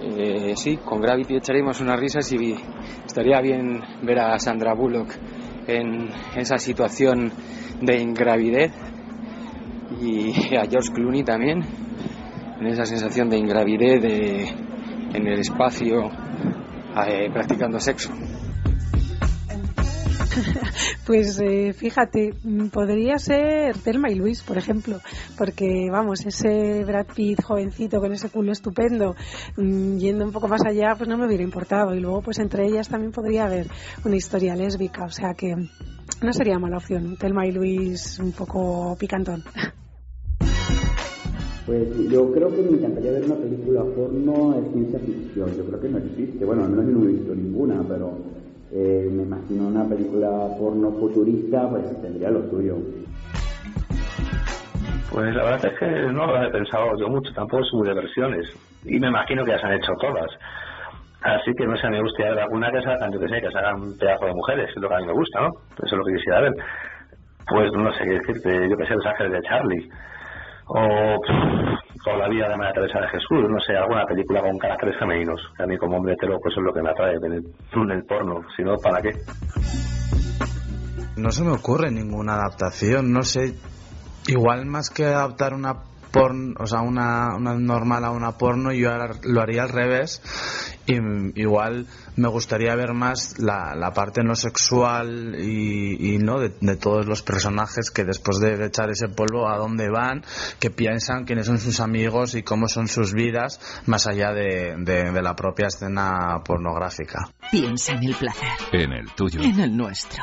Eh, sí, con Gravity echaríamos unas risas y estaría bien ver a Sandra Bullock en esa situación de ingravidez y a George Clooney también, en esa sensación de ingravidez de, en el espacio eh, practicando sexo. Pues eh, fíjate, mm, podría ser Thelma y Luis, por ejemplo, porque vamos, ese Brad Pitt jovencito con ese culo estupendo, mm, yendo un poco más allá, pues no me hubiera importado. Y luego, pues entre ellas también podría haber una historia lésbica, o sea que no sería mala opción. Thelma y Luis un poco picantón. Pues yo creo que me encantaría ver una película porno de ciencia ficción. Yo creo que no existe. Bueno, al menos yo no he visto ninguna, pero eh, me imagino una película porno futurista, pues tendría lo suyo. Pues la verdad es que no lo he pensado yo mucho, tampoco es muy de versiones. Y me imagino que ya se han hecho todas. Así que no sé, me gustaría alguna que salgan, yo que sé, que salgan un pedazo de mujeres, es lo que a mí me gusta, ¿no? Eso es lo que quisiera ver. Pues no sé qué decirte, yo que sé, Los Ángeles de Charlie. O, o La vida de María Teresa de Jesús, no sé, alguna película con caracteres femeninos. A mí como hombre hetero, pues es lo que me atrae en el, en el porno. Si no, ¿para qué? No se me ocurre ninguna adaptación, no sé. Igual más que adaptar una porno, o sea, una, una normal a una porno, yo lo haría al revés. Y igual me gustaría ver más la, la parte no sexual y, y no de, de todos los personajes que después de echar ese polvo a dónde van, qué piensan, quiénes son sus amigos y cómo son sus vidas, más allá de, de- de la propia escena pornográfica. Piensa en el placer, En el tuyo. en el nuestro,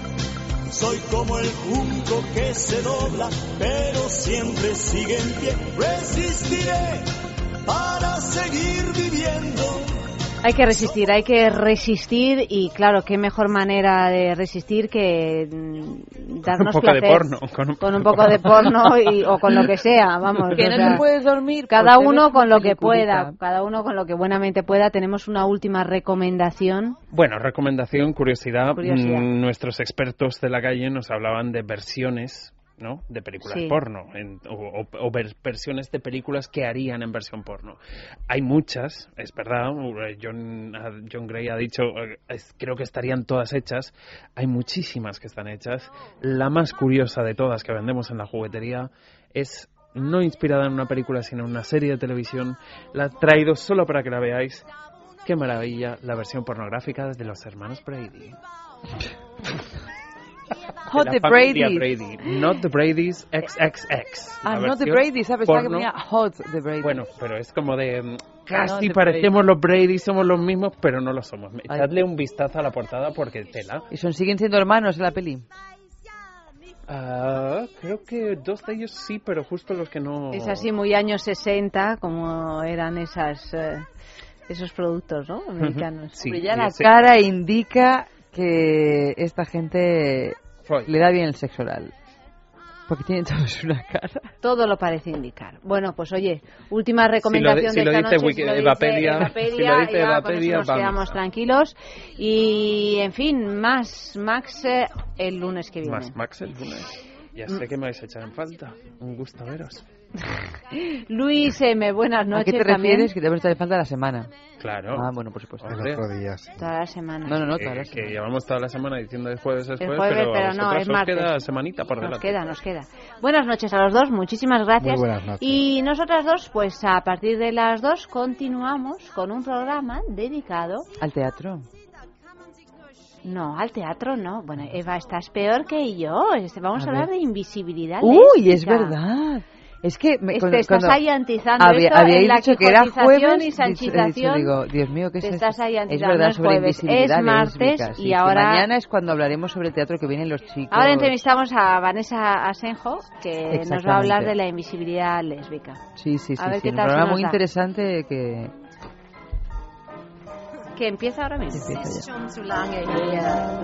soy como el junco que se dobla, pero siempre sigue en pie. Resistiré para seguir viviendo. Hay que resistir, hay que resistir y claro, qué mejor manera de resistir que mm, darnos un poco de porno, con un, con un poco de porno y- o con lo que sea, vamos. Que o no sea, te puedes dormir. Cada uno con lo que pueda, cada uno con lo que buenamente pueda. Tenemos una última recomendación. Bueno, recomendación, curiosidad. Curiosidad. Mm, Nuestros expertos de la calle nos hablaban de versiones, ¿no? De películas Sí. porno en- o, o- o ver- versiones de películas que harían en versión porno. Hay muchas, es verdad. John, John Gray ha dicho, eh, es- creo que estarían todas hechas. Hay muchísimas que están hechas. La más curiosa de todas que vendemos en la juguetería es no inspirada en una película, sino en una serie de televisión. La he traído solo para que la veáis. Qué maravilla la versión pornográfica de los hermanos Brady. Hot the Brady's. Brady. Not the Brady's XXX. Ah, La no The Brady's, ¿sabes? Pensaba que porno- ponía Hot The Brady's. Bueno, pero es como de... mm, Casi the parecemos los Brady, somos los mismos, pero no lo somos. Echadle un vistazo a la portada porque tela. ¿Y son, siguen siendo hermanos en la peli? Ah, creo que dos de ellos sí, pero justo los que no... Es así muy años 60, como eran esas eh, esos productos, ¿no? Americanos. Sí, Hombre, ya y la ese- cara indica que esta gente Freud. le da bien el sexo oral. Porque tienen todos una cara. Todo lo parece indicar. Bueno, pues oye, última recomendación si de lo esta dice noche. Wiki- si lo dice Evapedia, Evapedia, si lo dice ya con Evapedia, eso nos vamos. quedamos tranquilos. Y, en fin, más Max eh, el lunes que viene. Más Max el lunes. Ya sé que me vais a echar en falta. Un gusto veros. Luis M, buenas ¿A noches qué te también. refieres? Que te echar falta la semana. Claro. Ah, bueno, por supuesto. Hombre. Toda la semana. No, no, no, que, toda la que llevamos toda la semana diciendo el jueves es El jueves, pero, pero a no, es martes. queda semanita por Nos delante. queda, nos queda. Buenas noches a los dos, muchísimas gracias. Muy buenas noches. Y nosotras dos, pues a partir de las dos continuamos con un programa dedicado, Al teatro. no, al teatro no. Bueno, Eva, estás peor que yo. Vamos a, A hablar de invisibilidad. Uy, es verdad. Es que me, cuando- estás cuando ahí antizando había- esto en la dicho que era jueves, y dicho- sanchización. digo, Dios mío, ¿qué es Te esto? estás ahí Es verdad, no es sobre jueves, es martes sí, y sí. ahora- Mañana es cuando hablaremos sobre el teatro que vienen los chicos. Ahora entrevistamos a Vanessa Asenjo, que nos va a hablar de la invisibilidad lésbica. Sí, sí, sí. A ver sí, qué un tal se programa muy da. interesante que... Que empieza ahora mismo. Empieza ya. schon zu lange her.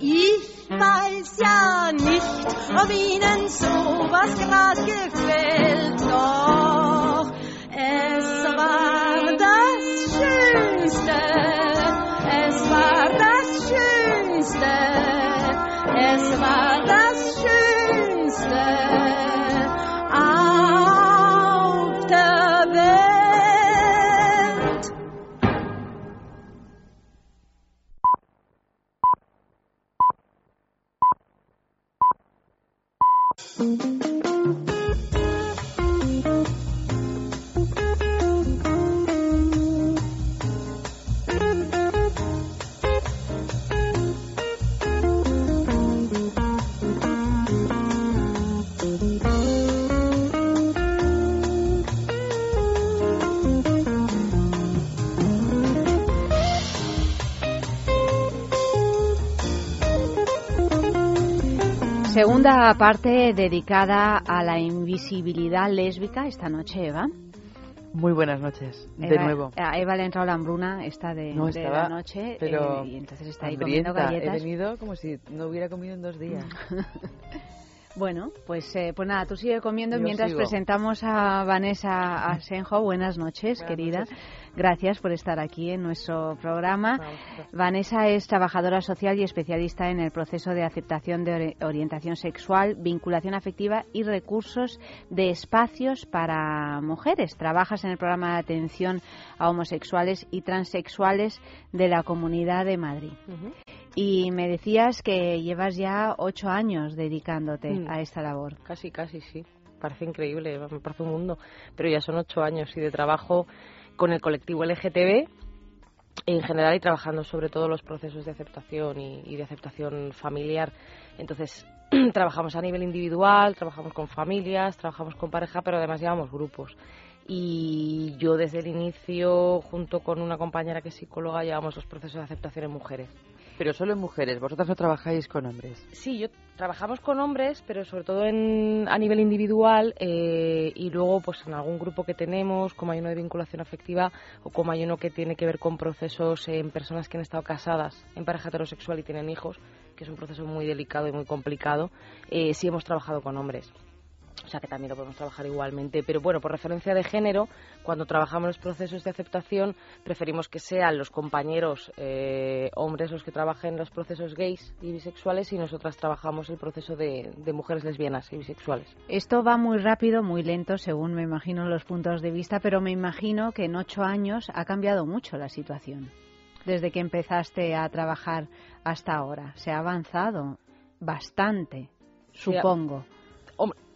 Ich weiß ja nicht, ob Ihnen sowas grad gefällt, doch es war das Schönste, es war das Schönste, es war das Schönste Segunda parte dedicada a la invisibilidad lésbica esta noche, Eva. Muy buenas noches, de Eva- nuevo. A Eva le ha entrado la hambruna esta de, No, de la noche pero eh, y entonces está ahí comiendo galletas. He venido como si no hubiera comido en dos días. Bueno, pues, eh, pues nada, tú sigue comiendo Yo mientras sigo. presentamos a Vanessa Asenjo. Buenas noches, Buenas querida. noches. Gracias por estar aquí en nuestro programa. Vanessa es trabajadora social y especialista en el proceso de aceptación de ori- orientación sexual, vinculación afectiva y recursos de espacios para mujeres. Trabajas en el programa de atención a homosexuales y transexuales de la Comunidad de Madrid. Y me decías que llevas ya ocho años dedicándote Mm. a esta labor. Casi, casi, sí. Parece increíble, me parece un mundo. Pero ya son ocho años y de trabajo con el colectivo LGTB en general y trabajando sobre todo los procesos de aceptación y, de aceptación familiar. Entonces, trabajamos a nivel individual, trabajamos con familias, trabajamos con pareja, pero además llevamos grupos. Y yo desde el inicio, junto con una compañera que es psicóloga, llevamos los procesos de aceptación en mujeres. Pero solo en mujeres, vosotras no trabajáis con hombres. Sí, yo trabajamos con hombres, pero sobre todo en, a nivel individual eh, y luego pues en algún grupo que tenemos, como hay uno de vinculación afectiva o como hay uno que tiene que ver con procesos en personas que han estado casadas en pareja heterosexual y tienen hijos, que es un proceso muy delicado y muy complicado, eh, sí hemos trabajado con hombres. O sea que también lo podemos trabajar igualmente. Pero bueno, por referencia de género, cuando trabajamos los procesos de aceptación, preferimos que sean los compañeros eh, hombres los que trabajen los procesos gays y bisexuales y nosotras trabajamos el proceso de, de mujeres lesbianas y bisexuales. Esto va muy rápido, muy lento, según me imagino los puntos de vista, pero me imagino que en ocho años ha cambiado mucho la situación. Desde que empezaste a trabajar hasta ahora. Se ha avanzado bastante, supongo.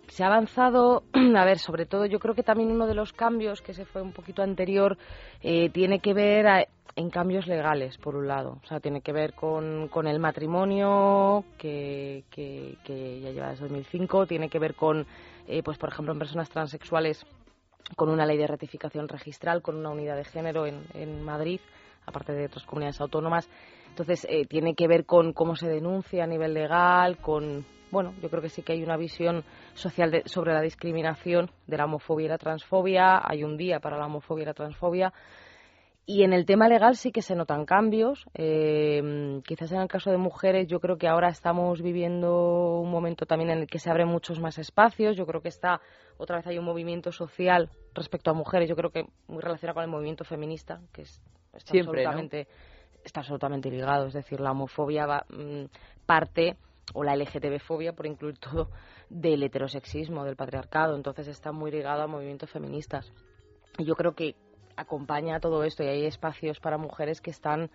Se ha avanzado, a ver, sobre todo yo creo que también uno de los cambios que se fue un poquito anterior eh, tiene que ver a- en cambios legales, por un lado. O sea, tiene que ver con, con el matrimonio que, que, que ya lleva desde 2005, tiene que ver con, eh, pues por ejemplo, en personas transexuales con una ley de ratificación registral, con una unidad de género en, en Madrid, aparte de otras comunidades autónomas. Entonces, eh, tiene que ver con cómo se denuncia a nivel legal, con, bueno, yo creo que sí que hay una visión social de- sobre la discriminación de la homofobia y la transfobia. Hay un día para la homofobia y la transfobia. Y en el tema legal sí que se notan cambios. Eh, quizás en el caso de mujeres yo creo que ahora estamos viviendo un momento también en el que se abren muchos más espacios. Yo creo que está otra vez hay un movimiento social respecto a mujeres. Yo creo que muy relacionado con el movimiento feminista, que es, está Siempre, ¿no? Está absolutamente ligado. Es decir, la homofobia va, mm, parte o la LGTB-fobia, por incluir todo, del heterosexismo, del patriarcado. Entonces está muy ligado a movimientos feministas. Y yo creo que acompaña a todo esto y hay espacios para mujeres que están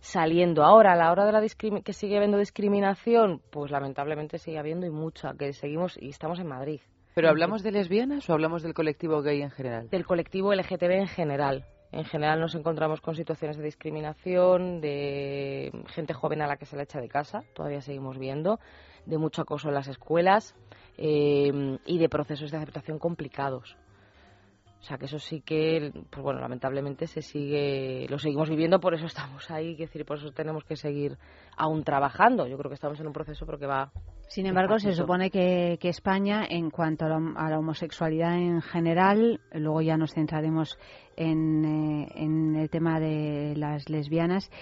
saliendo. Ahora, a la hora de la que sigue habiendo discriminación, pues lamentablemente sigue habiendo y mucha, que seguimos y estamos en Madrid. ¿Pero hablamos de lesbianas o hablamos del colectivo gay en general? Del colectivo LGTB en general. En general nos encontramos con situaciones de discriminación, de gente joven a la que se la echa de casa, todavía seguimos viendo, de mucho acoso en las escuelas eh, y de procesos de aceptación complicados. O sea que eso sí que, pues bueno, lamentablemente se sigue, lo seguimos viviendo, por eso estamos ahí, es decir, por eso tenemos que seguir aún trabajando. Yo creo que estamos en un proceso pero que va. Sin embargo, se supone que, que España, en cuanto a la, a la homosexualidad en general, luego ya nos centraremos en, eh, en el tema de las lesbianas,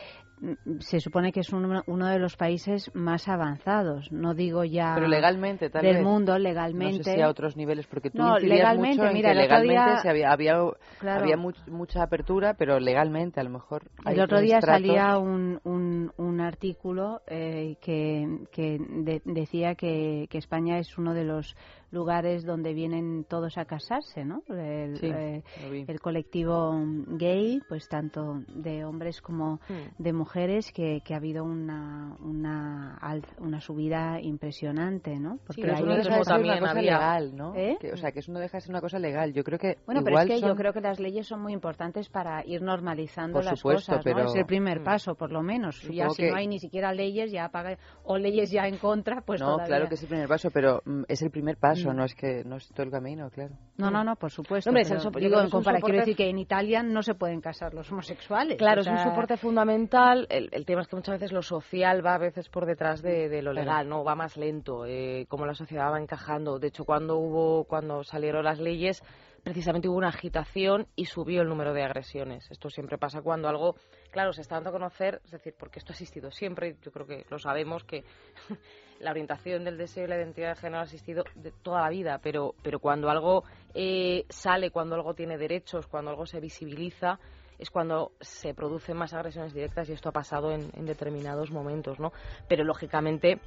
se supone que es uno, uno de los países más avanzados. No digo ya Pero legalmente, tal del vez. mundo, No legalmente. sé si a otros niveles, porque tú No, incidías legalmente, mucho en mira, que legalmente día- se había, había, Claro. había much- mucha apertura, pero legalmente a lo mejor hay El otro día salía un, un, un artículo eh, que, que de- decía que, que España es uno de los lugares donde vienen todos a casarse, ¿no? El, Sí, eh, el colectivo gay, pues tanto de hombres como Hmm. de mujeres, que, que ha habido una, una, una subida impresionante, ¿no? Sí, pero eso no deja de ser una cosa legal, ¿no? ¿Eh? Que- o sea, que eso no deja de ser una cosa legal. Yo creo que Bueno, pero es que yo creo que las leyes son muy importantes para ir normalizando Por las supuesto, cosas, ¿no? pero- Es el primer Mm. paso, por lo menos. Ya si que- no hay ni siquiera leyes ya paga o leyes ya en contra, pues no, todavía. claro que es el primer paso, pero mm, es el primer paso, Mm. no es que no es todo el camino, claro. No, no, no, por supuesto. Hombre, pero el sopo- yo digo, creo que en es un compara- quiero soporte- decir que en Italia no se pueden casar los homosexuales. Claro, o es un soporte fundamental el, el, tema es que muchas veces lo social va a veces por detrás de, de lo legal, ¿no? Va más lento, eh, como la sociedad va encajando. De hecho, cuando hubo, cuando salieron las leyes, precisamente hubo una agitación y subió el número de agresiones. Esto siempre pasa cuando algo, claro, se está dando a conocer, es decir, porque esto ha existido siempre, yo creo que lo sabemos, que la orientación del deseo y la identidad de género ha existido de toda la vida, pero, pero cuando algo eh, sale, cuando algo tiene derechos, cuando algo se visibiliza, es cuando se producen más agresiones directas y esto ha pasado en, en determinados momentos, ¿no? Pero lógicamente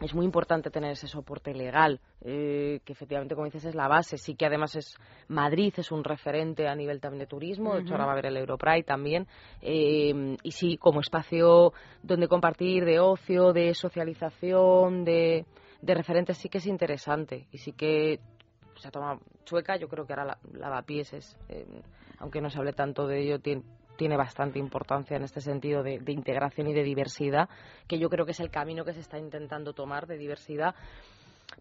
es muy importante tener ese soporte legal, eh, que efectivamente, como dices, es la base. Sí que además es Madrid es un referente a nivel también de turismo, de hecho ahora va a haber el Europride también, eh, y sí, como espacio donde compartir de ocio, de socialización, de, de referentes, sí que es interesante. Y sí que se ha tomado chueca, yo creo que ahora la, lavapiés es, eh, aunque no se hable tanto de ello, tiene, tiene bastante importancia en este sentido de, de, integración y de diversidad, que yo creo que es el camino que se está intentando tomar de diversidad.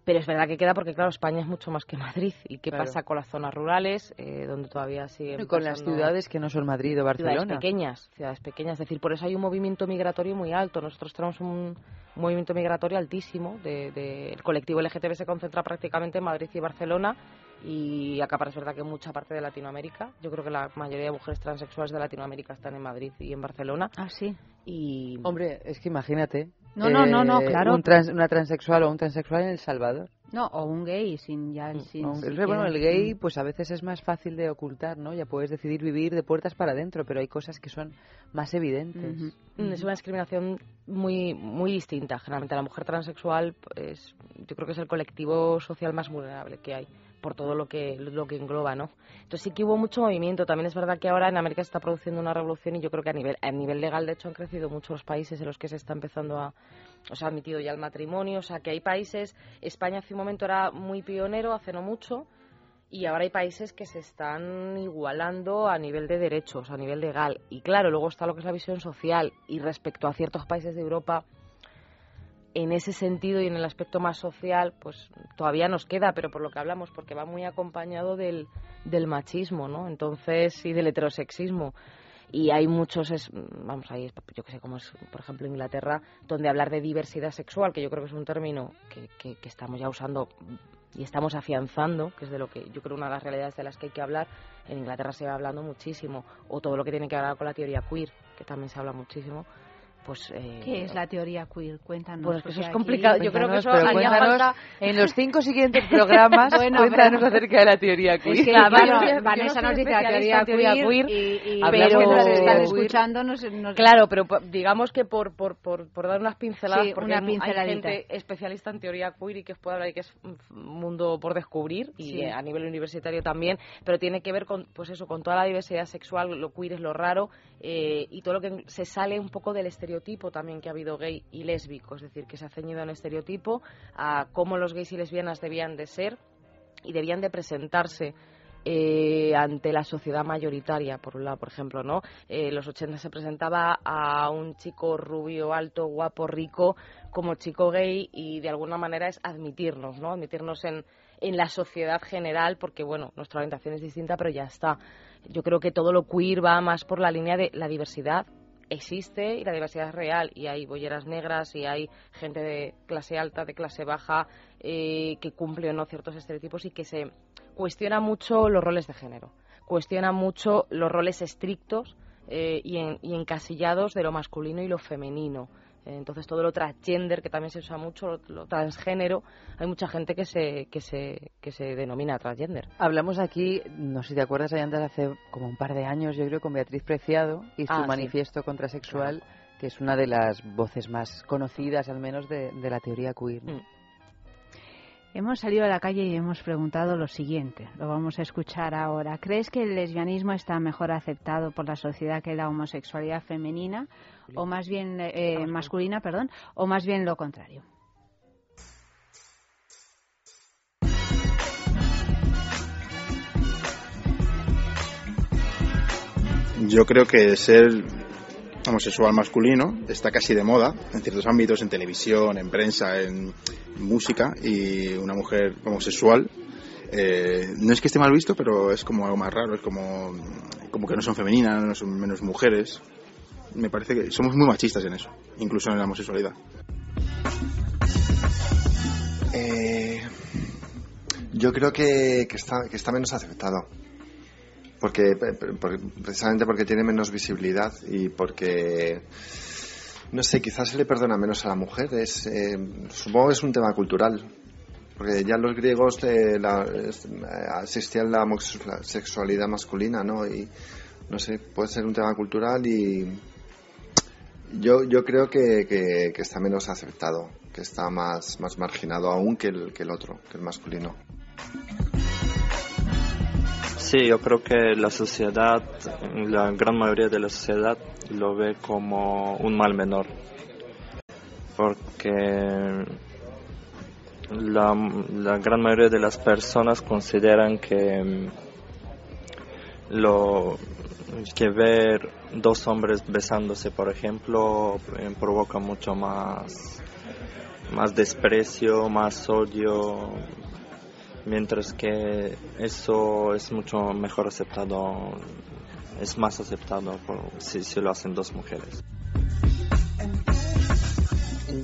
Pero es verdad que queda porque, claro, España es mucho más que Madrid. ¿Y qué claro. pasa con las zonas rurales, eh, donde todavía siguen Y con las ciudades que no son Madrid o Barcelona. Ciudades pequeñas, ciudades pequeñas. Es decir, por eso hay un movimiento migratorio muy alto. Nosotros tenemos un, un movimiento migratorio altísimo. De, de, el colectivo LGTB se concentra prácticamente en Madrid y Barcelona y acá es verdad que mucha parte de Latinoamérica, yo creo que la mayoría de mujeres transexuales de Latinoamérica están en Madrid y en Barcelona. Ah, sí. Y... Hombre, es que imagínate. No, no, no, no, claro. Un trans, una transexual o un transexual en El Salvador. No, o un gay sin ya sin, no, sin bueno, el gay pues a veces es más fácil de ocultar, ¿no? Ya puedes decidir vivir de puertas para adentro, pero hay cosas que son más evidentes. Uh -huh. Es una discriminación muy muy distinta. Generalmente la mujer transexual pues yo creo que es el colectivo social más vulnerable que hay por todo lo que lo que engloba, ¿no? Entonces sí que hubo mucho movimiento. También es verdad que ahora en América se está produciendo una revolución y yo creo que a nivel a nivel legal de hecho han crecido mucho los países en los que se está empezando a o sea, admitido ya el matrimonio, o sea, que hay países, España hace un momento era muy pionero, hace no mucho, y ahora hay países que se están igualando a nivel de derechos, a nivel legal. Y claro, luego está lo que es la visión social, y respecto a ciertos países de Europa, en ese sentido y en el aspecto más social, pues todavía nos queda, pero por lo que hablamos, porque va muy acompañado del, del machismo, ¿no? Entonces, y del heterosexismo. Y hay muchos, es, vamos, ahí, yo que sé, como es, por ejemplo, Inglaterra, donde hablar de diversidad sexual, que yo creo que es un término que, que, que estamos ya usando y estamos afianzando, que es de lo que yo creo una de las realidades de las que hay que hablar, en Inglaterra se va hablando muchísimo, o todo lo que tiene que ver con la teoría queer, que también se habla muchísimo, pues, eh, ¿Qué es la teoría queer? Cuéntanos. Pues que eso es complicado. Yo creo que eso haría falta... En los cinco siguientes programas, bueno, cuéntanos pero... acerca de la teoría queer. Es que la, bueno, Vanessa nos dice la teoría, teoría queer, y, y pero que nos están escuchando nos, nos... Claro, pero digamos que por, por, por, por dar unas pinceladas, sí, porque una hay gente especialista en teoría queer y que puede hablar y que es un mundo por descubrir, y sí. a nivel universitario también, pero tiene que ver con, pues eso, con toda la diversidad sexual, lo queer es lo raro, eh, y todo lo que se sale un poco del estereotipo también que ha habido gay y lésbico, es decir, que se ha ceñido un estereotipo a cómo los gays y lesbianas debían de ser y debían de presentarse eh, ante la sociedad mayoritaria, por un lado, por ejemplo, ¿no? Eh, los 80 se presentaba a un chico rubio, alto, guapo, rico, como chico gay y de alguna manera es admitirnos, ¿no? Admitirnos en, en la sociedad general, porque, bueno, nuestra orientación es distinta, pero ya está. Yo creo que todo lo queer va más por la línea de la diversidad existe y la diversidad es real y hay bolleras negras y hay gente de clase alta, de clase baja eh, que cumple o no ciertos estereotipos y que se cuestiona mucho los roles de género, cuestiona mucho los roles estrictos eh, y, en, y encasillados de lo masculino y lo femenino. Entonces todo lo transgender, que también se usa mucho, lo, lo, transgénero, hay mucha gente que se, que, se, que se denomina transgender. Hablamos aquí, no sé si te acuerdas, antes hace como un par de años, yo creo, con Beatriz Preciado y su ah, manifiesto sí. contrasexual, claro. que es una de las voces más conocidas, al menos, de, de la teoría queer. ¿no? Mm. Hemos salido a la calle y hemos preguntado lo siguiente, lo vamos a escuchar ahora. ¿Crees que el lesbianismo está mejor aceptado por la sociedad que la homosexualidad femenina o más bien eh, masculina, perdón, o más bien lo contrario? Yo creo que ser homosexual masculino está casi de moda en ciertos ámbitos, en televisión, en prensa, en música, y una mujer homosexual eh, no es que esté mal visto, pero es como algo más raro, es como, como que no son femeninas, no son menos mujeres. me parece que somos muy machistas en eso, incluso en la homosexualidad. Eh, yo creo que, que, está, que está menos aceptado. Porque, precisamente porque tiene menos visibilidad y porque no sé, quizás se le perdona menos a la mujer. Es, eh, supongo que es un tema cultural. Porque ya los griegos eh, la, asistían la sexualidad masculina, ¿no? Y no sé, puede ser un tema cultural y yo, yo creo que, que, está menos aceptado, que está más, más marginado aún que el, que el otro, que el masculino. Sí, yo creo que la sociedad, la gran mayoría de la sociedad lo ve como un mal menor. Porque la, la gran mayoría de las personas consideran que lo que ver dos hombres besándose, por ejemplo, eh, provoca mucho más, más desprecio, más odio, mientras que eso es mucho mejor aceptado, es más aceptado si, si lo hacen dos mujeres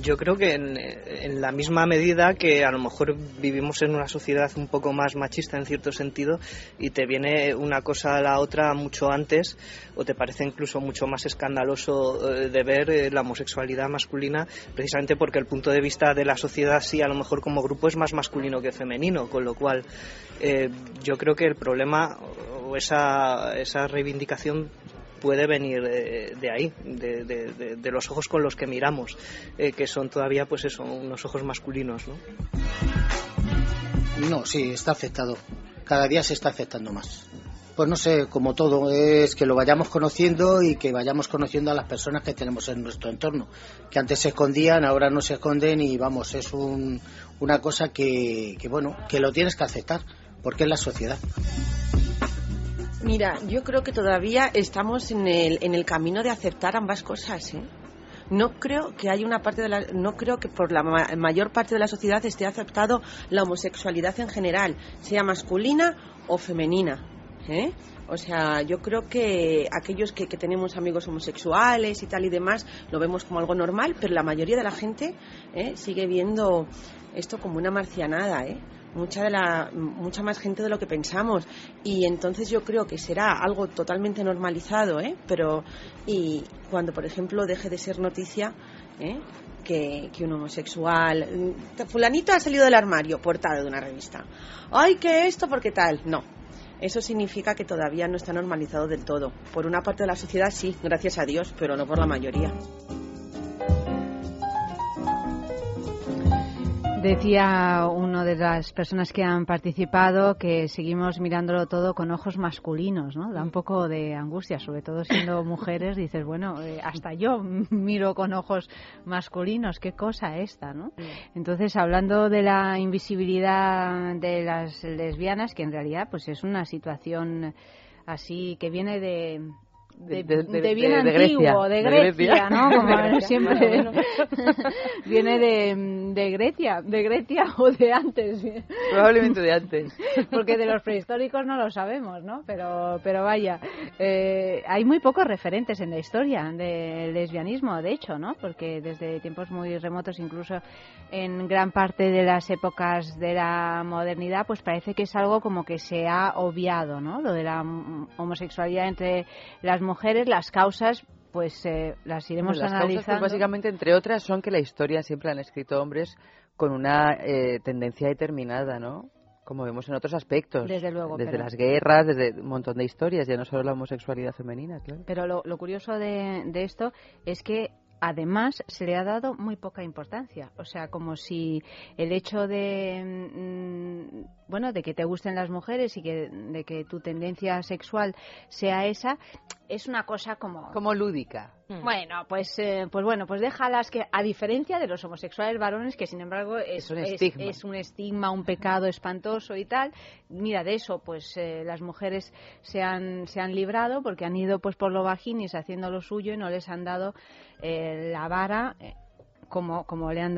yo creo que en, la misma medida que a lo mejor vivimos en una sociedad un poco más machista en cierto sentido y te viene una cosa a la otra mucho antes o te parece incluso mucho más escandaloso eh, de ver eh, la homosexualidad masculina precisamente porque el punto de vista de la sociedad sí a lo mejor como grupo es más masculino que femenino con lo cual eh, yo creo que el problema o esa, esa reivindicación puede venir de, ahí, de, los ojos con los que miramos, eh, que son todavía, pues eso, unos ojos masculinos, ¿no? No, sí, está afectado. Cada día se está afectando más. Pues no sé, como todo, es que lo vayamos conociendo y que vayamos conociendo a las personas que tenemos en nuestro entorno, que antes se escondían, ahora no se esconden y vamos, es un, una cosa que, bueno, que lo tienes que aceptar, porque es la sociedad. Mira, yo creo que todavía estamos en el, en el camino de aceptar ambas cosas, ¿eh? No creo que haya una parte de la, no creo que por la mayor parte de la sociedad esté aceptado la homosexualidad en general, sea masculina o femenina. ¿eh? O sea, yo creo que aquellos que, que, tenemos amigos homosexuales y tal y demás lo vemos como algo normal, pero la mayoría de la gente ¿eh? sigue viendo esto como una marcianada, ¿eh? Mucha de la mucha más gente de lo que pensamos. Y entonces yo creo que será algo totalmente normalizado ¿eh? pero y cuando por ejemplo deje de ser noticia ¿eh? que, que, un homosexual fulanito ha salido del armario portada de una revista ay que esto porque tal no. Eso significa que todavía no está normalizado del todo. Por una parte de la sociedad sí gracias a Dios pero no por la mayoría Decía una de las personas que han participado que seguimos mirándolo todo con ojos masculinos, ¿no? Da un poco de angustia, sobre todo siendo mujeres, dices, bueno, eh, hasta yo miro con ojos masculinos, qué cosa esta, ¿no? Entonces, hablando de la invisibilidad de las lesbianas, que en realidad pues es una situación así que viene de de, de, bien antiguo, de Grecia, ¿no? Como siempre viene de, Grecia, de Grecia o de antes. Probablemente de antes. Porque de los prehistóricos no lo sabemos, ¿no? Pero, pero vaya, eh, hay muy pocos referentes en la historia del lesbianismo, de hecho, ¿no? Porque desde tiempos muy remotos, incluso en gran parte de las épocas de la modernidad, pues parece que es algo como que se ha obviado, ¿no? Lo de la homosexualidad entre las mujeres, las causas pues eh, las iremos las pues, analizando. básicamente, entre otras, son que la historia siempre han escrito hombres con una eh, tendencia determinada, ¿no? Como vemos en otros aspectos. Desde luego. Desde las guerras, desde un montón de historias, ya no solo la homosexualidad femenina, claro. Pero lo, lo curioso de, de esto es que además se le ha dado muy poca importancia. O sea, como si el hecho de, mm, bueno, de que te gusten las mujeres y que, de que tu tendencia sexual sea esa, es una cosa como... Como lúdica. Mm. Bueno, pues, eh, pues bueno, pues déjalas que, a diferencia de los homosexuales varones, que sin embargo es, un, estigma. un pecado espantoso y tal, mira, de eso pues eh, las mujeres se han, se han librado porque han ido pues por lo vaginis haciendo lo suyo y no les han dado eh, la vara como, como le han,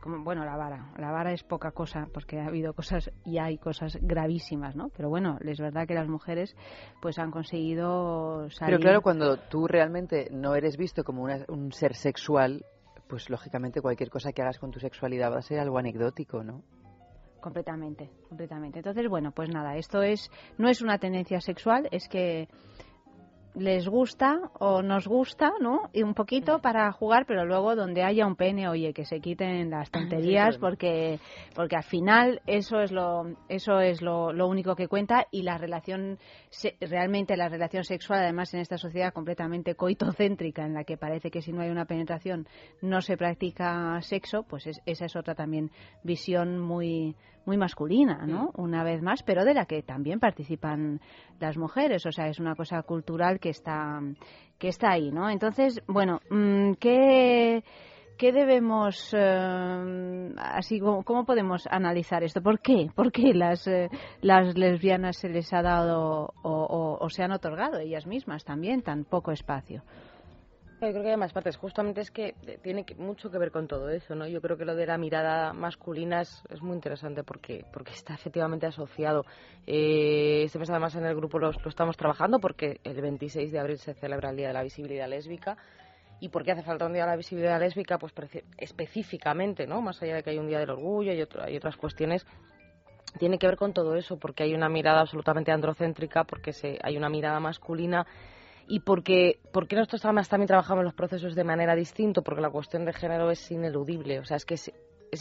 como, bueno, la vara, la vara es poca cosa porque ha habido cosas y hay cosas gravísimas, ¿no? Pero bueno, es verdad que las mujeres pues han conseguido salir. Pero claro, cuando tú realmente no eres visto como un ser sexual, pues lógicamente cualquier cosa que hagas con tu sexualidad va a ser algo anecdótico, ¿no? Completamente, completamente. Entonces, bueno, pues nada, esto es no es una tendencia sexual, es que les gusta o nos gusta, ¿no? Y un poquito para jugar, pero luego donde haya un pene, oye, que se quiten las tonterías porque porque al final eso es lo eso es lo, lo único que cuenta y la relación realmente la relación sexual además en esta sociedad completamente coitocéntrica en la que parece que si no hay una penetración no se practica sexo, pues esa es otra también visión muy muy masculina, ¿no? Una vez más, pero de la que también participan las mujeres, o sea, es una cosa cultural que está que está ahí, ¿no? Entonces, bueno, mm, ¿qué ¿qué debemos, eh, así cómo podemos analizar esto? ¿Por qué? ¿Por qué las, eh, las lesbianas se les ha dado o, o, se han otorgado ellas mismas también tan poco espacio? Yo creo que hay más partes. Justamente es que tiene mucho que ver con todo eso, ¿no? Yo creo que lo de la mirada masculina es, muy interesante porque porque está efectivamente asociado. Eh, este mes además en el grupo lo, lo estamos trabajando porque el 26 de abril se celebra el Día de la Visibilidad Lésbica ¿Y por qué hace falta un día de la visibilidad lésbica? Pues específicamente, ¿no? Más allá de que hay un día del orgullo y hay otras cuestiones, tiene que ver con todo eso, porque hay una mirada absolutamente androcéntrica, porque se, hay una mirada masculina y porque, porque nosotros además también trabajamos los procesos de manera distinta, porque la cuestión de género es ineludible, o sea, es que es,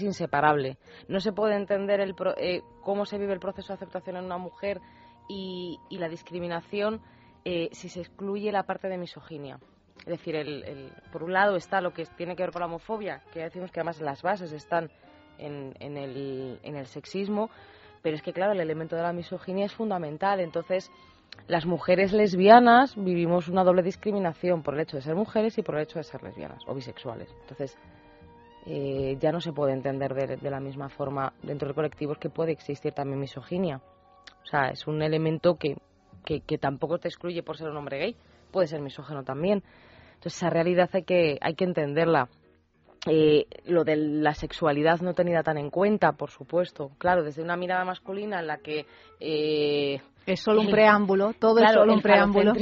inseparable. No se puede entender el, eh, cómo se vive el proceso de aceptación en una mujer y, la discriminación eh, si se excluye la parte de misoginia. Es decir, el, por un lado está lo que tiene que ver con la homofobia, que decimos que además las bases están en, en, el, en el sexismo, pero es que, claro, el elemento de la misoginia es fundamental. Entonces, las mujeres lesbianas vivimos una doble discriminación por el hecho de ser mujeres y por el hecho de ser lesbianas o bisexuales. Entonces, eh, ya no se puede entender de, la misma forma dentro de colectivos que puede existir también misoginia. O sea, es un elemento que, que, que tampoco te excluye por ser un hombre gay, puede ser misógeno también. Entonces, esa realidad hay que, hay que entenderla. Eh, lo de la sexualidad no tenida tan en cuenta, por supuesto. Claro, desde una mirada masculina en la que eh, es solo un preámbulo, todo es solo un preámbulo.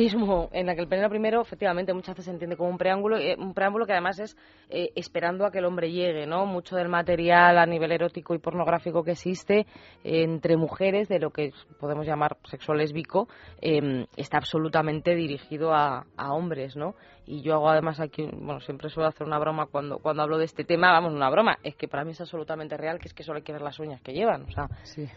en la que el pene primero, efectivamente, muchas veces se entiende como un preámbulo, eh, un preámbulo que además es eh, esperando a que el hombre llegue, ¿no? Mucho del material a nivel erótico y pornográfico que existe eh, entre mujeres, de lo que podemos llamar sexo lésbico, em, está absolutamente dirigido a, a, hombres, ¿no? Y yo hago además aquí, bueno, siempre suelo hacer una broma cuando, cuando hablo de este tema, vamos, una broma, es que para mí es absolutamente real, que es que solo hay que ver las uñas que llevan, o sea... Sí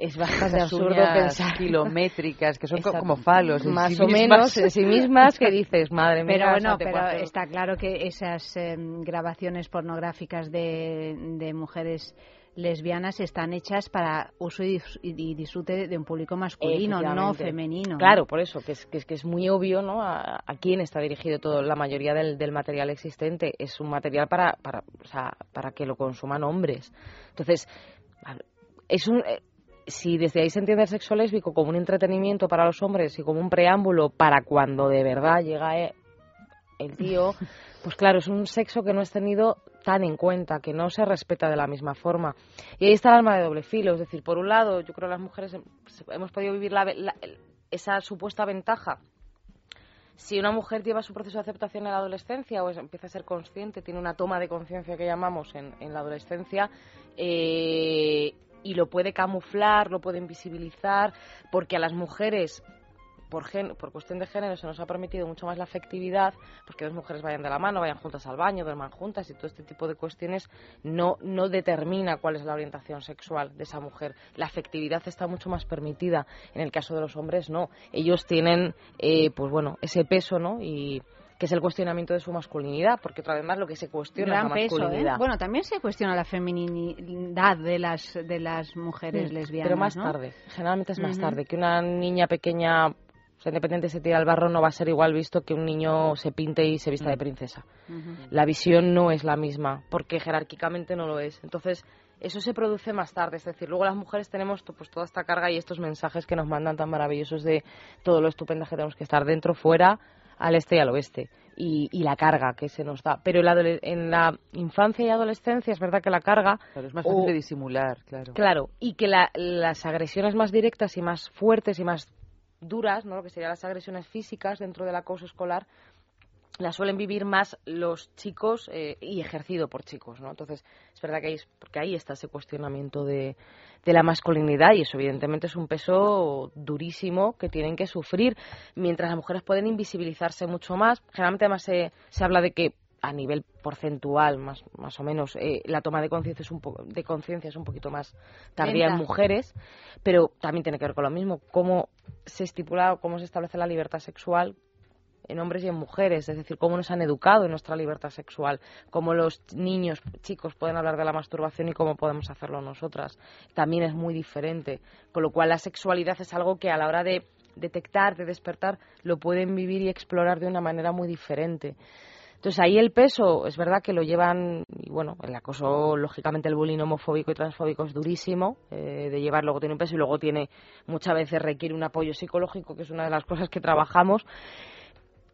es bastante absurdo pensar kilométricas que son como falos más o menos en sí mismas que dices madre mía pero bueno pero está claro que esas em, grabaciones pornográficas de, de, mujeres lesbianas están hechas para uso y, disfrute de un público masculino, no femenino. Claro, por eso, que es, que es, que es muy obvio ¿no? A, quién está dirigido todo. La mayoría del, del material existente es un material para, para, o sea, para que lo consuman hombres. Entonces, es un, eh, si desde ahí se entiende el sexo lésbico como un entretenimiento para los hombres y como un preámbulo para cuando de verdad llega e, el tío, pues claro, es un sexo que no es tenido tan en cuenta, que no se respeta de la misma forma. Y ahí está el alma de doble filo, es decir, por un lado, yo creo que las mujeres hemos podido vivir esa supuesta ventaja. Si una mujer lleva su proceso de aceptación en la adolescencia o empieza a ser consciente, tiene una toma de conciencia que llamamos en, en la adolescencia, eh, y lo puede camuflar, lo puede invisibilizar, porque a las mujeres por, por cuestión de género se nos ha permitido mucho más la afectividad, pues que dos mujeres vayan de la mano, vayan juntas al baño, duerman juntas y todo este tipo de cuestiones no, no determina cuál es la orientación sexual de esa mujer. La afectividad está mucho más permitida. En el caso de los hombres, no. Ellos tienen, eh, pues bueno, ese peso, ¿no? Y, que es el cuestionamiento de su masculinidad, porque otra vez más lo que se cuestiona es la ¿eh? masculinidad. Bueno, también se cuestiona la feminidad de las de las mujeres lesbianas, pero más tarde, generalmente es más tarde que una niña pequeña o sea, independiente se tira al barro no va a ser igual visto que un niño se pinte y se vista de mm. princesa. La visión no es la misma, porque jerárquicamente no lo es. Entonces, eso se produce más tarde, es decir, luego las mujeres tenemos pues toda esta carga y estos mensajes que nos mandan tan maravillosos de todo lo estupendo que tenemos que estar dentro, fuera, al este y al oeste. y, la carga que se nos da. Pero en la infancia y adolescencia es verdad que la carga... es más fácil de disimular, claro. Claro, y que las agresiones más directas y más fuertes y más duras, ¿no? lo que serían las agresiones físicas dentro del acoso escolar, las suelen vivir más los chicos eh, y ejercido por chicos, ¿no? Entonces, es verdad que ahí, porque ahí está ese cuestionamiento de, de la masculinidad y eso evidentemente es un peso durísimo que tienen que sufrir, mientras las mujeres pueden invisibilizarse mucho más. Generalmente además se, se habla de que a nivel porcentual más, más o menos eh, la toma de conciencia es un poco de conciencia es un poquito más tardía en mujeres pero también tiene que ver con lo mismo cómo se estipula o cómo se establece la libertad sexual en hombres y en mujeres, es decir, cómo nos han educado en nuestra libertad sexual, cómo los niños, chicos pueden hablar de la masturbación y cómo podemos hacerlo nosotras. También es muy diferente, con lo cual la sexualidad es algo que a la hora de detectar, de despertar, lo pueden vivir y explorar de una manera muy diferente. Entonces ahí el peso, es verdad que lo llevan, y bueno, el acoso, lógicamente el bullying homofóbico y transfóbico es durísimo, eh, de llevar, luego tiene un peso y luego tiene, muchas veces requiere un apoyo psicológico, que es una de las cosas que trabajamos.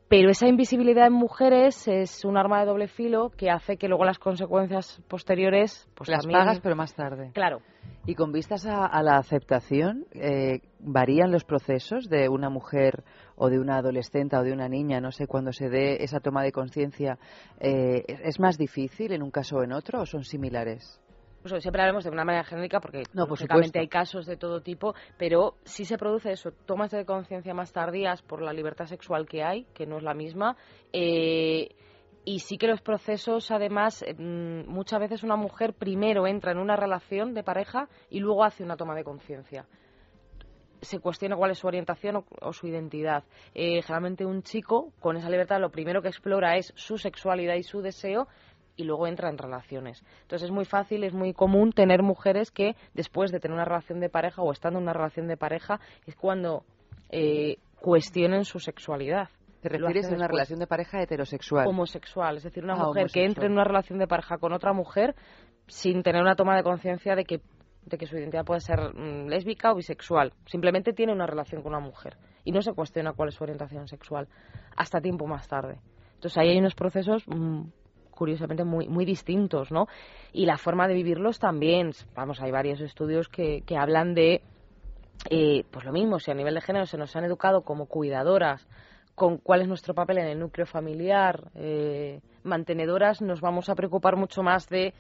Pero esa invisibilidad en mujeres es un arma de doble filo que hace que luego las consecuencias posteriores pues las pagas pero más tarde. Claro. Y con vistas a, la aceptación, eh, ¿varían los procesos de una mujer o de una adolescente o de una niña, no sé, cuando se dé esa toma de conciencia? Eh, ¿Es más difícil en un caso o en otro o son similares? Pues siempre hablamos de una manera genérica porque no, hay casos de todo tipo, pero sí se produce eso, tomas de conciencia más tardías por la libertad sexual que hay, que no es la misma. Eh, y sí que los procesos, además, mm, muchas veces una mujer primero entra en una relación de pareja y luego hace una toma de conciencia se cuestiona cuál es su orientación o, su identidad. Eh, generalmente un chico con esa libertad lo primero que explora es su sexualidad y su deseo y luego entra en relaciones. Entonces es muy fácil, es muy común tener mujeres que después de tener una relación de pareja o estando en una relación de pareja es cuando eh, cuestionen su sexualidad. ¿Te refieres a una relación de pareja heterosexual? Homosexual, es decir, una ah, mujer que entre en una relación de pareja con otra mujer sin tener una toma de conciencia de que, de que su identidad puede ser mm, lésbica o bisexual. Simplemente tiene una relación con una mujer y no se cuestiona cuál es su orientación sexual hasta tiempo más tarde. Entonces ahí hay unos procesos mm, curiosamente muy, muy distintos, ¿no? Y la forma de vivirlos también. Vamos, hay varios estudios que, que hablan de, eh, pues lo mismo, si a nivel de género se nos han educado como cuidadoras, con cuál es nuestro papel en el núcleo familiar, eh, mantenedoras, nos vamos a preocupar mucho más de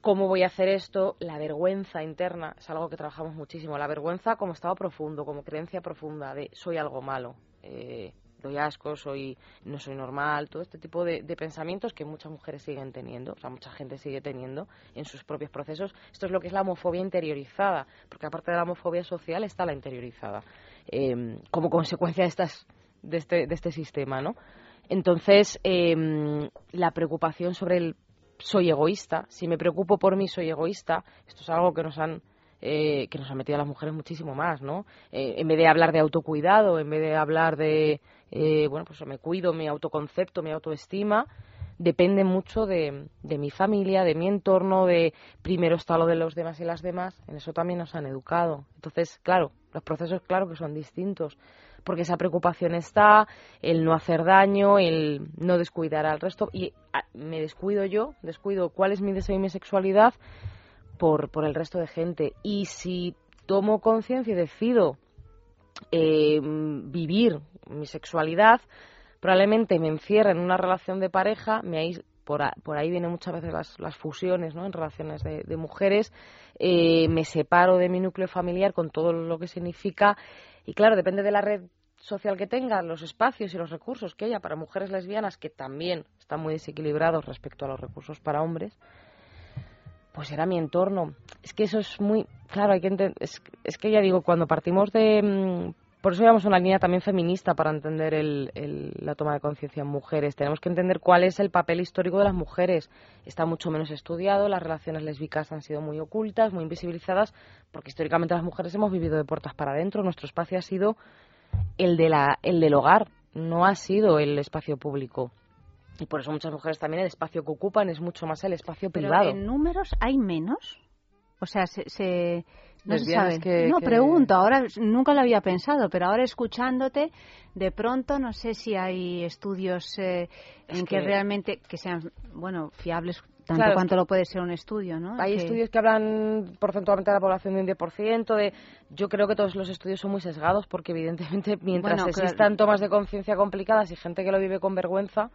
cómo voy a hacer esto, la vergüenza interna, es algo que trabajamos muchísimo, la vergüenza como estado profundo, como creencia profunda de soy algo malo. Eh, doy asco, soy, no soy normal, todo este tipo de, pensamientos que muchas mujeres siguen teniendo, o sea, mucha gente sigue teniendo en sus propios procesos. Esto es lo que es la homofobia interiorizada, porque aparte de la homofobia social está la interiorizada, em, como consecuencia de, estas, de, este, de este sistema, ¿no? Entonces, em, la preocupación sobre el soy egoísta, si me preocupo por mí soy egoísta, esto es algo que nos han eh, que nos han metido a las mujeres muchísimo más, ¿no? Eh, en vez de hablar de autocuidado, en vez de hablar de, eh, bueno, pues me cuido, mi autoconcepto, mi autoestima, depende mucho de, de, mi familia, de mi entorno, de primero está lo de los demás y las demás, en eso también nos han educado. Entonces, claro, los procesos, claro que son distintos, porque esa preocupación está, el no hacer daño, el no descuidar al resto, y ah, me descuido yo, descuido cuál es mi deseo y mi sexualidad, por, por el resto de gente. Y si tomo conciencia y decido eh, vivir mi sexualidad, probablemente me encierre en una relación de pareja, me por, por ahí vienen muchas veces las, las fusiones ¿no? en relaciones de, mujeres, eh, me separo de mi núcleo familiar con todo lo que significa y claro, depende de la red social que tenga, los espacios y los recursos que haya para mujeres lesbianas que también están muy desequilibrados respecto a los recursos para hombres, pues era mi entorno. Es que eso es muy, claro, hay que es, es, que ya digo, cuando partimos de, mm, por eso llevamos una línea también feminista para entender el, la toma de conciencia en mujeres. Tenemos que entender cuál es el papel histórico de las mujeres. Está mucho menos estudiado, las relaciones lésbicas han sido muy ocultas, muy invisibilizadas, porque históricamente las mujeres hemos vivido de puertas para adentro. Nuestro espacio ha sido el, de la, el del hogar, no ha sido el espacio público. Y por eso muchas mujeres también el espacio que ocupan es mucho más el espacio Pero privado. ¿En números hay menos? O sea, se, se no se sabe. que- no, que- pregunto, ahora nunca lo había pensado, pero ahora escuchándote, de pronto no sé si hay estudios eh, Es en que... que- realmente que sean, bueno, fiables tanto Claro, cuanto lo puede ser un estudio, ¿no? Hay Que- estudios que hablan porcentualmente de la población de un 10%. De, yo creo que todos los estudios son muy sesgados porque, evidentemente, mientras Bueno, claro. existan tomas de conciencia complicadas y gente que lo vive con vergüenza,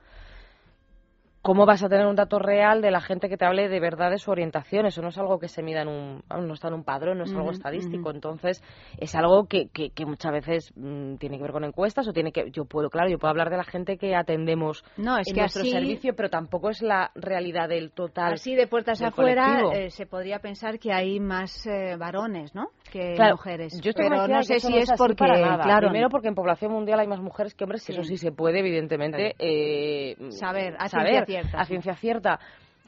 ¿cómo vas a tener un dato real de la gente que te hable de verdad de su orientación? Eso no es algo que se mida en un, no está en un padrón, no es algo estadístico. Entonces, es algo que, que, que muchas veces mm, tiene que ver con encuestas o tiene que, yo puedo, claro, yo puedo hablar de la gente que atendemos No, es en que nuestro así- servicio, pero tampoco es la realidad del total. Así de puertas afuera eh, se podría pensar que hay más eh, varones, ¿no? Que Claro, mujeres. Yo estoy pero no sé si no es porque, claro, Primero porque en población mundial hay más mujeres que hombres, y eso Sí. sí se puede, evidentemente, eh, Saber, saber, cierta, a ciencia cierta.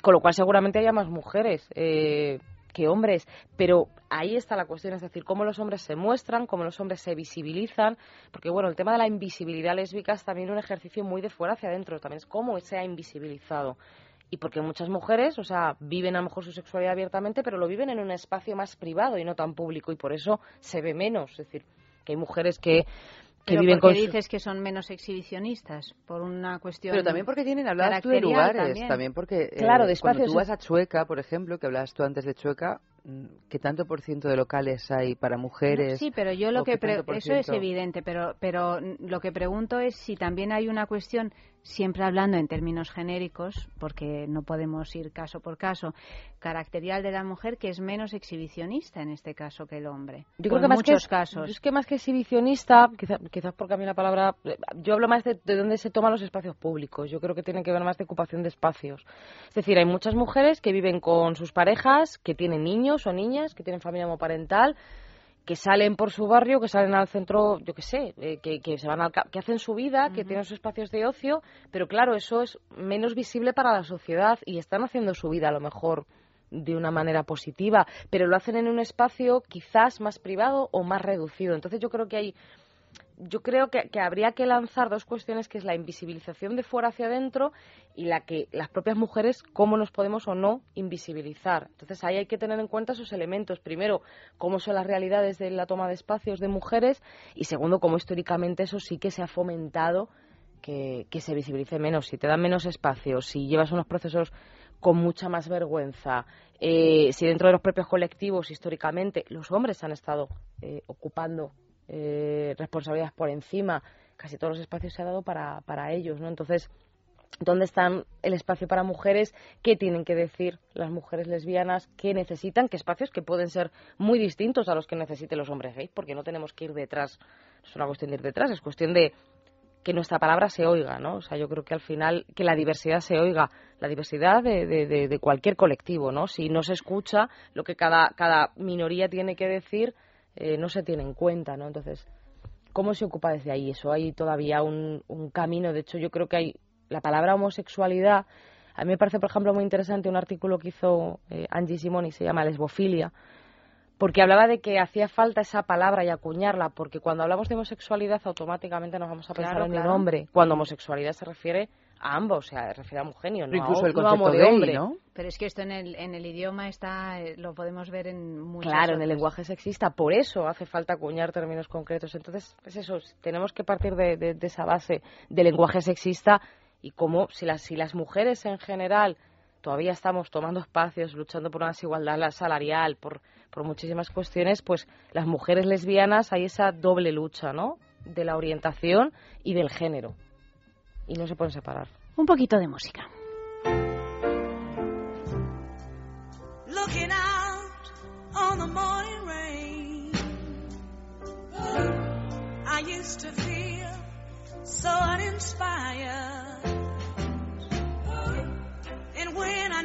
Con lo cual seguramente haya más mujeres eh, que hombres. Pero ahí está la cuestión, es decir, cómo los hombres se muestran, cómo los hombres se visibilizan. Porque, bueno, el tema de la invisibilidad lésbica es también un ejercicio muy de fuera hacia adentro. También es cómo se ha invisibilizado. Y porque muchas mujeres, o sea, viven a lo mejor su sexualidad abiertamente, pero lo viven en un espacio más privado y no tan público, y por eso se ve menos. Es decir, que hay mujeres que, que Pero viven ¿por con qué su- dices que son menos exhibicionistas? Por una cuestión Pero también porque tienen, hablabas tú de lugares, también. también, porque eh, Claro, de cuando tú vas a Chueca, por ejemplo, que hablabas tú antes de Chueca, mm, ¿qué tanto por ciento de locales hay para mujeres? Sí, pero yo lo ¿O que pre- eso es evidente, pero pero lo que pregunto es si también hay una cuestión siempre hablando en términos genéricos, porque no podemos ir caso por caso, caracterial de la mujer que es menos exhibicionista en este caso que el hombre. Yo creo que más muchos que, casos. es que más que exhibicionista, quizá- quizás porque a mí la palabra, yo hablo más de, de dónde se toman los espacios públicos. Yo creo que tiene que ver más de ocupación de espacios. Es decir, hay muchas mujeres que viven con sus parejas, que tienen niños o niñas, que tienen familia homoparental, que salen por su barrio, que salen al centro, yo qué sé, eh, que, que se van al que hacen su vida, que tienen sus espacios de ocio, pero claro, eso es menos visible para la sociedad y están haciendo su vida a lo mejor de una manera positiva, pero lo hacen en un espacio quizás más privado o más reducido. Entonces yo creo que hay yo creo que, que habría que lanzar dos cuestiones que es la invisibilización de fuera hacia adentro y la que las propias mujeres cómo nos podemos o no invisibilizar. Entonces ahí hay que tener en cuenta esos elementos. Primero, cómo son las realidades de la toma de espacios de mujeres y segundo, cómo históricamente eso sí que se ha fomentado que, que se visibilice menos. Si te dan menos espacios, si llevas unos procesos con mucha más vergüenza, eh, si dentro de los propios colectivos históricamente los hombres han estado eh, ocupando eh, responsabilidades por encima, casi todos los espacios se ha dado para, para ellos, ¿no? Entonces, ¿dónde están el espacio para mujeres? ¿Qué tienen que decir las mujeres lesbianas? ¿Qué necesitan? ¿Qué espacios que pueden ser muy distintos a los que necesiten los hombres gays? Porque no tenemos que ir detrás, no es una cuestión de ir detrás, es cuestión de que nuestra palabra se oiga, ¿no? O sea, yo creo que al final que la diversidad se oiga, la diversidad de, de, de, cualquier colectivo, ¿no? Si no se escucha lo que cada, cada minoría tiene que decir, eh, no se tiene en cuenta, ¿no? Entonces, ¿cómo se ocupa desde ahí? Eso hay todavía un, un camino. De hecho, yo creo que hay la palabra homosexualidad. A mí me parece, por ejemplo, muy interesante un artículo que hizo eh, Angie Simoni, se llama Lesbofilia, porque hablaba de que hacía falta esa palabra y acuñarla, porque cuando hablamos de homosexualidad automáticamente nos vamos a pensar Claro, en claro. un hombre, cuando homosexualidad se refiere a ambos, o sea, se refiere a homogeneo, no, Incluso a, el no a concepto homo de hombre. ¿no? Pero es que esto en el, en el idioma está, eh, lo podemos ver en muchas Claro, en el lenguaje sexista, por eso hace falta acuñar términos concretos. Entonces, es eso, tenemos que partir de, de- de esa base del lenguaje sexista y cómo si las, si las mujeres en general todavía estamos tomando espacios, luchando por una desigualdad la- salarial, por, por muchísimas cuestiones, pues las mujeres lesbianas hay esa doble lucha, ¿no? De la orientación y del género. Y no se pueden separar. Un poquito de música. looking out on the morning rain. I used to feel so uninspired. And when I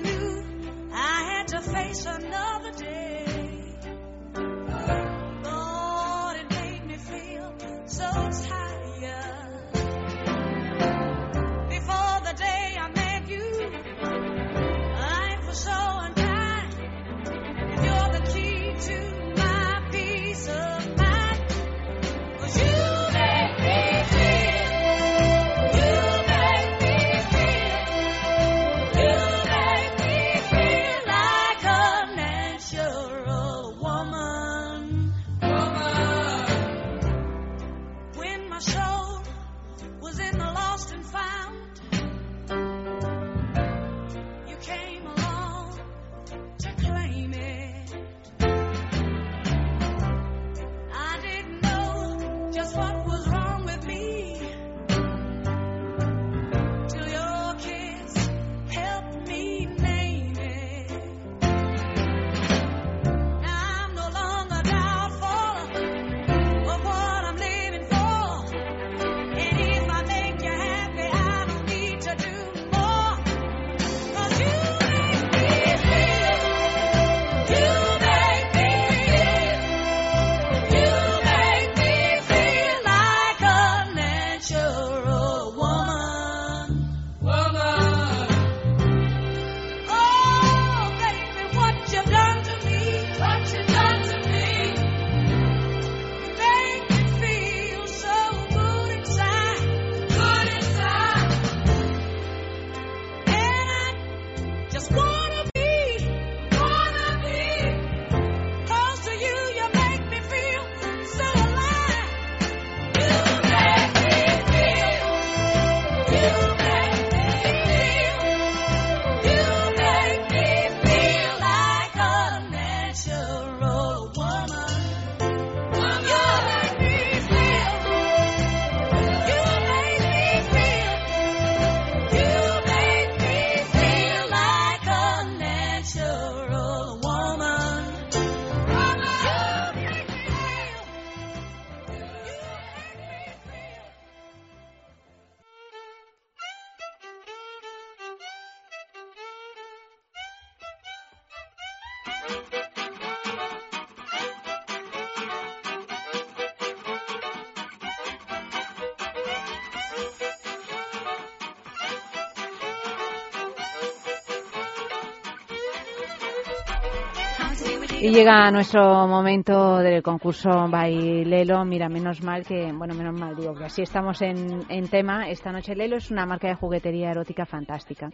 Y llega nuestro momento del concurso Bailelo. Mira, menos mal que, bueno, menos mal digo que así estamos en, en tema. Esta noche Lelo es una marca de juguetería erótica fantástica.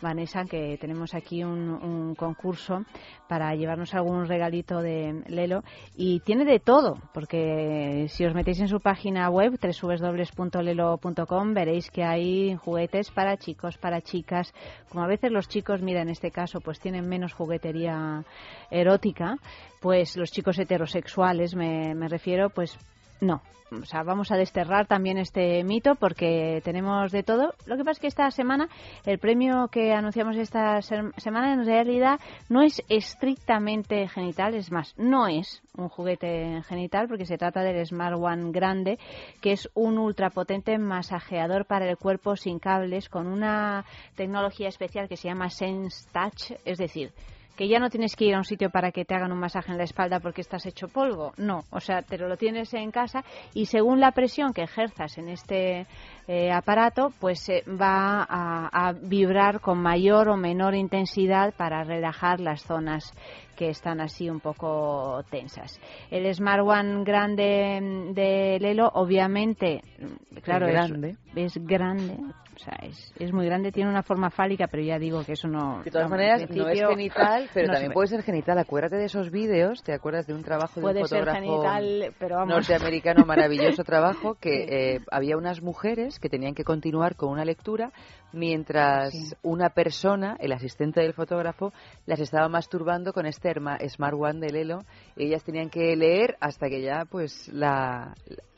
Vanessa, que tenemos aquí un, un concurso para llevarnos algún regalito de Lelo. Y tiene de todo, porque si os metéis en su página web, www.lelo.com, veréis que hay juguetes para chicos, para chicas. Como a veces los chicos, mira, en este caso, pues tienen menos juguetería erótica, pues los chicos heterosexuales, me, me refiero, pues no. O sea, vamos a desterrar también este mito porque tenemos de todo. Lo que pasa es que esta semana, el premio que anunciamos esta sem- semana en realidad no es estrictamente genital, es más, no es un juguete genital porque se trata del Smart One grande, que es un ultrapotente masajeador para el cuerpo sin cables con una tecnología especial que se llama Sense Touch, es decir, que ya no tienes que ir a un sitio para que te hagan un masaje en la espalda porque estás hecho polvo. No, o sea, te lo tienes en casa y según la presión que ejerzas en este eh, aparato, pues eh, va a, a vibrar con mayor o menor intensidad para relajar las zonas que están así un poco tensas. El Smart One grande mm, de Lelo, obviamente, mm, claro, Es es- grande. es grande, o sea, es, es muy grande, tiene una forma fálica, pero ya digo que eso no. De todas no, maneras, no es genital, pero no también se puede ser genital. Acuérdate de esos vídeos, ¿te acuerdas de un trabajo de un ser fotógrafo genital, pero vamos. norteamericano maravilloso trabajo que eh, había unas mujeres que tenían que continuar con una lectura mientras Sí. una persona, el asistente del fotógrafo, las estaba masturbando con este Smart One de Lelo ellas tenían que leer hasta que ya pues la,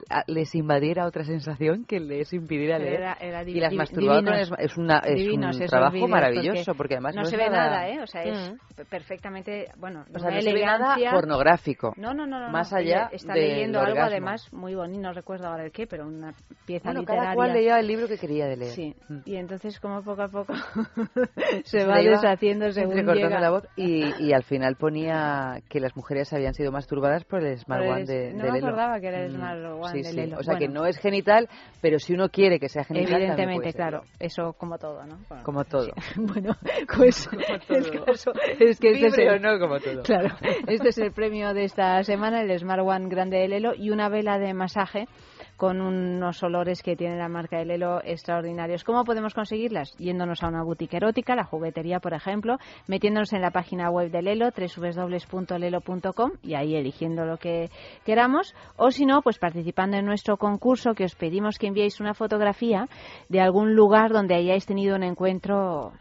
la- les invadiera otra sensación que les impidiera leer Era- era divi- y las divinos. es, una es Divinos un trabajo maravilloso porque, además no, no se ve nada- nada, ¿eh? O sea, es perfectamente, bueno, O sea, no se ve nada elegancia. pornográfico. No, no, no, no, Más allá está leyendo algo orgasmo. además muy bonito, no recuerdo ahora el qué, pero una pieza Bueno, literaria. cada cual leía el libro que quería de leer. Sí, Mm. y entonces como poco a poco se Se va deshaciendo según llega. la voz y, y al final ponía que las mujeres habían sido masturbadas por el Smart Por el- One de, no de me Lelo. acordaba que era el Mm, Smart One sí, de sí. Lelo. O sea que Bueno. no es genital, pero si uno quiere que sea genital Evidentemente, claro, eso como todo, ¿no? Bueno, Como todo. Bueno, pues el caso es que este es el- no, como todo. Claro, este es el premio de esta semana, el Smart One grande de Lelo y una vela de masaje con unos olores que tiene la marca de Lelo extraordinarios. ¿Cómo podemos conseguirlas? Yéndonos a una boutique erótica, la juguetería, por ejemplo, metiéndonos en la página web de Lelo, www.lelo.com y ahí eligiendo lo que queramos, o si no, pues participando en nuestro concurso que os pedimos que enviéis una fotografía de algún lugar donde hayáis tenido un encuentro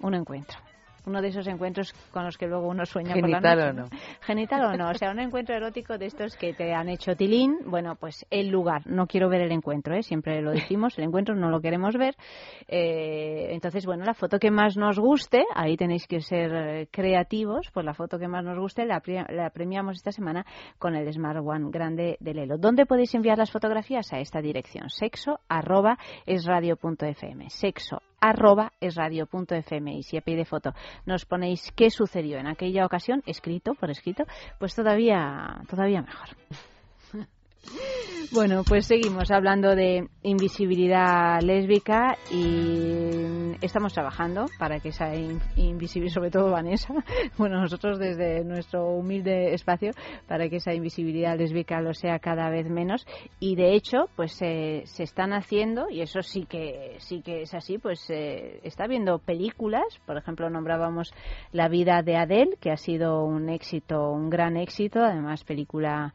un encuentro. Uno de esos encuentros con los que luego uno sueña por la Genital noche. o no. Genital o no. O sea, un encuentro erótico de estos que te han hecho tilín. Bueno, pues el lugar. No quiero ver el encuentro, ¿eh? Siempre lo decimos. El encuentro no lo queremos ver. Eh, entonces, bueno, la foto que más nos guste, ahí tenéis que ser eh, creativos. Pues la foto que más nos guste la, pre- la premiamos esta semana con el Smart One grande de Lelo. ¿Dónde podéis enviar las fotografías? A esta dirección. Sexo arroba es radio.fm. Sexo arroba es radio.fm y si a foto nos ponéis qué sucedió en aquella ocasión, escrito, por escrito, pues todavía, todavía mejor. Bueno, pues seguimos hablando de invisibilidad lésbica y estamos trabajando para que esa in- invisibilidad, sobre todo Vanessa, bueno, nosotros desde nuestro humilde espacio, para que esa invisibilidad lésbica lo sea cada vez menos. Y de hecho, pues se se están haciendo y eso sí que sí que es así, pues está viendo películas, por ejemplo, nombrábamos La vida de Adele, que ha sido un éxito, un gran éxito, además película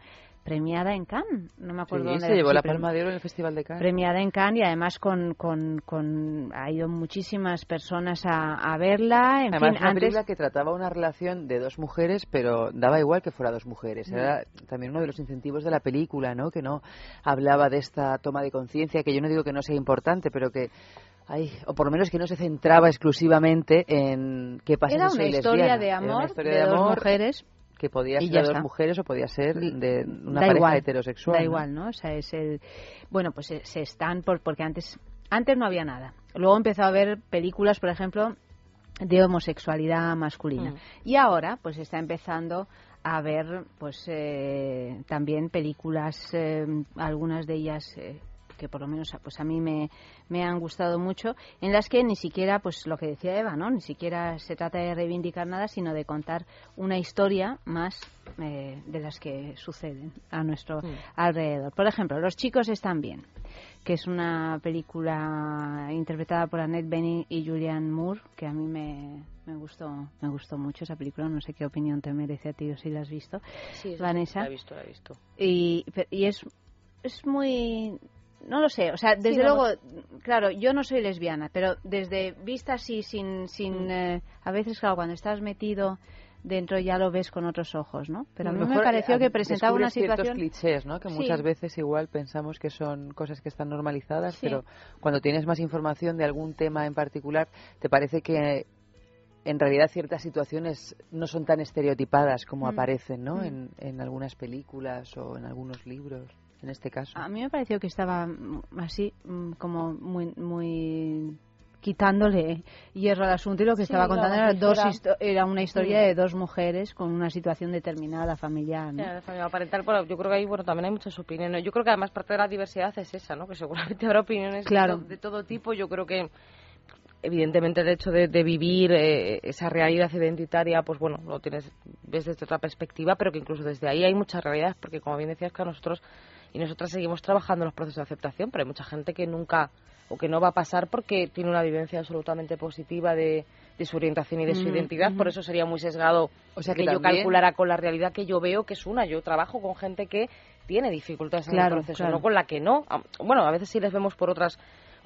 premiada en Cannes, no me acuerdo Sí, dónde se llevó la palma de oro en el Festival de Cannes. premiada en Cannes y además con, con, con ha ido muchísimas personas a, a verla en Además, fin una antes película que trataba una relación de dos mujeres, pero daba igual que fuera dos mujeres. Mm. Era también uno de los incentivos de la película, ¿no? Que no hablaba de esta toma de conciencia, que yo no digo que no sea importante, pero que ay, o por lo menos que no se centraba exclusivamente en qué pasa Era una soy historia lesbiana. de Era una amor historia de de dos amor mujeres que podía ser de dos mujeres o podía ser de una da pareja igual, heterosexual. Da ¿no? igual, ¿no? O sea, es el bueno, pues se, se están por porque antes antes no había nada. Luego empezó a haber películas, por ejemplo, de homosexualidad masculina. Mm. Y ahora pues está empezando a ver pues eh, también películas eh, algunas de ellas eh, que por lo menos pues a mí me, me han gustado mucho, en las que ni siquiera, pues lo que decía Eva, ¿no? Ni siquiera se trata de reivindicar nada, sino de contar una historia más eh, de las que suceden a nuestro alrededor. Por ejemplo, Los chicos están bien, que es una película interpretada por Annette Bening y Julianne Moore, que a mí me, me gustó me gustó mucho esa película. No sé qué opinión te merece a ti o si la has visto, Sí, Vanessa. la he visto, la he visto. Y, y es, es muy... No lo sé, o sea, desde Sí, luego, claro, yo no soy lesbiana, pero desde vista así, sin... Mm. sin eh, a veces, claro, cuando estás metido dentro ya lo ves con otros ojos, ¿no? Pero a mí me pareció eh, que presentaba una situación... clichés, ¿no? Que Sí. muchas veces igual pensamos que son cosas que están normalizadas, Sí. pero cuando tienes más información de algún tema en particular, te parece que en realidad ciertas situaciones no son tan estereotipadas como Mm. aparecen, ¿no? Mm. En, en algunas películas o en algunos libros, en este caso. A mí me pareció que estaba mm, así, mm, como muy, muy quitándole hierro al asunto y lo que Sí, estaba contando era, dos era una historia de dos mujeres con una situación determinada familiar, ¿no? De familia parental, bueno, yo creo que ahí bueno, también hay muchas opiniones. Yo creo que además parte de la diversidad es esa, ¿no? Que seguramente habrá opiniones de Claro. to- de, todo tipo. Yo creo que evidentemente el hecho de, de vivir eh, esa realidad identitaria, pues bueno, lo tienes ves desde otra perspectiva, pero que incluso desde ahí hay muchas realidades, porque como bien decías que nosotros y nosotras seguimos trabajando en los procesos de aceptación, pero hay mucha gente que nunca o que no va a pasar porque tiene una vivencia absolutamente positiva de, de su orientación y de su Mm, identidad, por eso sería muy sesgado O sea que, que yo calculara con la realidad que yo veo que es una. Yo trabajo con gente que tiene dificultades en el proceso, claro. no con la que no. Bueno, a veces sí les vemos por otras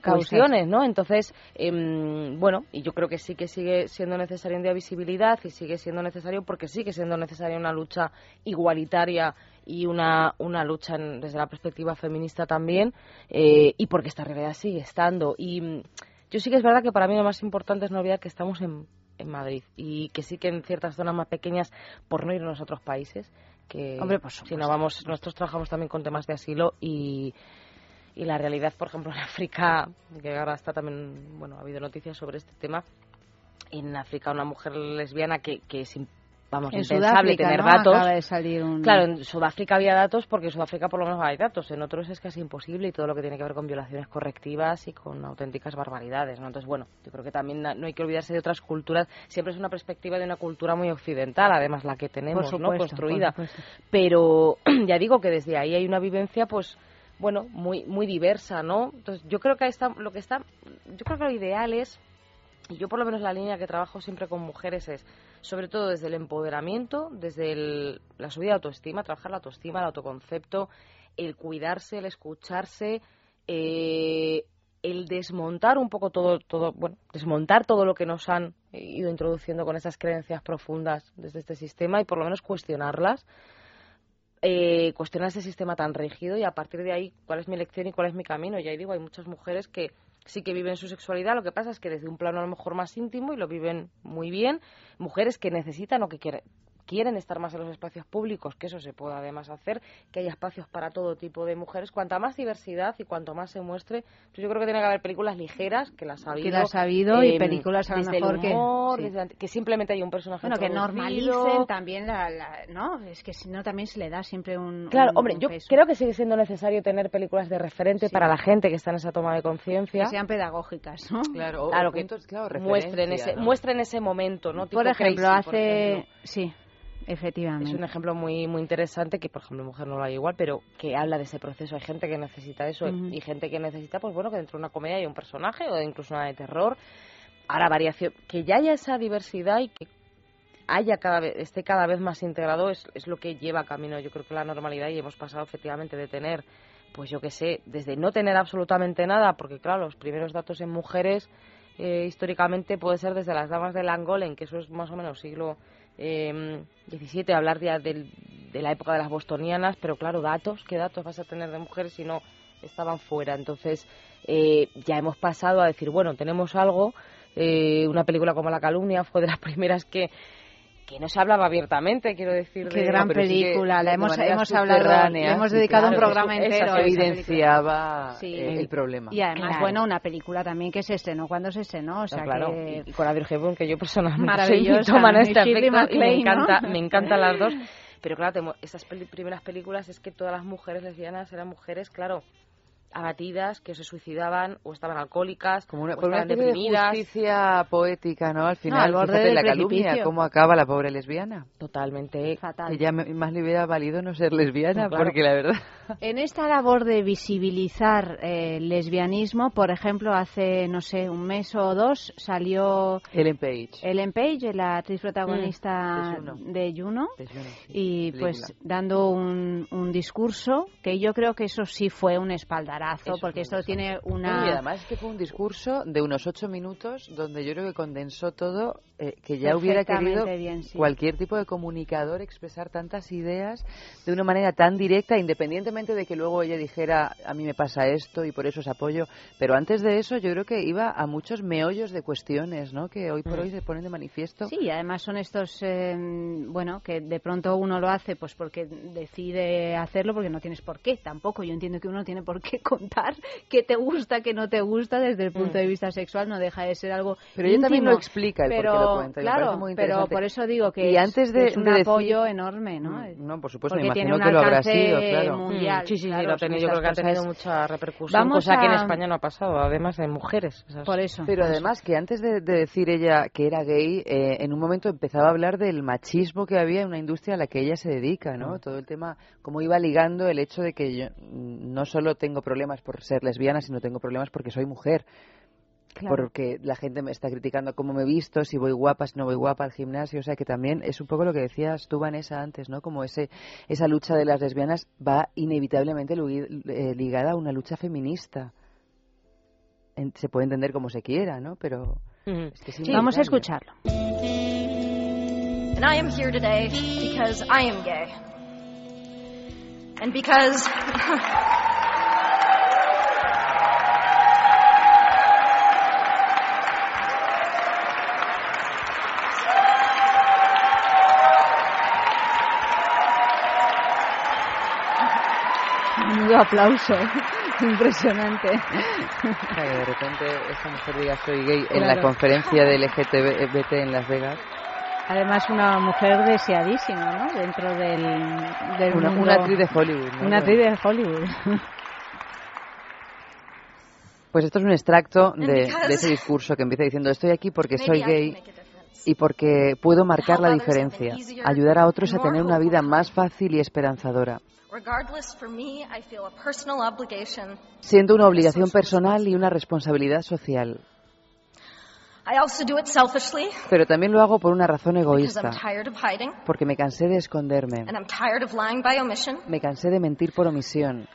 Causas. cuestiones, ¿no? Entonces, em, bueno, y yo creo que sí que sigue siendo necesario un día de visibilidad y sigue siendo necesario porque sigue siendo necesaria una lucha igualitaria y una, una lucha en- desde la perspectiva feminista también eh, y porque esta realidad sigue estando. Y mm, yo sí que es verdad que para mí lo más importante es no olvidar que estamos en, en Madrid y que sí que en ciertas zonas más pequeñas, por no irnos a otros países, que Hombre, por si no vamos, nosotros trabajamos también con temas de asilo y, y la realidad, por ejemplo, en África, que ahora está también, bueno, ha habido noticias sobre este tema, en África una mujer lesbiana que, que es, vamos, En impensable tener ¿no? datos. Acaba de salir un... Claro, en Sudáfrica había datos porque en Sudáfrica por lo menos hay datos, en otros es casi imposible y todo lo que tiene que ver con violaciones correctivas y con auténticas barbaridades, ¿no? Entonces, bueno, yo creo que también no hay que olvidarse de otras culturas, siempre es una perspectiva de una cultura muy occidental, además la que tenemos, Por ¿no? Construida. por. Pero ya digo que desde ahí hay una vivencia, pues, bueno, muy muy diversa, ¿no? Entonces, yo creo que lo que está, yo creo que lo ideal es y yo por lo menos la línea que trabajo siempre con mujeres es, sobre todo desde el empoderamiento, desde el- la subida de autoestima, trabajar la autoestima, el autoconcepto, el cuidarse, el escucharse, eh, el desmontar un poco todo, todo, bueno, desmontar todo lo que nos han ido introduciendo con esas creencias profundas desde este sistema y por lo menos cuestionarlas, eh, cuestionar ese sistema tan rígido y a partir de ahí cuál es mi elección y cuál es mi camino. Y ahí digo, hay muchas mujeres que sí que viven su sexualidad, lo que pasa es que desde un plano a lo mejor más íntimo y lo viven muy bien, mujeres que necesitan o que quieren quieren estar más en los espacios públicos, que eso se pueda además hacer, que haya espacios para todo tipo de mujeres. Cuanta más diversidad y cuanto más se muestre, pues yo creo que tiene que haber películas ligeras, que las ha habido. Que las ha habido y em, películas a lo mejor que- humor, sí. desde- que simplemente hay un personaje Bueno, que normalicen también la, la- ¿no? Es que si no también se le da siempre un Claro, un- hombre, un yo peso. creo que sigue siendo necesario tener películas de referente para la gente que está en esa toma de conciencia. que sean pedagógicas, ¿no? Claro, o- Claro, o que puntos, claro, muestren ese, ¿no? muestren ese momento, ¿no? Por Tipo ejemplo, Crazy, por hace ejemplo. Sí, efectivamente. Es un ejemplo muy muy interesante que, por ejemplo, mujer no lo hay igual, pero que habla de ese proceso. Hay gente que necesita eso y gente que necesita, pues bueno, que dentro de una comedia haya un personaje o incluso una de terror. Ahora, variación, que ya haya esa diversidad y que haya cada vez, esté cada vez más integrado es, es lo que lleva camino, yo creo que la normalidad y hemos pasado efectivamente de tener, pues yo qué sé, desde no tener absolutamente nada, porque claro, los primeros datos en mujeres eh, históricamente puede ser desde las damas de Langolen, que eso es más o menos siglo eh, XVII, hablar ya del- de la época de las bostonianas, pero claro, datos, ¿qué datos vas a tener de mujeres si no estaban fuera? Entonces, eh, ya hemos pasado a decir, bueno, tenemos algo, eh, una película como La calumnia fue de las primeras que que no se hablaba abiertamente, quiero decir. Qué de- gran sí película, la hemos, hemos hablado, le hemos dedicado un claro, programa eso- entero. evidenciaba. Sí. el, el problema. Y además, Claro. bueno, una película también que se estrenó cuando se estrenó, o sea claro, que... y, y con la Virgen Boom, que yo personalmente soy en este aspecto, me, ¿no? encanta, me encantan las dos. Pero claro, esas peli- primeras películas es que todas las mujeres lesbianas eran mujeres, claro, abatidas, que se suicidaban o estaban alcohólicas, Como una, o por una estaban especie de deprimidas. justicia poética, ¿no? Al final, al borde fíjate la precipicio. calumnia, cómo acaba la pobre lesbiana. Totalmente. Ya me- más le hubiera valido no ser lesbiana, Claro. porque la verdad... En esta labor de visibilizar eh, el lesbianismo, por ejemplo, hace, no sé, un mes o dos salió Ellen Page. Ellen Page, la actriz protagonista Mm, de Juno. de Juno, sí, y película. pues dando un, un discurso que yo creo que eso sí fue un espaldarazo, Eso porque esto tiene Bueno, y una... además es que fue un discurso de unos ocho minutos donde yo creo que condensó todo, eh, que ya hubiera querido bien, sí. cualquier tipo de comunicador expresar tantas ideas de una manera tan directa, independientemente de que luego ella dijera a mí me pasa esto y por eso os apoyo. Pero antes de eso yo creo que iba a muchos meollos de cuestiones, ¿no? Que hoy por Mm. hoy se ponen de manifiesto. Sí, además son estos, eh, bueno, que de pronto uno lo hace pues porque decide hacerlo, porque no tienes por qué tampoco. Yo entiendo que uno tiene por qué contar qué te gusta, qué no te gusta desde el punto Mm. de vista sexual, no deja de ser algo Pero ella también íntimo. lo explica el por qué pero, lo cuenta, Claro, muy pero por eso digo que Y es, antes de- es un de decir- apoyo enorme, ¿no? Mm, No, por supuesto, Porque me tiene imagino un que lo habrá sido, claro. mundial. Mm, sí, sí, sí, lo tenido, yo creo que ha tenido mucha repercusión, Vamos cosa que en España no ha pasado, además de mujeres. esas- Por eso. Pero además que antes de, de decir ella que era gay, eh, en un momento empezaba a hablar del machismo que había en una industria a la que ella se dedica, ¿no? Todo el tema, cómo iba ligando el hecho de que yo mm, no solo tengo problemas por ser lesbiana, sino tengo problemas porque soy mujer. Claro. Porque la gente me está criticando cómo me he visto, si voy guapa, si no voy guapa al gimnasio. O sea que también es un poco lo que decías tú, Vanessa, antes, ¿no? Como ese, esa lucha de las lesbianas va inevitablemente eh, ligada a una lucha feminista. En- se puede entender como se quiera, ¿no? Pero es que es Sí, vamos a escucharlo. And I am here today because I am gay. And because. Menudo aplauso, impresionante. O sea, que de repente esta mujer diga soy gay en la conferencia del LGBT en Las Vegas. Además, una mujer deseadísima, ¿no? Dentro del, del Una, mundo- una actriz de Hollywood. ¿no? Una actriz de Hollywood. Pues esto es un extracto de, de ese discurso que empieza diciendo estoy aquí porque soy gay. Y porque puedo marcar la diferencia, ayudar a otros a tener una vida más fácil y esperanzadora. Siento una obligación personal y una responsabilidad social, I also do it selfishly pero también lo hago por una razón egoísta, porque me cansé de esconderme, and I'm tired of lying by omission. me cansé de mentir por omisión.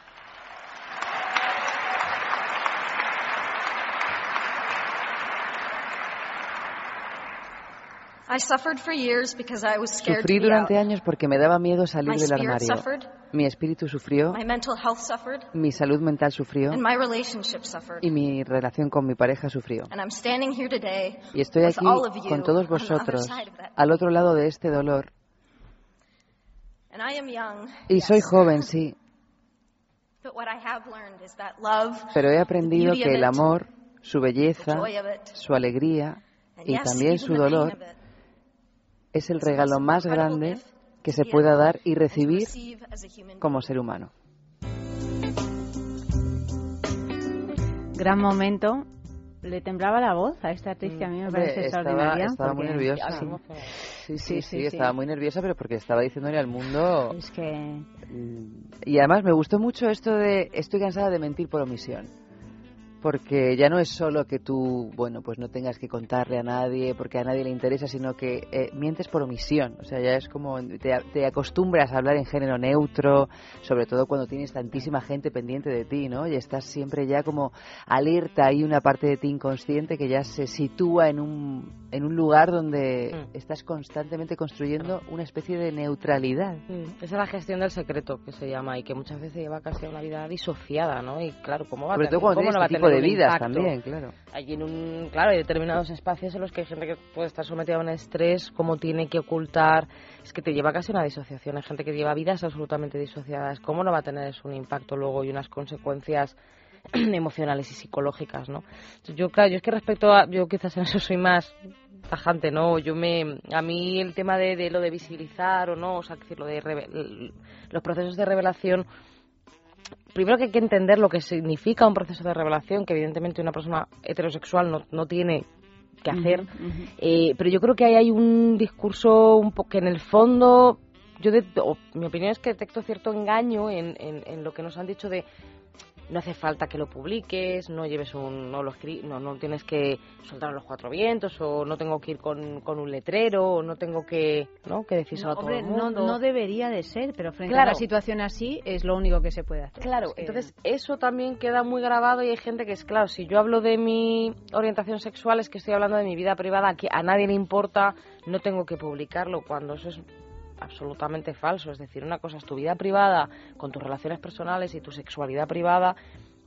Sufrí durante años porque me daba miedo salir My del armario. suffered. Mi espíritu sufrió, My mental health suffered, mi salud mental sufrió and my relationship suffered. y mi relación con mi pareja sufrió. And I'm standing here today Y estoy aquí con todos vosotros, al otro lado de este dolor. And I am young, Y soy joven, sí, but what I have learned is that love, pero he aprendido que el amor, su belleza, su alegría y también su dolor es el regalo más grande que se pueda dar y recibir como ser humano. Gran momento. Le temblaba la voz a esta actriz que a mí me Hombre, parece estaba, extraordinaria. estaba muy nerviosa. Sí. Sí, sí, Sí, sí, sí, sí. estaba muy nerviosa, pero porque estaba diciéndole al mundo... Es que... Y además me gustó mucho esto de estoy cansada de mentir por omisión. Porque ya no es solo que tú, bueno, pues no tengas que contarle a nadie porque a nadie le interesa, sino que eh, mientes por omisión. O sea, ya es como te, te acostumbras a hablar en género neutro, sobre todo cuando tienes tantísima gente pendiente de ti, ¿no? Y estás siempre ya como alerta, hay una parte de ti inconsciente que ya se sitúa en un, en un lugar donde estás constantemente construyendo una especie de neutralidad. Mm, Esa es la gestión del secreto que se llama y que muchas veces lleva casi a una vida disociada, ¿no? Y claro, ¿cómo va a tener, cómo tienes no va a tipo tener vidas impacto? también, claro. Allí en un, claro, hay determinados espacios en los que hay gente que puede estar sometida a un estrés, cómo tiene que ocultar, es que te lleva casi a una disociación, hay gente que lleva vidas absolutamente disociadas, ¿cómo no va a tener eso un impacto luego y unas consecuencias emocionales y psicológicas, ¿no? Yo, claro, yo es que respecto a, yo quizás en eso soy más tajante, ¿no? Yo me, a mí el tema de, de lo de visibilizar o no, o sea, decir, lo de reve- los procesos de revelación primero que hay que entender lo que significa un proceso de revelación, que evidentemente una persona heterosexual no, no tiene que hacer, eh, pero yo creo que ahí hay un discurso un poco que en el fondo, yo de- o mi opinión es que detecto cierto engaño en, en, en lo que nos han dicho de no hace falta que lo publiques, no lleves un, no lo escri- no, no tienes que soltar los cuatro vientos, o no tengo que ir con, con un letrero, o no tengo que, ¿no? que decírselo a todo Hombre, el no, mundo. no debería de ser, pero frente a una situación así es lo único que se puede hacer. Claro, Es que- entonces eso también queda muy grabado y hay gente que es, claro, si yo hablo de mi orientación sexual es que estoy hablando de mi vida privada, que a nadie le importa, no tengo que publicarlo, cuando eso es absolutamente falso. Es decir, una cosa es tu vida privada con tus relaciones personales y tu sexualidad privada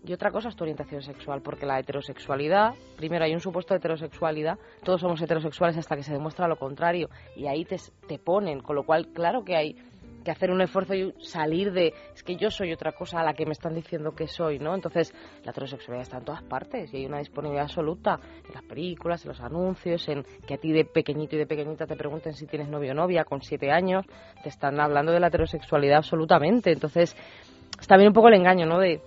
y otra cosa es tu orientación sexual, porque la heterosexualidad, primero hay un supuesto de heterosexualidad, todos somos heterosexuales hasta que se demuestra lo contrario y ahí te, te ponen, con lo cual claro que hay que hacer un esfuerzo y salir de es que yo soy otra cosa a la que me están diciendo que soy, ¿no? Entonces, la heterosexualidad está en todas partes y hay una disponibilidad absoluta en las películas, en los anuncios, en que a ti de pequeñito y de pequeñita te pregunten si tienes novio o novia con siete años, te están hablando de la heterosexualidad absolutamente. Entonces, está bien un poco el engaño, ¿no? De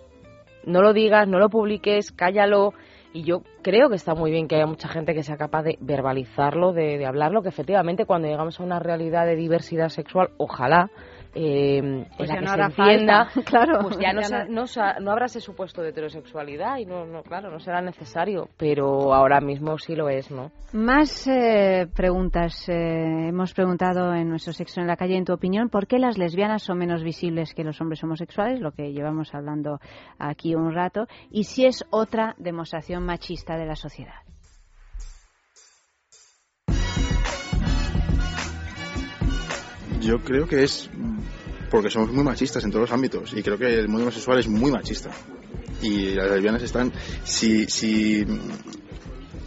no lo digas, no lo publiques, cállalo. Y yo creo que está muy bien que haya mucha gente que sea capaz de verbalizarlo, de, de hablarlo, que efectivamente cuando llegamos a una realidad de diversidad sexual, ojalá, eh, en Pues la ya que no se entienda, falta, claro, pues ya, no, ya no- no sa- no habrá ese supuesto de heterosexualidad y no, no, claro, no será necesario, pero ahora mismo sí lo es, ¿no? Más eh, preguntas. eh, hemos preguntado en nuestro sexo en la calle, en tu opinión, ¿por qué las lesbianas son menos visibles que los hombres homosexuales? Lo que llevamos hablando aquí un rato. Y si es otra demostración machista de la sociedad. Yo creo que es porque somos muy machistas en todos los ámbitos y creo que el mundo homosexual es muy machista. Y las lesbianas están, si, si,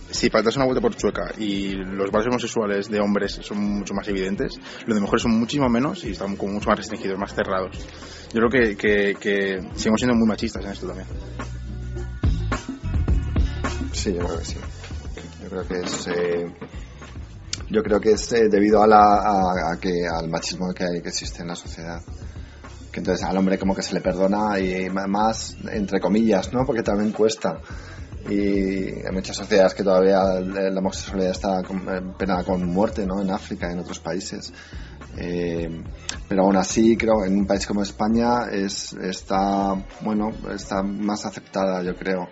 si para una vuelta por Chueca y los bares homosexuales de hombres son mucho más evidentes, los de mujeres son muchísimo menos y están como mucho más restringidos, más cerrados. Yo creo que, que, que seguimos siendo muy machistas en esto también. Sí, yo creo que sí. Yo creo que es. eh, yo creo que es eh, debido a, la, que al machismo que, hay, que existe en la sociedad. Que entonces al hombre como que se le perdona y más entre comillas, ¿no? Porque también cuesta. Y hay muchas sociedades que todavía la la homosexualidad está eh, penada con muerte, ¿no? En África en otros países. Eh, pero aún así creo en un país como España es está bueno está más aceptada yo creo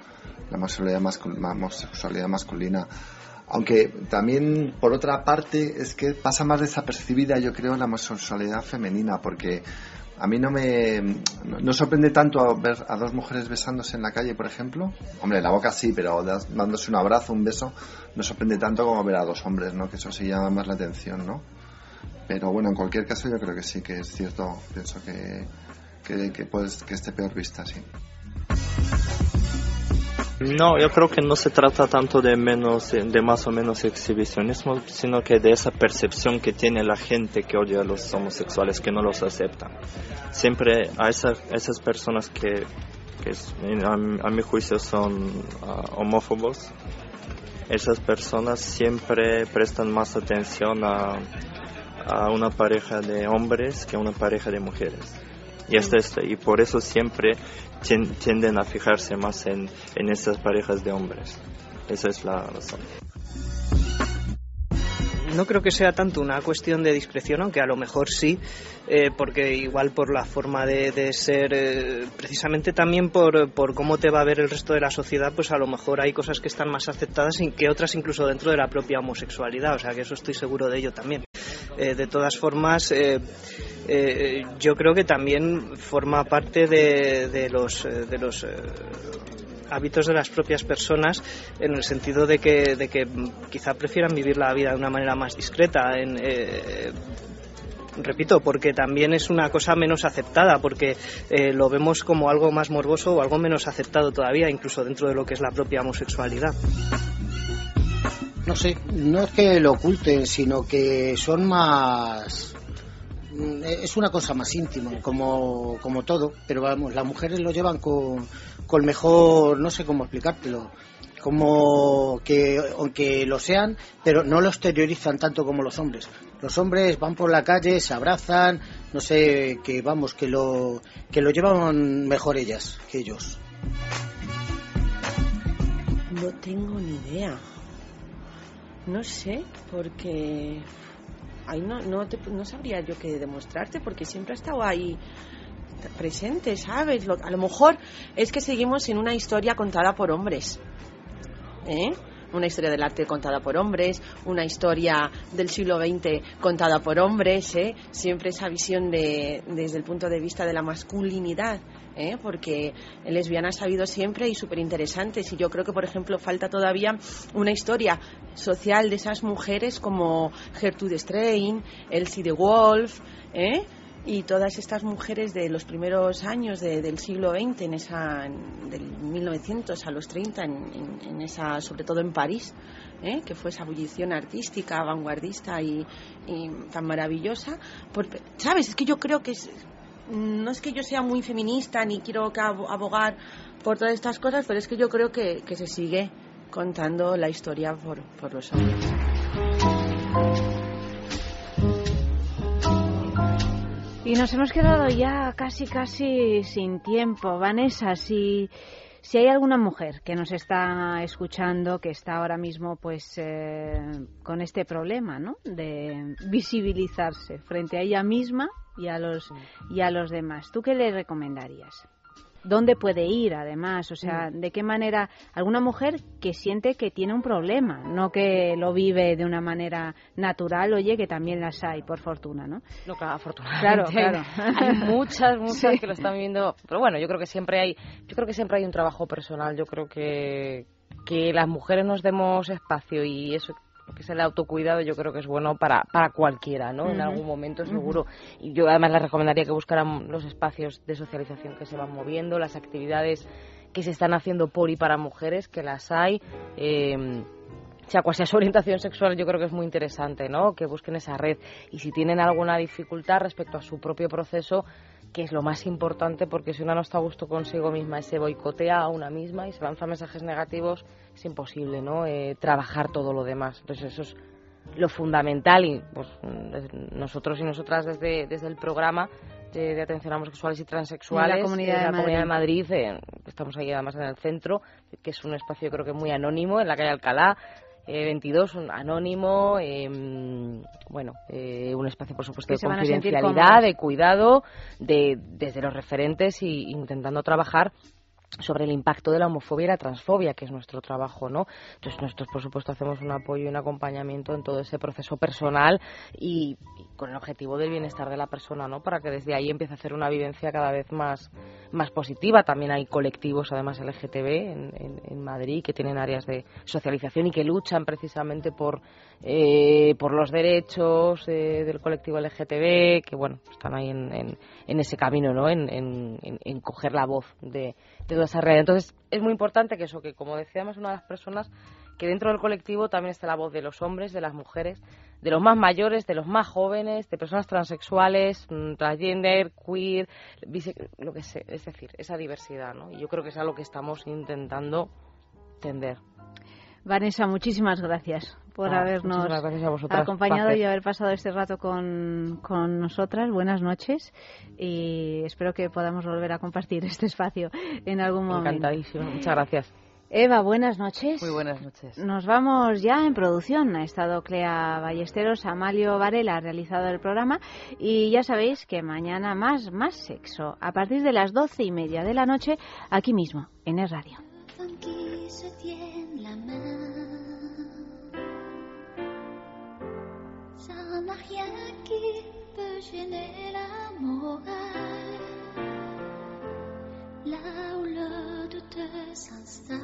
la homosexualidad, mascul- ma- homosexualidad masculina aunque también por otra parte es que pasa más desapercibida yo creo la homosexualidad femenina porque a mí no me no, sorprende tanto ver a dos mujeres besándose en la calle por ejemplo hombre la boca sí pero dándose un abrazo un beso no sorprende tanto como ver a dos hombres no que eso sí llama más la atención no pero bueno, en cualquier caso yo creo que sí, que es cierto. Pienso que, que, pues, que esté peor vista, sí. No, yo creo que no se trata tanto de menos, de más o menos exhibicionismo, sino que de esa percepción que tiene la gente que odia a los homosexuales, que no los acepta. Siempre a esas, esas personas que, a mi juicio son ah, homófobos, esas personas siempre prestan más atención a, a una pareja de hombres que a una pareja de mujeres. Y, esto es- y por eso siempre tien- tienden a fijarse más en, en estas parejas de hombres. Esa es la razón. No creo que sea tanto una cuestión de discreción, aunque a lo mejor sí, eh, porque igual por la forma de, de ser, eh, precisamente también por, por cómo te va a ver el resto de la sociedad, pues a lo mejor hay cosas que están más aceptadas y que otras incluso dentro de la propia homosexualidad, o sea que eso estoy seguro de ello también. Eh, de todas formas, eh, yo creo que también forma parte de, los, eh, eh, hábitos de las propias personas en el sentido de que, de que quizá prefieran vivir la vida de una manera más discreta. En, repito, porque también es una cosa menos aceptada, porque lo vemos como algo más morboso o algo menos aceptado todavía, incluso dentro de lo que es la propia homosexualidad. No sé, no es que lo oculten, sino que son más... mm, Es una cosa más íntima, como, como todo, pero vamos, las mujeres lo llevan con, con mejor, no sé cómo explicártelo, como que, aunque lo sean, pero no lo exteriorizan tanto como los hombres. Los hombres van por la calle, se abrazan, no sé, que vamos, que lo, que lo llevan mejor ellas que ellos. No tengo ni idea. No sé, porque ahí no, no, te- no sabría yo qué demostrarte, porque siempre ha estado ahí presente, ¿sabes? Lo- a lo mejor es que seguimos en una historia contada por hombres. ¿Eh? Una historia del arte contada por hombres, una historia del siglo XX contada por hombres, ¿eh? Siempre esa visión de, desde el punto de vista de la masculinidad, ¿eh? Porque lesbianas ha habido siempre y súper interesantes. Y yo creo que, por ejemplo, falta todavía una historia social de esas mujeres como Gertrude Stein, Elsie de Wolf, ¿eh? y todas estas mujeres de los primeros años de- del siglo XX, en esa, del 1900 a los 30, en, en- esa, sobre todo en París, ¿eh? que fue esa ebullición artística, vanguardista y, y tan maravillosa. ¿Sabes? Es que yo creo que es- no es que yo sea muy feminista ni quiero abogar por todas estas cosas, pero es que yo creo que, se sigue contando la historia por, por los hombres. Y nos hemos quedado ya casi, casi sin tiempo. Vanessa, si, si hay alguna mujer que nos está escuchando, que está ahora mismo pues eh, con este problema, ¿no? De visibilizarse frente a ella misma y a los, y a los demás, ¿tú qué le recomendarías? ¿Dónde puede ir, además? O sea, ¿de qué manera alguna mujer que siente que tiene un problema, no que lo vive de una manera natural, oye, que también las hay, por fortuna, ¿no? No, claro, afortunadamente. Claro, claro. Hay muchas, muchas Sí. que lo están viviendo. Pero bueno, yo creo que siempre hay, yo creo que siempre hay un trabajo personal. Yo creo que que las mujeres nos demos espacio y eso que es el autocuidado yo creo que es bueno para, para cualquiera, ¿no? En algún momento seguro. Y yo además les recomendaría que buscaran los espacios de socialización que se van moviendo, las actividades que se están haciendo por y para mujeres, que las hay. eh, sea cual sea su orientación sexual, yo creo que es muy interesante, ¿no? Que busquen esa red. Y si tienen alguna dificultad respecto a su propio proceso, que es lo más importante, porque si una no está a gusto consigo misma se boicotea a una misma y se lanza mensajes negativos, es imposible, ¿no? Eh, trabajar todo lo demás. Entonces eso es lo fundamental y pues nosotros y nosotras desde, desde el programa de, de atención a homosexuales y transexuales la Comunidad en de la Comunidad de Madrid. Madrid, eh, estamos ahí además en el centro, que es un espacio creo que muy anónimo en la calle Alcalá, eh, 22, un anónimo, eh, bueno, eh, un espacio por supuesto de confidencialidad, de cuidado, de, desde los referentes y intentando trabajar sobre el impacto de la homofobia y la transfobia, que es nuestro trabajo, ¿no? Entonces nosotros, por supuesto, hacemos un apoyo y un acompañamiento en todo ese proceso personal y, con el objetivo del bienestar de la persona, ¿no? Para que desde ahí empiece a hacer una vivencia cada vez más, más positiva. También hay colectivos, además LGTB, en, Madrid que tienen áreas de socialización y que luchan precisamente por, eh, por los derechos eh, del colectivo LGTB, que, bueno, están ahí en, en- ese camino, ¿no? En- en coger la voz de, de toda esa realidad. Entonces, es muy importante que eso, que como decíamos, una de las personas, que dentro del colectivo también esté la voz de los hombres, de las mujeres, de los más mayores, de los más jóvenes, de personas transexuales, mm, transgender, queer, lo que sé, es decir, esa diversidad, ¿no? Y yo creo que es algo que estamos intentando tender. Vanessa, muchísimas gracias por Ah, habernos gracias vosotras. acompañado y haber pasado este rato con, con nosotras. Buenas noches y espero que podamos volver a compartir este espacio en algún momento. Encantadísimo. Muchas gracias. Eva, buenas noches. Muy buenas noches. Nos vamos ya en producción. Ha estado Clea Ballesteros, Amalio Varela ha realizado el programa y ya sabéis que mañana más, más sexo a partir de las doce y media de la noche aquí mismo en Es Radio. Ça n'a rien qui peut gêner l'amour, là où le doute s'installe.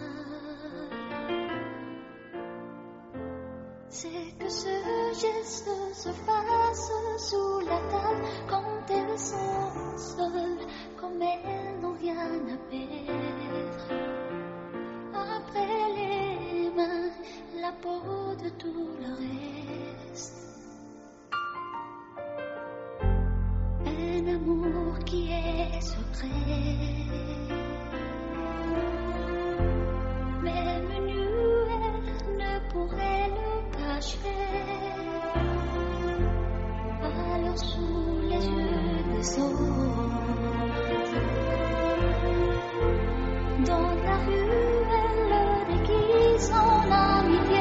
C'est que ce geste se fasse sous la table quand elles sont seules, quand elles n'ont rien à perdre après les de tout le reste. Un amour qui est secret. Même nuée ne pourrait le cacher. Alors sous les yeux des autres, dans la rue, elle le déguise en amitié.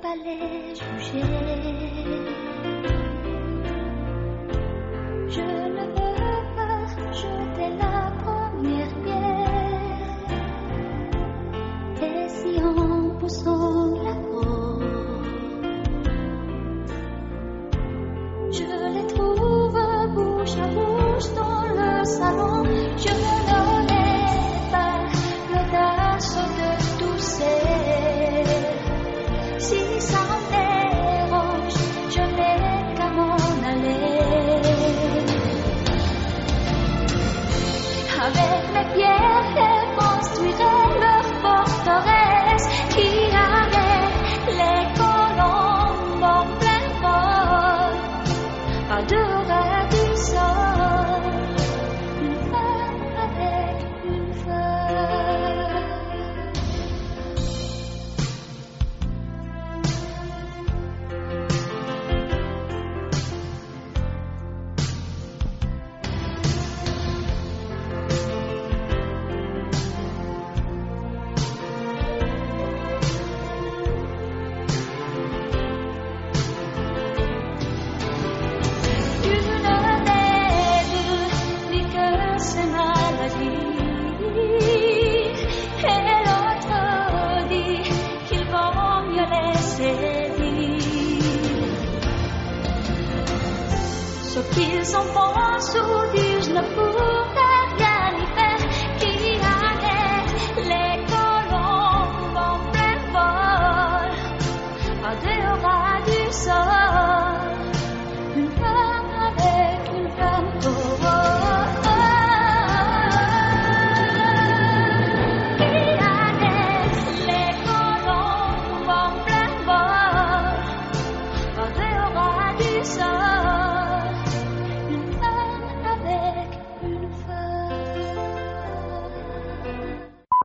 pas les juger. Je ne veux pas jeter la première pierre. Et si en poussant